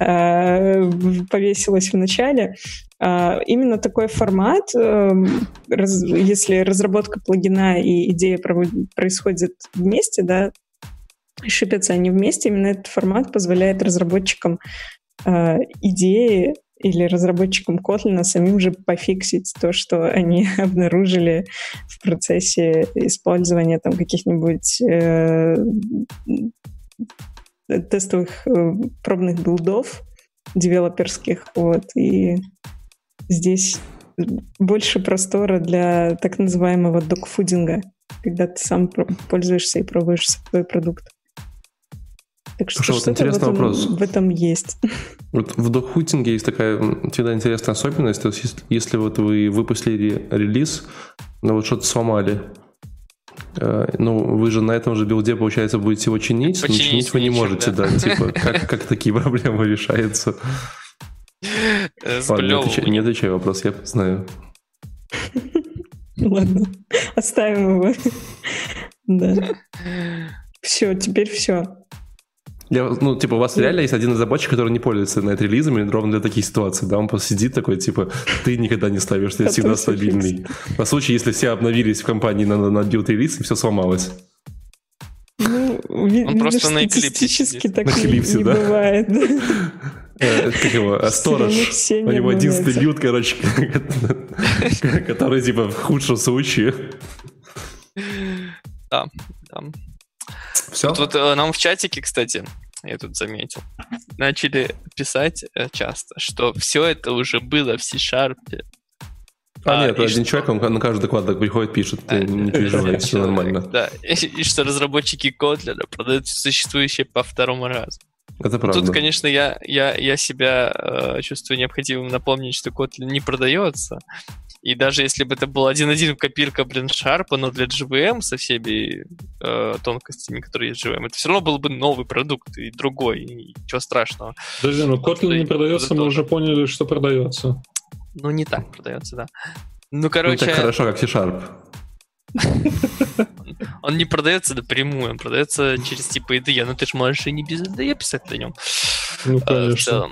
э, повесилось в начале. А, именно такой формат, эм, раз- если разработка плагина и идея провод- происходит вместе, да, шипятся они вместе, именно этот формат позволяет разработчикам э, идеи или разработчикам Kotlin самим же пофиксить то, что они (laughs) обнаружили в процессе использования там каких-нибудь э, тестовых э, пробных билдов девелоперских, вот, и здесь больше простора для так называемого докфудинга, когда ты сам пользуешься и пробуешь свой продукт. Так что, Слушай, вот что-то в интересный этом, вопрос. в этом есть. (laughs) Вот в докхутинге есть такая всегда интересная особенность. То есть, если, если вот вы выпустили релиз, но вот что-то сломали, э, ну, вы же на этом же билде, получается, будете его чинить, но Починить чинить вы не можете, да. да. Типа, (laughs) как, как такие проблемы решаются? Ладно, не отвечай, не отвечай вопрос, я знаю. (laughs) Ладно, оставим его. Да. Все, теперь все. Я, ну, типа, у вас реально есть один разработчик, который не пользуется nightly-релизами ровно для таких ситуаций, да, он просто сидит такой, типа, ты никогда не ставишь, ты всегда стабильный. На случай, если все обновились в компании на, на, на build-релиз, и все сломалось. Ну, ви- Он видно, просто на статистически сидит. так На не, Eclipse, не да. бывает. Э, Как его, а, сторож. У не него единственный build, короче, (laughs) который, типа, в худшем случае. Да. Все? Вот, вот, э, нам в чатике, кстати, я тут заметил, начали писать э, часто, что все это уже было в C-Sharp. А, А, нет, один что? человек, он на каждый доклад так приходит, пишет, ты А, не переживай, все (laughs) нормально. Да, и, и что разработчики Kotlin продают существующее по второму разу. Это правда. Тут, конечно, я, я, я себя э, чувствую необходимым напомнить, что Kotlin не продается. И даже если бы это был один-один копирка, блин, Sharp, но для GVM со всеми э, тонкостями, которые есть в GVM, это все равно был бы новый продукт и другой, и ничего страшного. Подожди, ну Kotlin не продается, мы уже поняли, что продается. Ну, не так продается, да. Ну, короче... Ну, так хорошо, как C-Sharp. (laughs) Он не продается напрямую, он продается через типа IDE, но ты же можешь и не без IDE писать на нем. Ну, в конечно.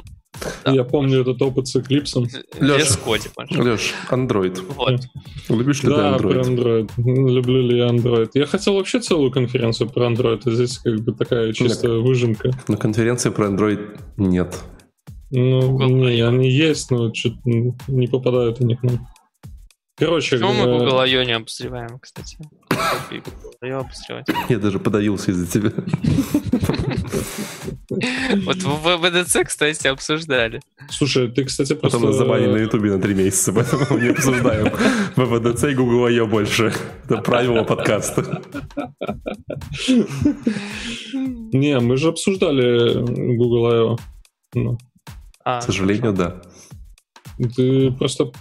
Да. Я помню этот опыт с Eclipse. Коди, можешь. Леш, Android. Вот. Любишь ли Да, ты про Android? Android. Люблю ли я Android. Я хотел вообще целую конференцию про Android, а здесь как бы такая чистая выжимка. На конференции про Android нет. Ну, Google не, они есть, но что-то не попадают они к нам. Короче, Почему мы Google I.O. не обозреваем, кстати? (coughs) I.O. обозревать. (laughs) Я даже подавился из-за тебя. Вот в ВДЦ, кстати, обсуждали. слушай, ты, кстати, просто... Потом нас забанили на Ютубе на три месяца, поэтому мы не обсуждаем ВВДЦ и Google I.O. больше. Это правило подкаста. Не, мы же обсуждали Google I.O. Ну, А, К сожалению, да. ты просто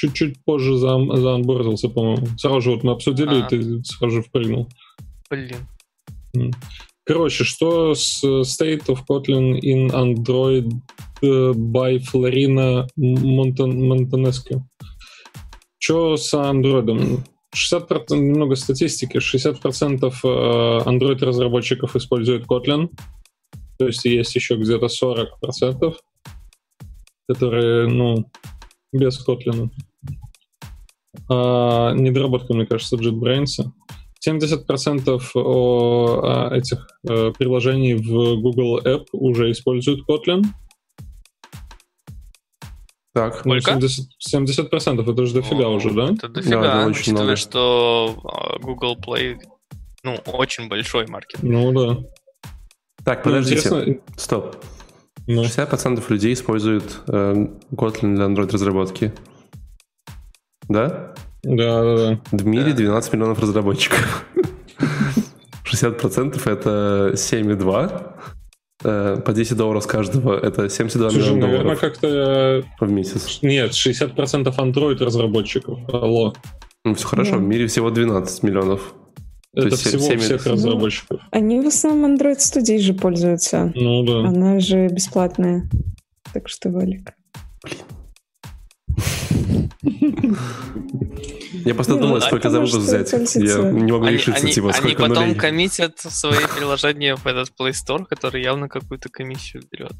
чуть-чуть позже за заанбордился, по-моему. Сразу же вот мы обсудили, А. и ты сразу же впрыгнул. блин. Короче, что с State of Kotlin in Android э, by Florina Монтан- Монтанеску? Что с Android? 60%, немного статистики, 60% э, Android-разработчиков используют Kotlin, то есть есть еще где-то 40%, которые, ну, без Kotlin. А, недоработка, мне кажется, JetBrains. 70% о, а, этих э, приложений в Google App уже используют Kotlin. Так, Ну, Сколько? 70%, 70% это же дофига О, уже, да? Это дофига, Да, это очень учитывая, много. что а, Google Play ну, очень большой маркет. Ну да. так, Ну, подождите. интересно, Стоп. ну, 60% людей используют э, Kotlin для Android-разработки. Да? да, да, да. В мире Да. 12 миллионов разработчиков. 60% это 7,2. Э, По 10 долларов с каждого это 72 Слушай, миллиона наверное, долларов как-то... в месяц. Нет, 60% Android-разработчиков. Алло. Ну, все хорошо, Да. в мире всего 12 миллионов. То Это есть всего семь- всех разработчиков. Они в основном Android студией же пользуются. Ну да. Она же бесплатная. Так что, Валик. Я просто Ну, думал, а сколько за выпуск взять. Я не могу Они, решиться, они- типа, они сколько потом нулей. коммитят свои (laughs) приложения в этот Play Store, который явно какую-то комиссию берет.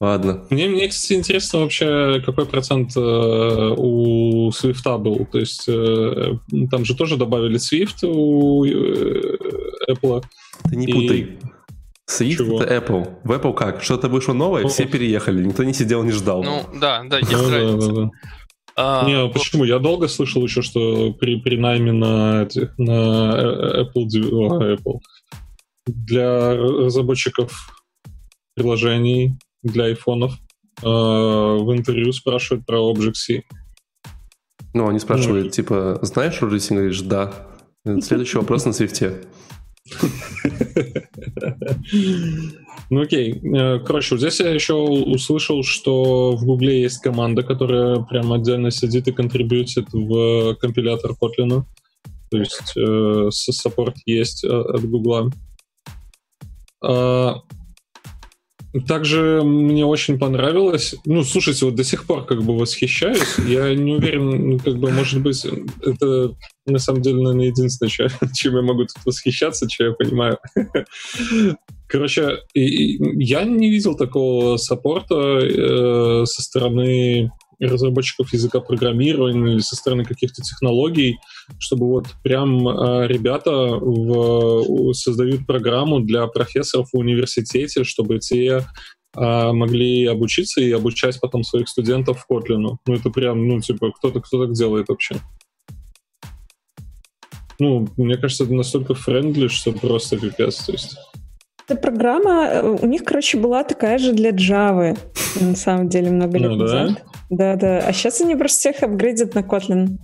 Ладно. Мне, мне, кстати, интересно вообще, какой процент э, у Swift был. То есть э, там же тоже добавили Swift у э, Apple. Ты не И- путай. Swift Чего? это Apple. В Apple как? Что-то вышло новое, все Ну. переехали, никто не сидел, не ждал. Ну, да, да, есть Ну, да, разница. да, да. А, Не, а почему? Я долго слышал еще, что при, при найме на, на Apple, Apple для разработчиков приложений для айфонов э, в интервью спрашивают про Object-C. Ну, они спрашивают, типа, знаешь рулисинг? Говоришь, да. Следующий вопрос на свифте. Ну окей. Э, Короче, вот здесь я еще услышал, что в Гугле есть команда, которая прям отдельно сидит и контрибьютит в компилятор Kotlin. То есть э, саппорт есть э, от Гугла. Также мне очень понравилось. Ну, слушайте, вот до сих пор как бы восхищаюсь. Я не уверен, ну, как бы, может быть, это на самом деле, наверное, единственное, чем, (laughs) чем я могу тут восхищаться, что я понимаю. (laughs) Короче, я не видел такого саппорта э, со стороны разработчиков языка программирования или со стороны каких-то технологий, чтобы вот прям э, ребята в- создают программу для профессоров в университете, чтобы те а, могли обучиться и обучать потом своих студентов в Kotlin. Ну, это прям, ну, типа, кто-то кто так делает вообще. Ну, мне кажется, это настолько френдли, что просто пипец. То есть, Эта программа, э, у них, короче, была такая же для Java, на самом деле, много лет Ну да? назад. Да-да. А сейчас они просто всех апгрейдят на Kotlin.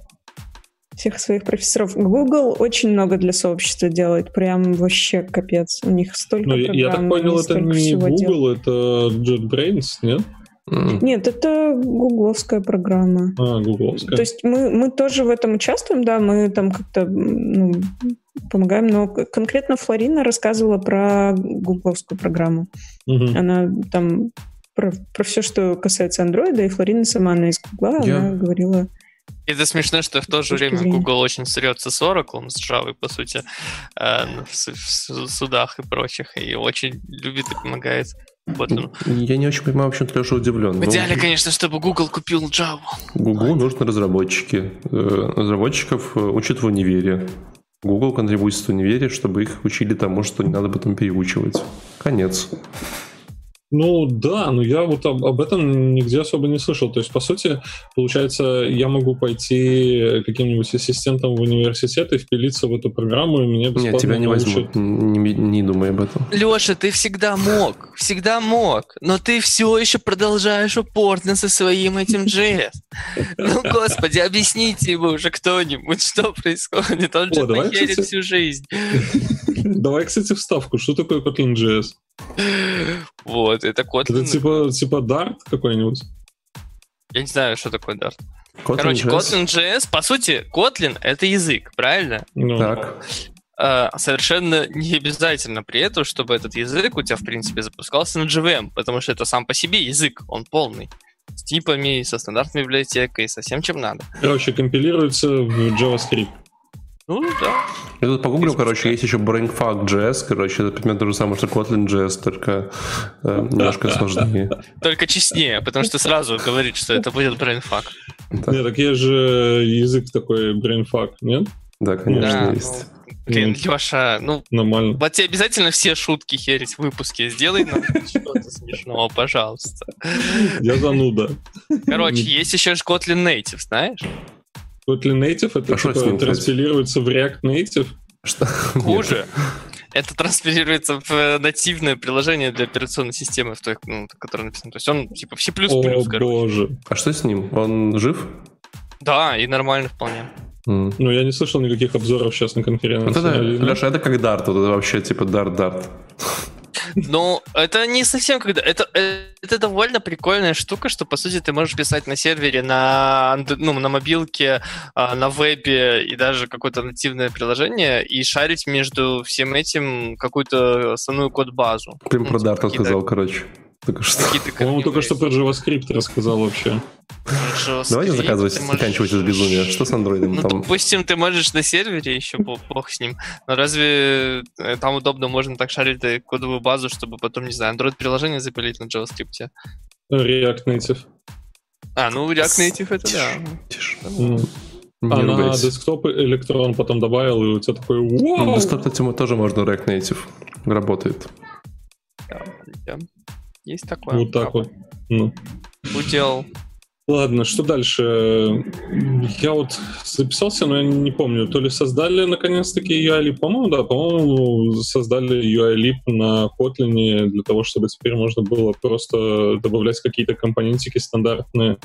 Всех своих профессоров. Google очень много для сообщества делает. Прям вообще капец. У них столько ну, я, я так программ, понял, это не всего Google, делают. это JetBrains, нет? Нет, это гугловская программа. А, гугловская. То есть мы, мы тоже в этом участвуем, да, мы там как-то ну, помогаем, но конкретно Флорина рассказывала про гугловскую программу. Мгм. Она там про, про все, что касается андроида, и Флорина сама, она из Гугла, Я- она говорила... Это смешно, что в то же время. Google очень срется с Oracle, с Java, по сути, э, в су- в су- судах и прочих, и очень любит и помогает Kotlin. Я не очень понимаю, в общем-то, Леша удивлен. В идеале, конечно, чтобы Google купил Java. Google нужны разработчики. Э, Разработчиков э, учат в универе. Google контрибует в универе, чтобы их учили тому, что не надо потом переучивать. Конец. Ну да, но я вот об, об этом нигде особо не слышал. То есть, по сути, получается, я могу пойти каким-нибудь ассистентом в университет и впилиться в эту программу, и мне бесплатно Нет, тебя не научат. возьмут. Не, не думай об этом. Леша, ты всегда мог, всегда мог, но ты все еще продолжаешь упорно со своим этим JS. Ну, господи, объясните ему уже кто-нибудь, что происходит. Он же кстати. всю жизнь. (laughs) Давай, кстати, вставку. Что такое Kotlin.js? Вот, это Это Kotlin. типа, типа Dart какой-нибудь? Я не знаю, что такое Dart. Kotlin Короче, JS. Kotlin.js, по сути, Kotlin — это язык, правильно? Ну, Так. А, совершенно не обязательно при этом, чтобы этот язык у тебя, в принципе, запускался на JVM, потому что это сам по себе язык, он полный. С типами, со стандартной библиотекой, со всем, чем надо. Короче, компилируется в JavaScript. Ну, да. Я тут погуглил, Из короче, есть еще BrainFuck.js, короче, это примерно то же самое, что Kotlin.js, только э, немножко сложнее. Только честнее, потому что сразу говорит, что это будет brainfuck. Нет, так есть же язык такой brainfuck, нет? да, конечно, Да, есть. блин. Леша, ну, Нормально. вот тебе обязательно все шутки херить в выпуске. Сделай нам что-то смешного, пожалуйста. Я зануда. Короче, есть еще Kotlin Native, знаешь? Kotlin Native это А типа транспилируется в React Native. Что? Хуже. Это транспилируется в э, нативное приложение для операционной системы, в той, ну, которая написана. То есть он типа в C++, О короче. боже. А что с ним? Он жив? Да, и нормально вполне. М. Ну, я не слышал никаких обзоров сейчас на конференции. Вот это, Леша, это как Dart, вот это вообще типа Dart-Dart. Но это не совсем когда... Это, это довольно прикольная штука, что, по сути, ты можешь писать на сервере, на, ну, на мобилке, а, на вебе и даже какое-то нативное приложение и шарить между всем этим какую-то основную код-базу. Прям Ну, про типа Dart какие-то- сказал, короче. Только что. По-моему, только что про JavaScript рассказал вообще. JavaScript, Давайте заказывать, можешь- заканчивать это безумие. Что с андроидом Ну, там? допустим, ты можешь на сервере, еще бо- бог с ним, но разве э, там удобно, можно так шарить кодовую базу, чтобы потом, не знаю, Android-приложение запилить на JavaScript? React Native. А, ну, React Native это да. Тише. Ну, Не а на десктоп электрон потом добавил, и у тебя такой Ну, вау! десктоп, кстати, мо- тоже можно React Native. Работает. Да, да. Есть такое. Вот так вот. Ну. Удел. Ладно, что дальше? Я вот записался, но я не помню. То ли создали наконец-таки UI-лип, по-моему, да, по-моему, создали UI-лип на Kotlin для того, чтобы теперь можно было просто добавлять какие-то компонентики стандартные.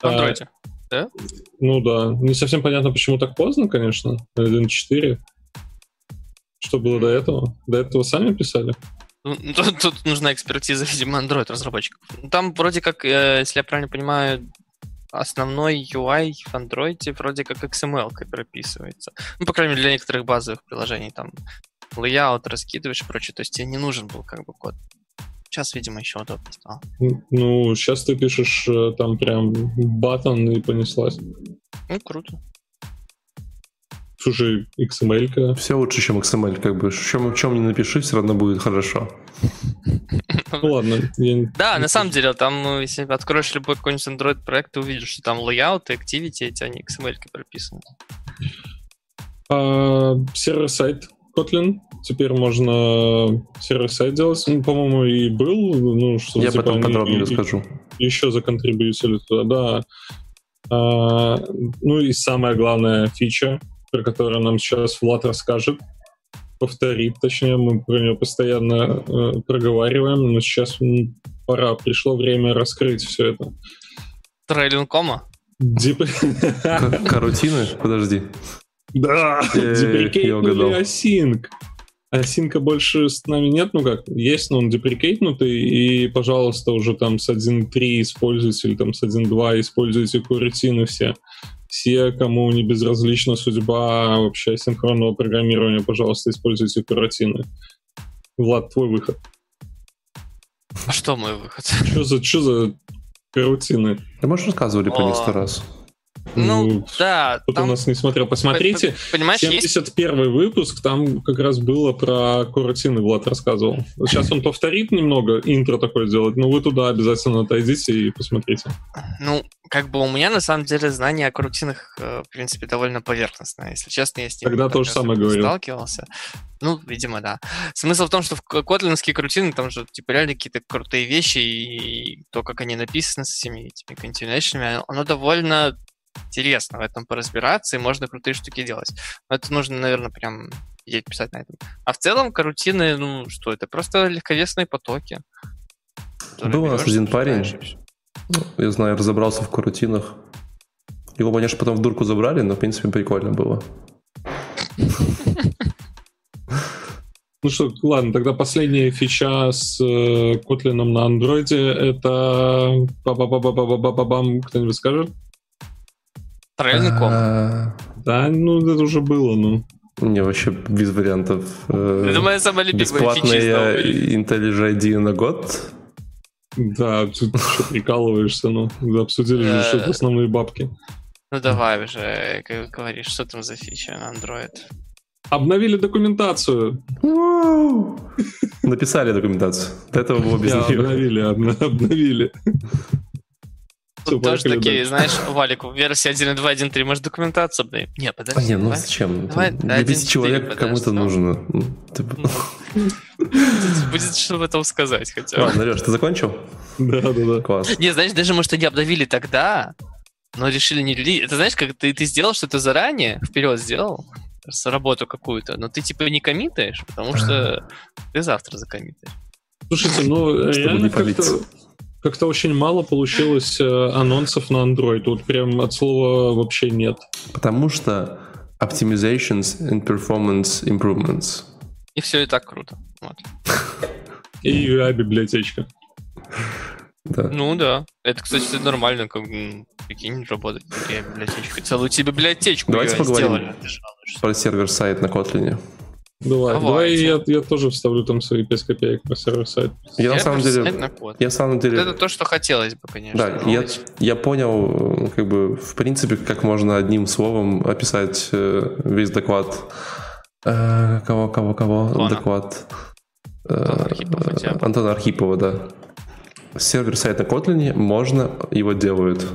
В А, Android. ну да, не совсем понятно, почему так поздно, конечно, на 1.4. Что было до этого? До этого сами писали? Ну, Тут, тут нужна экспертиза, видимо, Android разработчиков. Ну, Там вроде как, э, если я правильно понимаю, основной UI в Android вроде как XML прописывается. Ну, по крайней мере, для некоторых базовых приложений там layout раскидываешь и прочее. То есть тебе не нужен был как бы код. Сейчас, видимо, еще удобно стало. Ну, сейчас ты пишешь э, там прям батон и понеслась. Ну, круто. Слушай, XML-ка. Все лучше, чем XML, как бы. Чем, чем не напиши, все равно будет хорошо. Ну ладно. я- Да, на самом деле, там, ну, если откроешь любой какой-нибудь Android проект, ты увидишь, что там layout и activity, эти, они XML прописаны. А, сервер-сайт Kotlin. Теперь можно сервер-сайт делать. Ну, по-моему, и был. Ну, что Я типа потом они подробнее расскажу. еще законтрибьютили туда, да. А, ну и самая главная фича, про которую нам сейчас Влад расскажет, повторит, точнее, мы про нее постоянно э, проговариваем, но сейчас пора, пришло время раскрыть все это. Трейлинг кома? Дип- Карутины? Подожди. Да, Э, деприкейтнули. Async. Асинка больше с нами нет, ну как, есть, но он деприкейтнутый, и, пожалуйста, уже там с 1.3 используйте, или там с 1.2 используйте курутины все. Все, кому не безразлична судьба вообще синхронного программирования, пожалуйста, используйте курутины. Влад, твой выход. А что мой выход? Что за, что за карутины? Да, может, рассказывали про них О. сто раз. Ну, да, Кто-то там, у нас не смотрел. Посмотрите, понимаешь, есть 71 выпуск, там как раз было про карутины Влад рассказывал. Сейчас он повторит немного, интро такое сделать, но вы туда обязательно отойдите и посмотрите. Ну, как бы у меня на самом деле знание о крутинах, э, в принципе, довольно поверхностное. Если честно, я с ним Тогда так то же особо самое говорил. сталкивался. Ну, видимо, да. Смысл в том, что в котлинские крутины там же типа реально какие-то крутые вещи, и то, как они написаны с всеми этими континуэйшнами, оно довольно интересно в этом поразбираться, и можно крутые штуки делать. Но это нужно, наверное, прям сидеть писать на этом. А в целом карутины, ну что, это просто легковесные потоки. Был у нас один парень, всё. я знаю, разобрался в карутинах. Его, конечно, потом в дурку забрали, но, в принципе, прикольно было. (laughs) Ну что, ладно, тогда последняя фича с э, Kotlin на андроиде это... Ба-ба-ба-ба-ба-ба-бам, кто-нибудь скажет? Параллельный ком. А, Да, ну это уже было, ну. Не, вообще без вариантов. Э, Это моя самая любимая новой. IntelliJ ID на год. Да, тут что прикалываешься, ну. Обсудили же, что это Э. основные бабки. Ну давай уже, как говоришь, что там за фича на Android? Обновили документацию. Написали документацию. До этого было без нее. обновили, обновили. Тут тоже такие, знаешь, Валик, в версии 1.2, 1.3, может, документацию обновим? Не, А, подожди, не, ну зачем? давай, Там да, Для 10 1.4 человек кому-то ну. нужно. Ну, Будет- что потом сказать хотя бы. Ладно, Леш, ты закончил? Да, да, да. Класс. Не, знаешь, даже, может, они обновили тогда, но решили не релизить. Это знаешь, как ты, ты сделал что-то заранее, вперед сделал, с работу какую-то, но ты типа не коммитаешь, потому что ты завтра закоммитаешь. Слушайте, ну Чтобы реально не как-то. Как-то очень мало получилось э, анонсов на Android. Вот прям от слова вообще нет. Потому что optimizations and performance improvements. И все и так круто. Вот. И UI-библиотечка. Да. Ну да. Это, кстати, нормально, как прикинь, работать такая библиотечка. Целую тебе библиотечку Давайте поговорим. сделали. Про server-side на Kotlin. Давай, давай я, я тоже вставлю там свои 5 копеек про server-side. Я на самом Server-side деле... на код. Я на самом Вот деле... это то, что хотелось бы, конечно. Да, я, я понял, э, как бы, в принципе, как можно одним словом описать э, весь доклад. Э, Кого, кого, кого? Антона. Доклад. э, Антона Архипова у тебя был. Антона Архипова, да. Сервер-сайт на Kotlin, можно, его делают.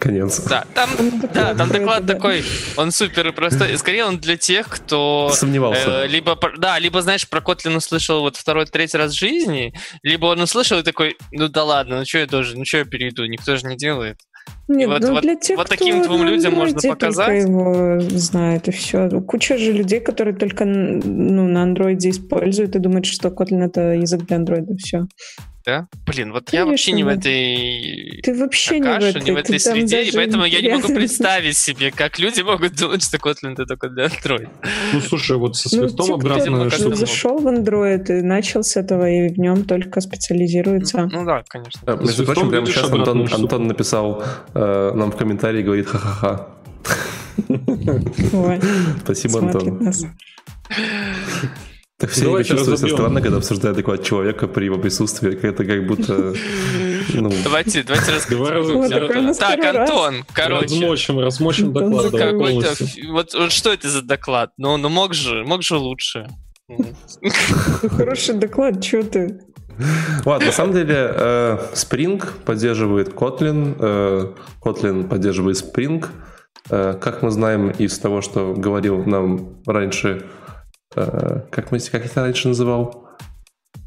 Конец. Да, там, Там да, там доклад такой, он супер и простой. Скорее, он для тех, кто Сомневался. э, либо, да, либо, знаешь, про Kotlin услышал вот второй, третий раз в жизни, либо он услышал и такой, ну да ладно, ну что я тоже, ну что я перейду, никто же не делает. Нет, вот- ну вот- для тех, вот кто таким двум на людям можно показать. только его знает, и все. Куча же людей, которые только ну, на андроиде используют и думают, что Kotlin — это язык для андроида. Все. Да? Блин, вот я вообще Конечно, не в этой Ты вообще не в этой, не в этой среде, и поэтому я не могу представить себе, как люди могут думать, что Kotlin это только для Android. Ну, слушай, вот со Ну, свифтом те, обратная кто зашел в Android и начал с этого, и в нем только специализируется. Ну да, конечно. Да, между прочим, прямо сейчас Антон. Антон написал э, нам в комментарии, говорит ха-ха-ха. (laughs) Спасибо, Антон. Так все Давайте себя странно, когда обсуждают доклад человека при его присутствии. Это как будто... (laughs) Ну, Давайте, давайте Давай раз- рассказывать. Вот такой у нас Так. Антон, короче. Размочим, размочим доклад. Какой-то, вот, что это за доклад? Ну, ну мог же, мог же лучше. Ну, Хороший доклад, что ты? Ладно, на самом деле э, Spring поддерживает Kotlin, э, Kotlin поддерживает Spring. Э, Как мы знаем из того, что говорил нам раньше, как, мы, как это раньше называл?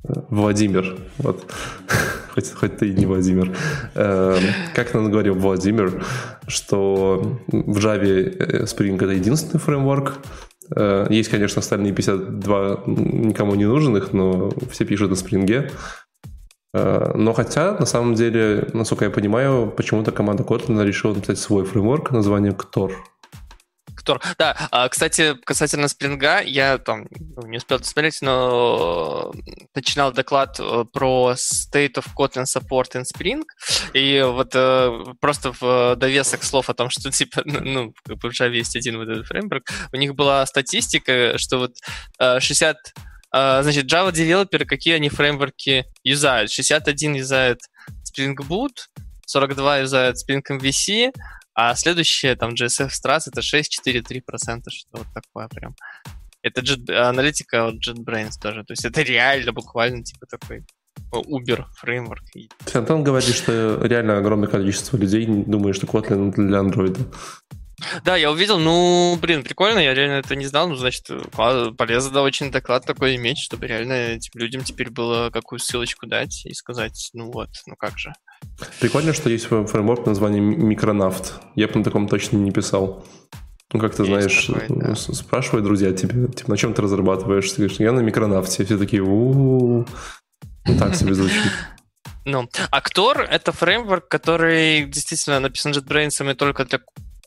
Э, Владимир. Вот. (laughs) Хоть, хоть ты и не Владимир. Э, Как нам говорил Владимир, что в Java э, Spring это единственный фреймворк. Э, Есть, конечно, остальные 52 никому не нужных, но все пишут на. Э, Но хотя, на самом деле, насколько я понимаю, почему-то команда Kotlin решила написать свой фреймворк названием Ктор. Кто? Да, а, кстати, касательно спринга, я там ну, не успел посмотреть, но начинал доклад э, про State of Kotlin Support in Spring, и вот э, просто в довесок слов о том, что (laughs) типа, ну, ну, как бы в Java есть один вот этот фреймворк, у них была статистика, что вот э, 60 А, значит, Java девелоперы, какие они фреймворки юзают? 61 юзает Spring Boot, 42 юзают Spring MVC, а следующее, там, JSF Strass, это 6-4-3%, что вот такое прям. Это Jet, аналитика от JetBrains тоже. То есть это реально буквально типа такой Uber фреймворк. Антон говорит, что реально огромное количество людей думает, что Kotlin для Android. Да, я увидел, ну, блин, прикольно, я реально это не знал, ну, значит, полезно да, очень доклад такой иметь, чтобы реально этим людям теперь было какую ссылочку дать и сказать, ну вот, ну как же. Прикольно, что есть фреймворк название Микронавт. Я бы на таком точно не писал. Ну, как ты знаешь, такой, да. спрашивают друзья тебе, типа, на чем ты разрабатываешь? Ты говоришь, я на микронавте. Все такие, у ну, так себе звучит. (laughs) Ну, Актор — это фреймворк, который действительно написан JetBrains и только для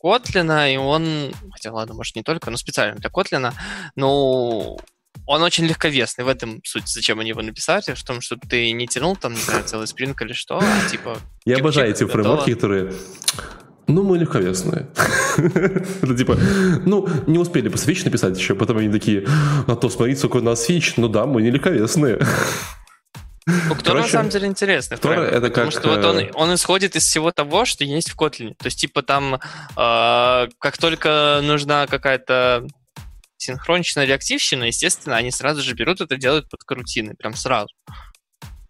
Kotlin, и он, хотя ладно, может не только, но специально для Kotlin, но он очень легковесный, в этом суть, зачем они его написали, в том, чтобы ты не тянул там, не знаю, целый спринг или что, а типа... Я обожаю эти фреймворки, которые ну, мы легковесные. Это (laughs) типа, ну, не успели по свич написать еще, потом они такие, а то смотрите, сколько у нас свич. Ну да, мы не легковесные. Ну, кто на самом деле интересный. Ктор это потому как... что вот он, э, он исходит из всего того, что есть в Kotlin. То есть, типа, там, э, как только нужна какая-то синхроничная реактивщина, естественно, они сразу же берут это, делают под корутины, прям сразу.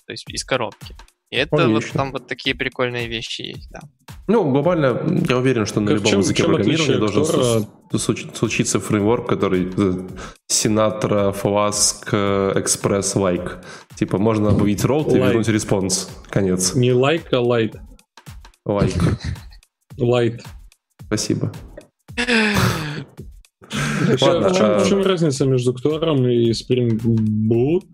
То есть из коробки. И это Конечно. вот там вот такие прикольные вещи есть, да. Ну, глобально, я уверен, что на как любом чем, языке программирования должен Ktor'а... случиться фреймворк, который Sinatra, Flask, Express, like. Типа, можно объявить route like. и вернуть response. Конец. Не like, а light. Like. Light. Спасибо. (laughs) В, чем, разница между Ктором и Boot?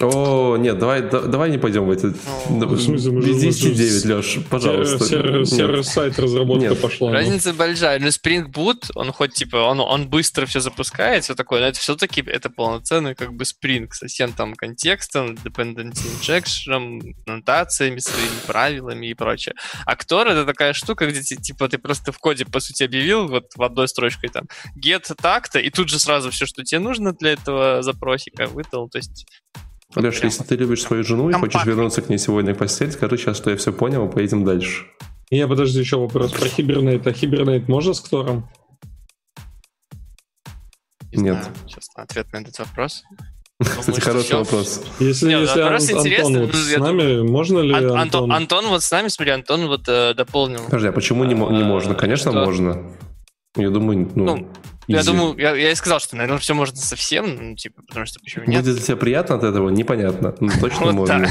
О, нет, давай, да, давай не пойдем в эти... Ну, в смысле, мы Без 10 Леш, пожалуйста. Сервер-сайт разработка нет. пошла. Ну. Разница ну. большая. Но Spring Boot, он хоть типа, он, он быстро все запускает, все такое, но это все-таки это полноценный как бы Spring со всем там контекстом, dependency injection, нотациями, своими правилами и прочее. А Ктор это такая штука, где типа ты просто в коде, по сути, объявил вот в одной строчкой там get так-то, и тут же сразу все, что тебе нужно для этого запросика выдал. То есть вот Леш, если ты любишь свою жену и хочешь вернуться к ней сегодня в постель, скажи сейчас, что я все понял, и поедем дальше. Я подожди, еще вопрос про Hibernate. А Hibernate можно с Ктором? Нет. Сейчас ответ на этот вопрос. (laughs) Кстати, хороший вопрос. Если, Нет, если вопрос Ан- Антон вот с нами, можно ли Ан- Антон... Антон вот с нами, смотри, Антон вот э, дополнил. Подожди, а почему не, не можно? Конечно, можно. Я думаю, ну... ну я думаю, я, я и сказал, что, наверное, все можно совсем, ну, типа, потому что почему нет. Будет тебе приятно от этого? Непонятно. Ну, точно можно.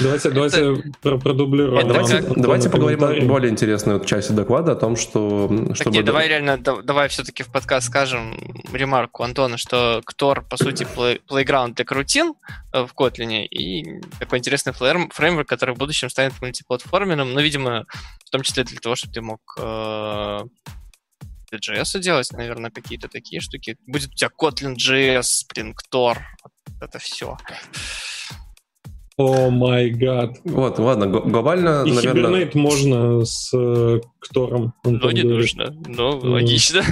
Давайте, давайте продублируем. Давайте, давайте поговорим о более интересной вот части доклада, о том, что... Чтобы... нет, давай реально, давай все-таки в подкаст скажем ремарку Антона, что Ктор, по сути, play, playground для крутин э, в Kotlin и такой интересный фреймворк, который в будущем станет мультиплатформенным, но, видимо, в том числе для того, чтобы ты мог э, JS делать, наверное, какие-то такие штуки. Будет у тебя Kotlin JS, Spring Tor, вот это все. О май гад. Вот, ладно, глобально, И наверное... Hibernate можно с э, Ктором. Ну, не говорит. нужно, но mm. логично.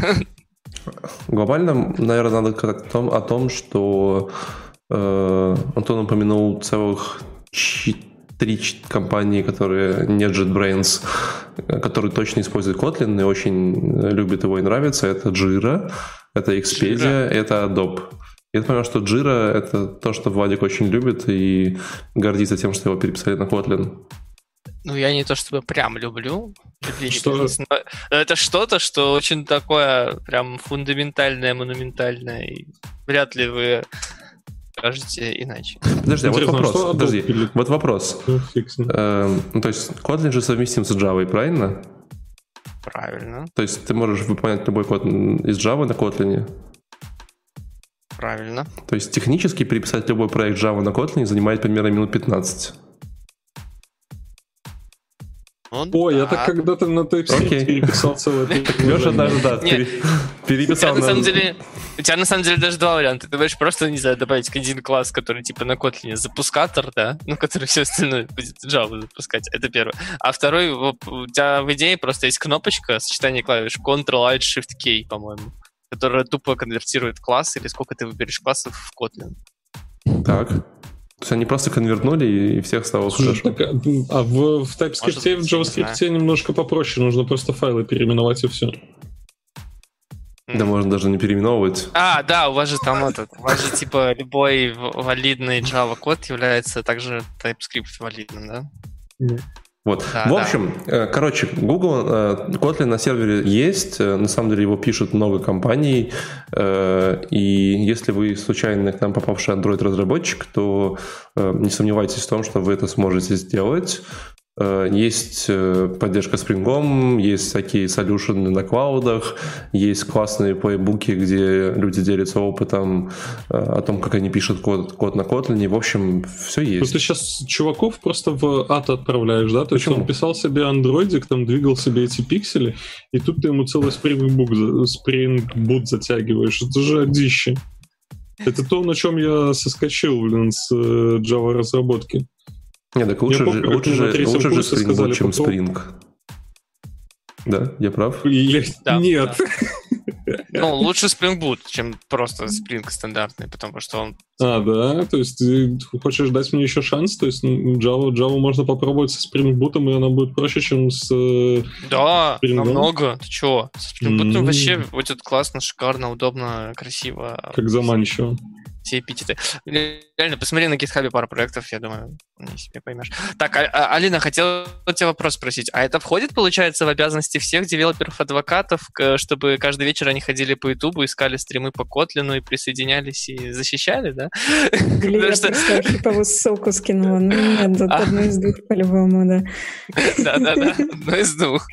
Глобально, наверное, надо сказать о том, о том что э, Антон упомянул целых три компании, которые не JetBrains, которые точно используют Kotlin и очень любят его и нравятся. Это Jira, это Expedia, Jira. это Adobe. Я понимаю, что Jira — это то, что Владик очень любит и гордится тем, что его переписали на Kotlin. Ну, я не то чтобы прям люблю. Что? Это что-то, что очень такое прям фундаментальное, монументальное. И вряд ли вы скажете иначе. Подожди, а вот вопрос. Подожди, вот вопрос. Ну, э, ну, то есть Kotlin же совместим с Java, правильно? Правильно. То есть ты можешь выполнять любой код из Java на Kotlin? Правильно. То есть технически переписать любой проект Java на Kotlin занимает примерно минут 15. Ну, Ой, да. я так когда-то на TypeScript okay. переписал целое Леша даже, да, переписал. У тебя, на самом деле, у тебя на самом деле даже два варианта. Ты можешь просто, не знаю, добавить один класс, который типа на Kotlin запускатор, да, (laughs) ну, который все остальное будет Java запускать. Это первое. А второй, у тебя в идее просто есть кнопочка, сочетание клавиш Ctrl-Alt-Shift-K, по-моему. которая тупо конвертирует класс, или сколько ты выберешь классов в Kotlin. Так. То есть они просто конвертнули и всех стало хорошо. Так, а, в, в TypeScript и в JavaScript немножко попроще, нужно просто файлы переименовать и все. Да можно даже не переименовывать. А, да, у вас же там этот, у вас же типа любой валидный Java код является также TypeScript валидным, да? Вот. Да, в общем, да. Э, короче, Google, э, Kotlin на сервере есть, э, на самом деле его пишут много компаний, и если вы случайно к нам попавший Android-разработчик, то не сомневайтесь в том, что вы это сможете сделать. Э, есть э, поддержка Spring, есть всякие солюшены на клаудах, есть классные плейбуки, где люди делятся опытом э, о том, как они пишут код, код на Kotlin. В общем, все есть. Ну, ты сейчас чуваков просто в ад отправляешь, да? То Почему? есть он писал себе андроидик, там двигал себе эти пиксели, и тут ты ему целый Spring Boot, Spring Boot затягиваешь. Это же одище. Это то, на чем я соскочил, блин, с Java разработки. Не, так лучше, помню, же, лучше, же, лучше же Spring сказали, чем потом... Spring. Да, я прав? Я... Да, Нет. Да. Ну, лучше Spring Boot, чем просто Spring стандартный, потому что он... А, да? То есть ты хочешь дать мне еще шанс? То есть Java, Java можно попробовать со Spring Boot, и она будет проще, чем с э, Да, Spring намного. Ты чего? С Spring Boot mm-hmm. вообще будет классно, шикарно, удобно, красиво. Как заманчиво все эпитеты. Реально, посмотри на GitHub пару проектов, я думаю, не себе поймешь. Так, а, а, Алина, хотел у тебя вопрос спросить. А это входит, получается, в обязанности всех девелоперов-адвокатов, чтобы каждый вечер они ходили по Ютубу, искали стримы по Котлину и присоединялись и защищали, да? Или я что... просто хиповую ссылку скинула. Ну, нет, а. одно из двух по-любому, да. Да-да-да, одно из двух.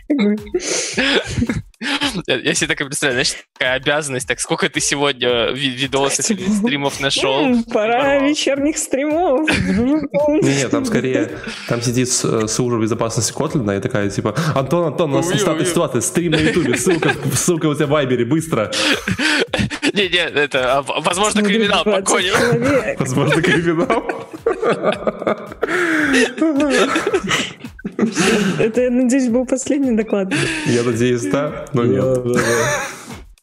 Я себе так и представляю, знаешь, такая обязанность, так сколько ты сегодня видосов или стримов нашел? (laughs) Пора вечерних стримов. (laughs) Не-не, там скорее, там сидит служба безопасности Котлина и такая, типа, Антон, Антон, у нас статус ситуация, стрим на Ютубе, ссылка, ссылка у тебя в Вайбере, быстро. (laughs) Не-не, это, а, возможно, криминал погоним. Возможно, криминал. (laughs) Это, я надеюсь, был последний доклад. Я надеюсь, да, но нет.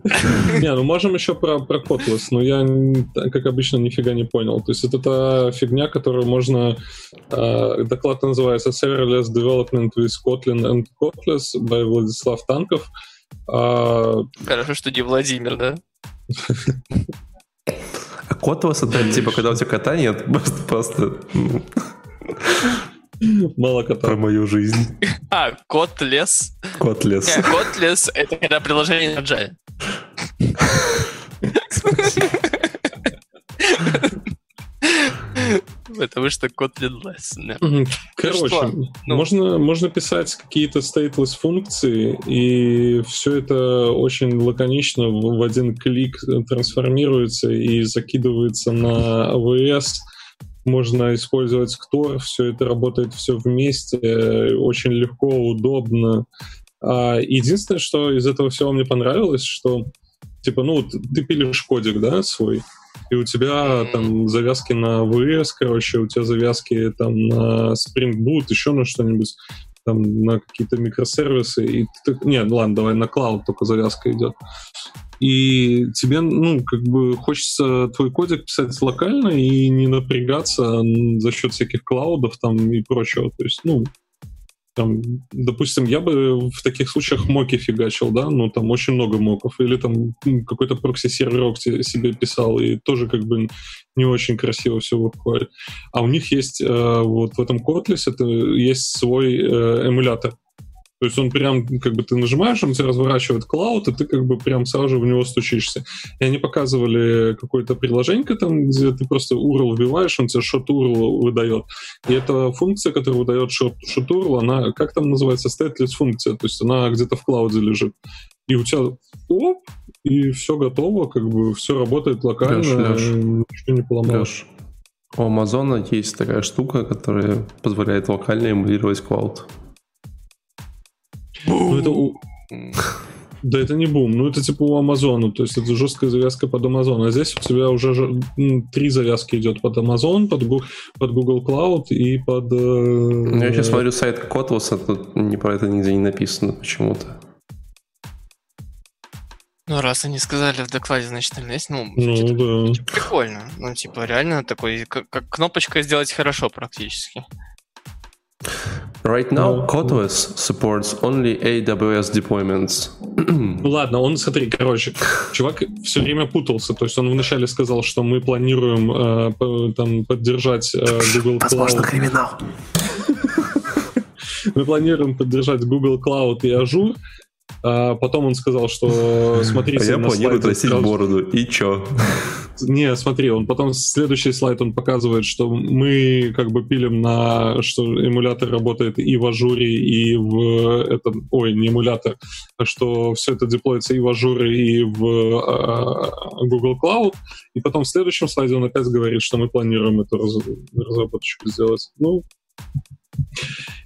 (laughs) Не, ну можем еще про, про Kotlin, но я, как обычно, нифига не понял. То есть это та фигня, которую можно... Э, доклад называется Serverless Development with Kotlin and Kotlin by Владислав Танков. А... Хорошо, что не Владимир, да? А Kotlin это типа, когда у тебя кота нет, просто... ну, Мало кота. Про мою жизнь. А, кот лес. Кот лес. Кот лес — это когда приложение на Java. Потому что Kotlin less. Короче, ну, можно, можно писать какие-то stateless функции, и все это очень лаконично в один клик трансформируется и закидывается на AWS можно использовать Ктор, все это работает все вместе, очень легко, удобно. А единственное, что из этого всего мне понравилось, что типа, ну, ты пилишь кодик, да, свой, и у тебя там завязки на VS, короче, у тебя завязки там на Spring Boot, еще на что-нибудь, там на какие-то микросервисы. И ты, не, ладно, давай на клауд только завязка идет и тебе, ну, как бы хочется твой кодик писать локально и не напрягаться за счет всяких клаудов там и прочего. То есть, ну, там, допустим, я бы в таких случаях моки фигачил, да, ну, там очень много моков, или там какой-то прокси-серверок себе писал, и тоже как бы не очень красиво все выходит. А у них есть э, вот в этом Kotlin это есть свой э, эмулятор, то есть он прям, как бы ты нажимаешь, он тебя разворачивает клауд, и ты как бы прям сразу же в него стучишься. И они показывали какое-то приложение там, где ты просто URL вбиваешь, он тебе shot URL выдает. И эта функция, которая выдает shot, shot URL, она, как там называется, stateless функция, то есть она где-то в клауде лежит. И у тебя оп, и все готово, как бы все работает локально, Леш, Леш, ничего не поломаешь. У Амазона есть такая штука, которая позволяет локально эмулировать клауд. Ну, это Да это не бум, ну это типа у Амазона, то есть это жесткая завязка под Амазон, а здесь у тебя уже ну, три завязки идет под Amazon, под, под Google Cloud и под... Э, ну, я сейчас смотрю сайт Kotlus, а тут не про это нигде не написано почему-то. Ну, раз они сказали в докладе, значит, там есть, ну, Ну, да. прикольно. Ну, типа, реально такой, как, как кнопочка сделать хорошо практически. Right now, Ну, Kotlin supports only AWS deployments. (clears throat) Ну ладно, он, смотри, короче, чувак все время путался. То есть он вначале сказал, что мы планируем э, по- там поддержать э, Google Cloud. криминал. Мы планируем поддержать Google Cloud и Azure. А потом он сказал, что А смотрите я на планирую сразу- бороду. И чё? Не, смотри, он потом следующий слайд он показывает, что мы как бы пилим на, что эмулятор работает и в ажуре, и в этом, ой, не эмулятор, а что все это деплоится и в ажуре, и в а, Google Cloud. И потом в следующем слайде он опять говорит, что мы планируем эту раз- разработочку сделать. Ну,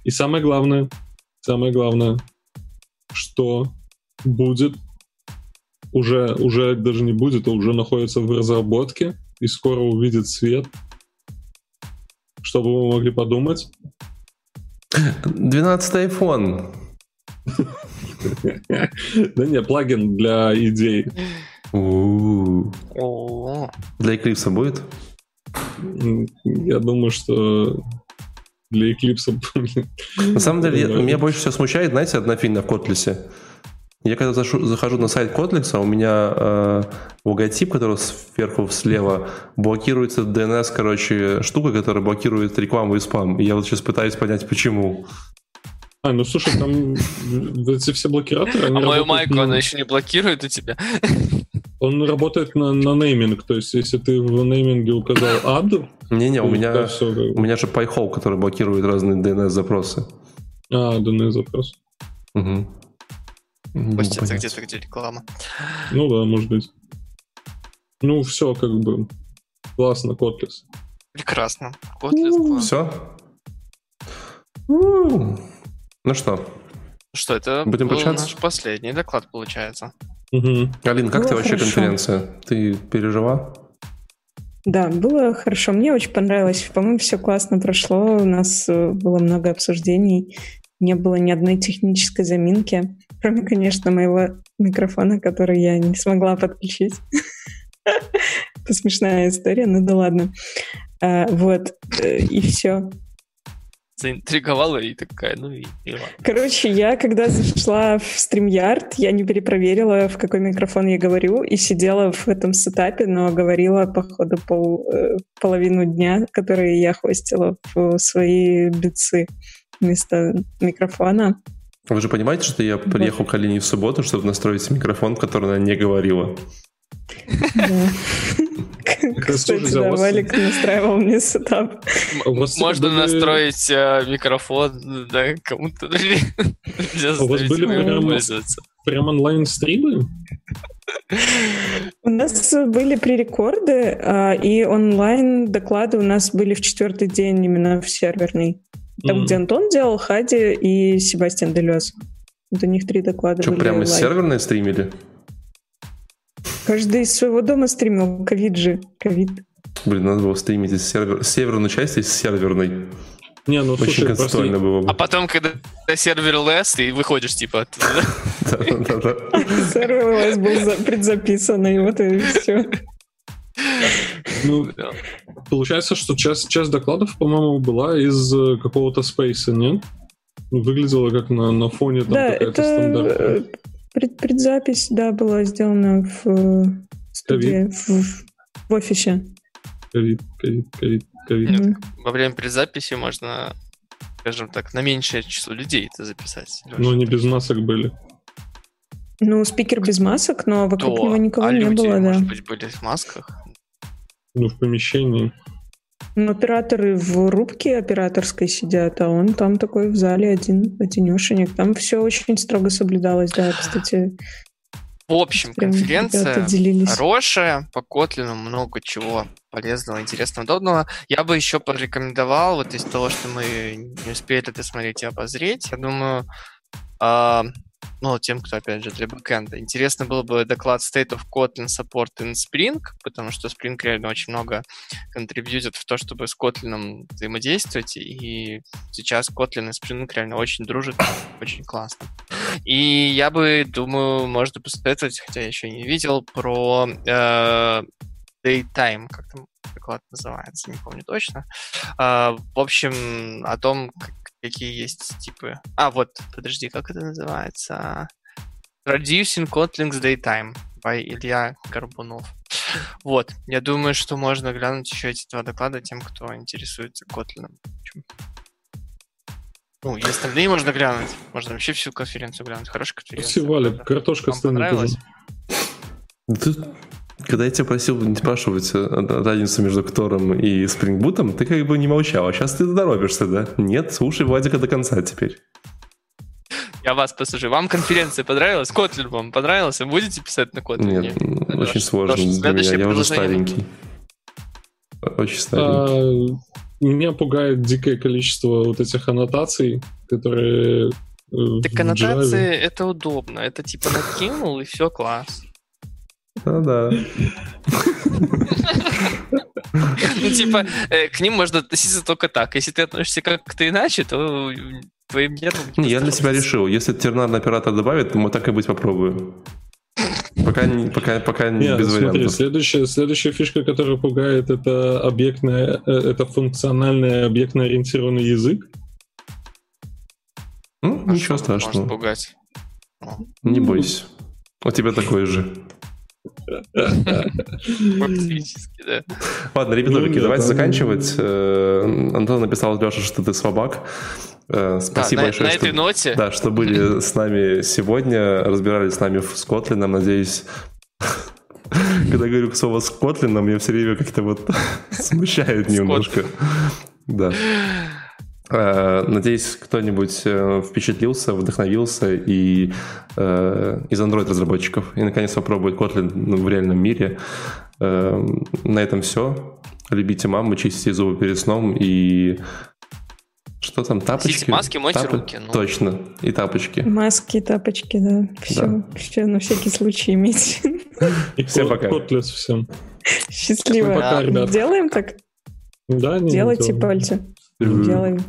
и самое главное, самое главное, что будет уже, уже даже не будет, а уже находится в разработке и скоро увидит свет. Что бы вы могли подумать? 12 iPhone. Да не, плагин для идей. Для Eclipse будет? Я думаю, что для Eclipse... На самом деле, меня больше всего смущает, знаете, одна фигня в Котлисе. Я когда зашу- захожу на сайт Котлиса, у меня э, логотип, который сверху слева, блокируется DNS, короче, штука, которая блокирует рекламу и спам. И я вот сейчас пытаюсь понять, почему. А, ну слушай, там эти все блокираторы, они а мою майку на- она еще не блокирует у тебя? Он работает на, на нейминг, то есть если ты в нейминге указал ад, Не-не, у то меня, бы. у меня же PyHole, который блокирует разные DNS-запросы. А, данный запрос. Угу. Пусть это где-то, где реклама. Ну да, может быть. Ну, все, как бы. Классно, Котлес. Прекрасно. Kotlin класс. Все? Ну что, Что, это Будем был прощаться? наш последний доклад, получается. Угу. Алин, как Было тебе вообще хорошо. конференция? Ты пережила? Да, было хорошо. Мне очень понравилось. По-моему, все классно прошло. У нас э, было много обсуждений. Не было ни одной технической заминки. Кроме, конечно, моего микрофона, который я не смогла подключить. (laughs) Это смешная история, ну да ладно. А, Вот, э, и все. Заинтриговала и такая, ну и, и ладно. Короче, я когда зашла в StreamYard, я не перепроверила, в какой микрофон я говорю, и сидела в этом сетапе, но говорила, походу, пол, э, половину дня, которые я хостила в свои битсы вместо микрофона. Вы же понимаете, что я приехал к Алине в субботу, чтобы настроить микрофон, в который она не говорила. Кстати, а да, Валик настраивал мне сетап. Вас Можно настроить э, микрофон, да, кому-то для У вас были. Прям онлайн-стримы? У нас были пререкорды, а, и онлайн-доклады у нас были в четвертый день именно в серверный. Там, Мгм. где Антон делал, Хади и Себастьян Делес. Вот у них три доклада Что, прямо из серверной стримили? Каждый из своего дома стримил. Ковид же. Ковид. Блин, надо было стримить из сервер... северную часть из серверной. Не, ну Очень слушай, концептуально просто... было бы. А потом, когда сервер лес, ты выходишь, типа, оттуда. (laughs) Сервер у вас был за- предзаписан, и вот и все. Ну, получается, что часть, часть докладов, по-моему, была из э, какого-то спейса, нет? Ну, Выглядело как на, на фоне там Да, какая-то это стандартная. э, пред- предзапись, да, была сделана в э, студии, в, в- офисе. Ковид, ковид, ковид, ковид. Во время предзаписи можно, скажем так, на меньшее число людей это записать. Но они без масок были. Ну, спикер без масок, но вокруг То, него никого а не люди, было, да. может быть, были в масках? Ну, в помещении. Ну, операторы в рубке операторской сидят, а он там такой в зале один, одинешенек. Там все очень строго соблюдалось, да, кстати. В общем, прям конференция хорошая, по Котлину много чего полезного, интересного, удобного. Я бы еще порекомендовал, вот из того, что мы не успели досмотреть и обозреть, я думаю, а, ну, тем, кто, опять же, для бэкэнда. Интересно было бы доклад State of Kotlin Support in Spring, потому что Spring реально очень много контрибьютит в то, чтобы с Kotlin взаимодействовать, и сейчас Kotlin и Spring реально очень дружат, очень классно. И я бы, думаю, можно посоветовать, хотя я еще не видел, про э, Daytime, как там доклад называется, не помню точно. Э, в общем, о том, какие есть типы. А, вот, подожди, как это называется? Reducing Kotling's Daytime by Илья Горбунов. Вот, я думаю, что можно глянуть еще эти два доклада тем, кто интересуется Kotlin. Ну, и остальные можно глянуть. Можно вообще всю конференцию глянуть. Хорошая конференция. Спасибо, картошка Вам понравилось? Ты, когда я тебя просил не спрашивать э, разницу между Ктором и Спрингбутом, ты как бы не молчал. А сейчас ты торопишься, да? Нет, слушай Владика до конца теперь. Я вас послушаю. Вам конференция понравилась? Котлин вам понравился? Будете писать на Kotlin? Нет, очень сложно для меня. Я уже старенький. Очень старенький. А, меня пугает дикое количество вот этих аннотаций, которые... Э, так аннотации это удобно. Это типа накинул и все, класс. Ну да. Ну, типа, э, к ним можно относиться только так. Если ты относишься как-то иначе, то твоим нервам... Я для себя решил, если тернарный оператор добавит, то мы так и быть попробуем. Пока, пока, пока Нет, без смотри, вариантов. Следующая, следующая фишка, которая пугает, это объектная, э, это функциональный объектно-ориентированный язык. Ну, А ничего страшного. Может пугать. Не бойся. У тебя такой же. Фактически, да. Ладно, ребятушки, Ну, да, давайте заканчивать. Э, Антон написал, Леша, что ты слабак. Э, Да, Спасибо на, большое, на что, этой ноте да, что были с нами сегодня, разбирались с нами с Котлином. Надеюсь, когда говорю слово с Котлином, меня все время как-то вот (laughs) смущает немножко. Да. Э, Надеюсь, кто-нибудь э, впечатлился, вдохновился и э, из Android-разработчиков и наконец попробует Kotlin в реальном мире. Э, На этом все. Любите маму, чистите зубы перед сном и что там, тапочки? Носите маски, мойте Тапы- руки, ну. Точно, и тапочки. Маски, тапочки, да. Все, Да. все на всякий случай иметь. И Всем пока. котлес всем. Счастливо. Пока. Делаем так? Да, не, Делайте пальцы. Делаем.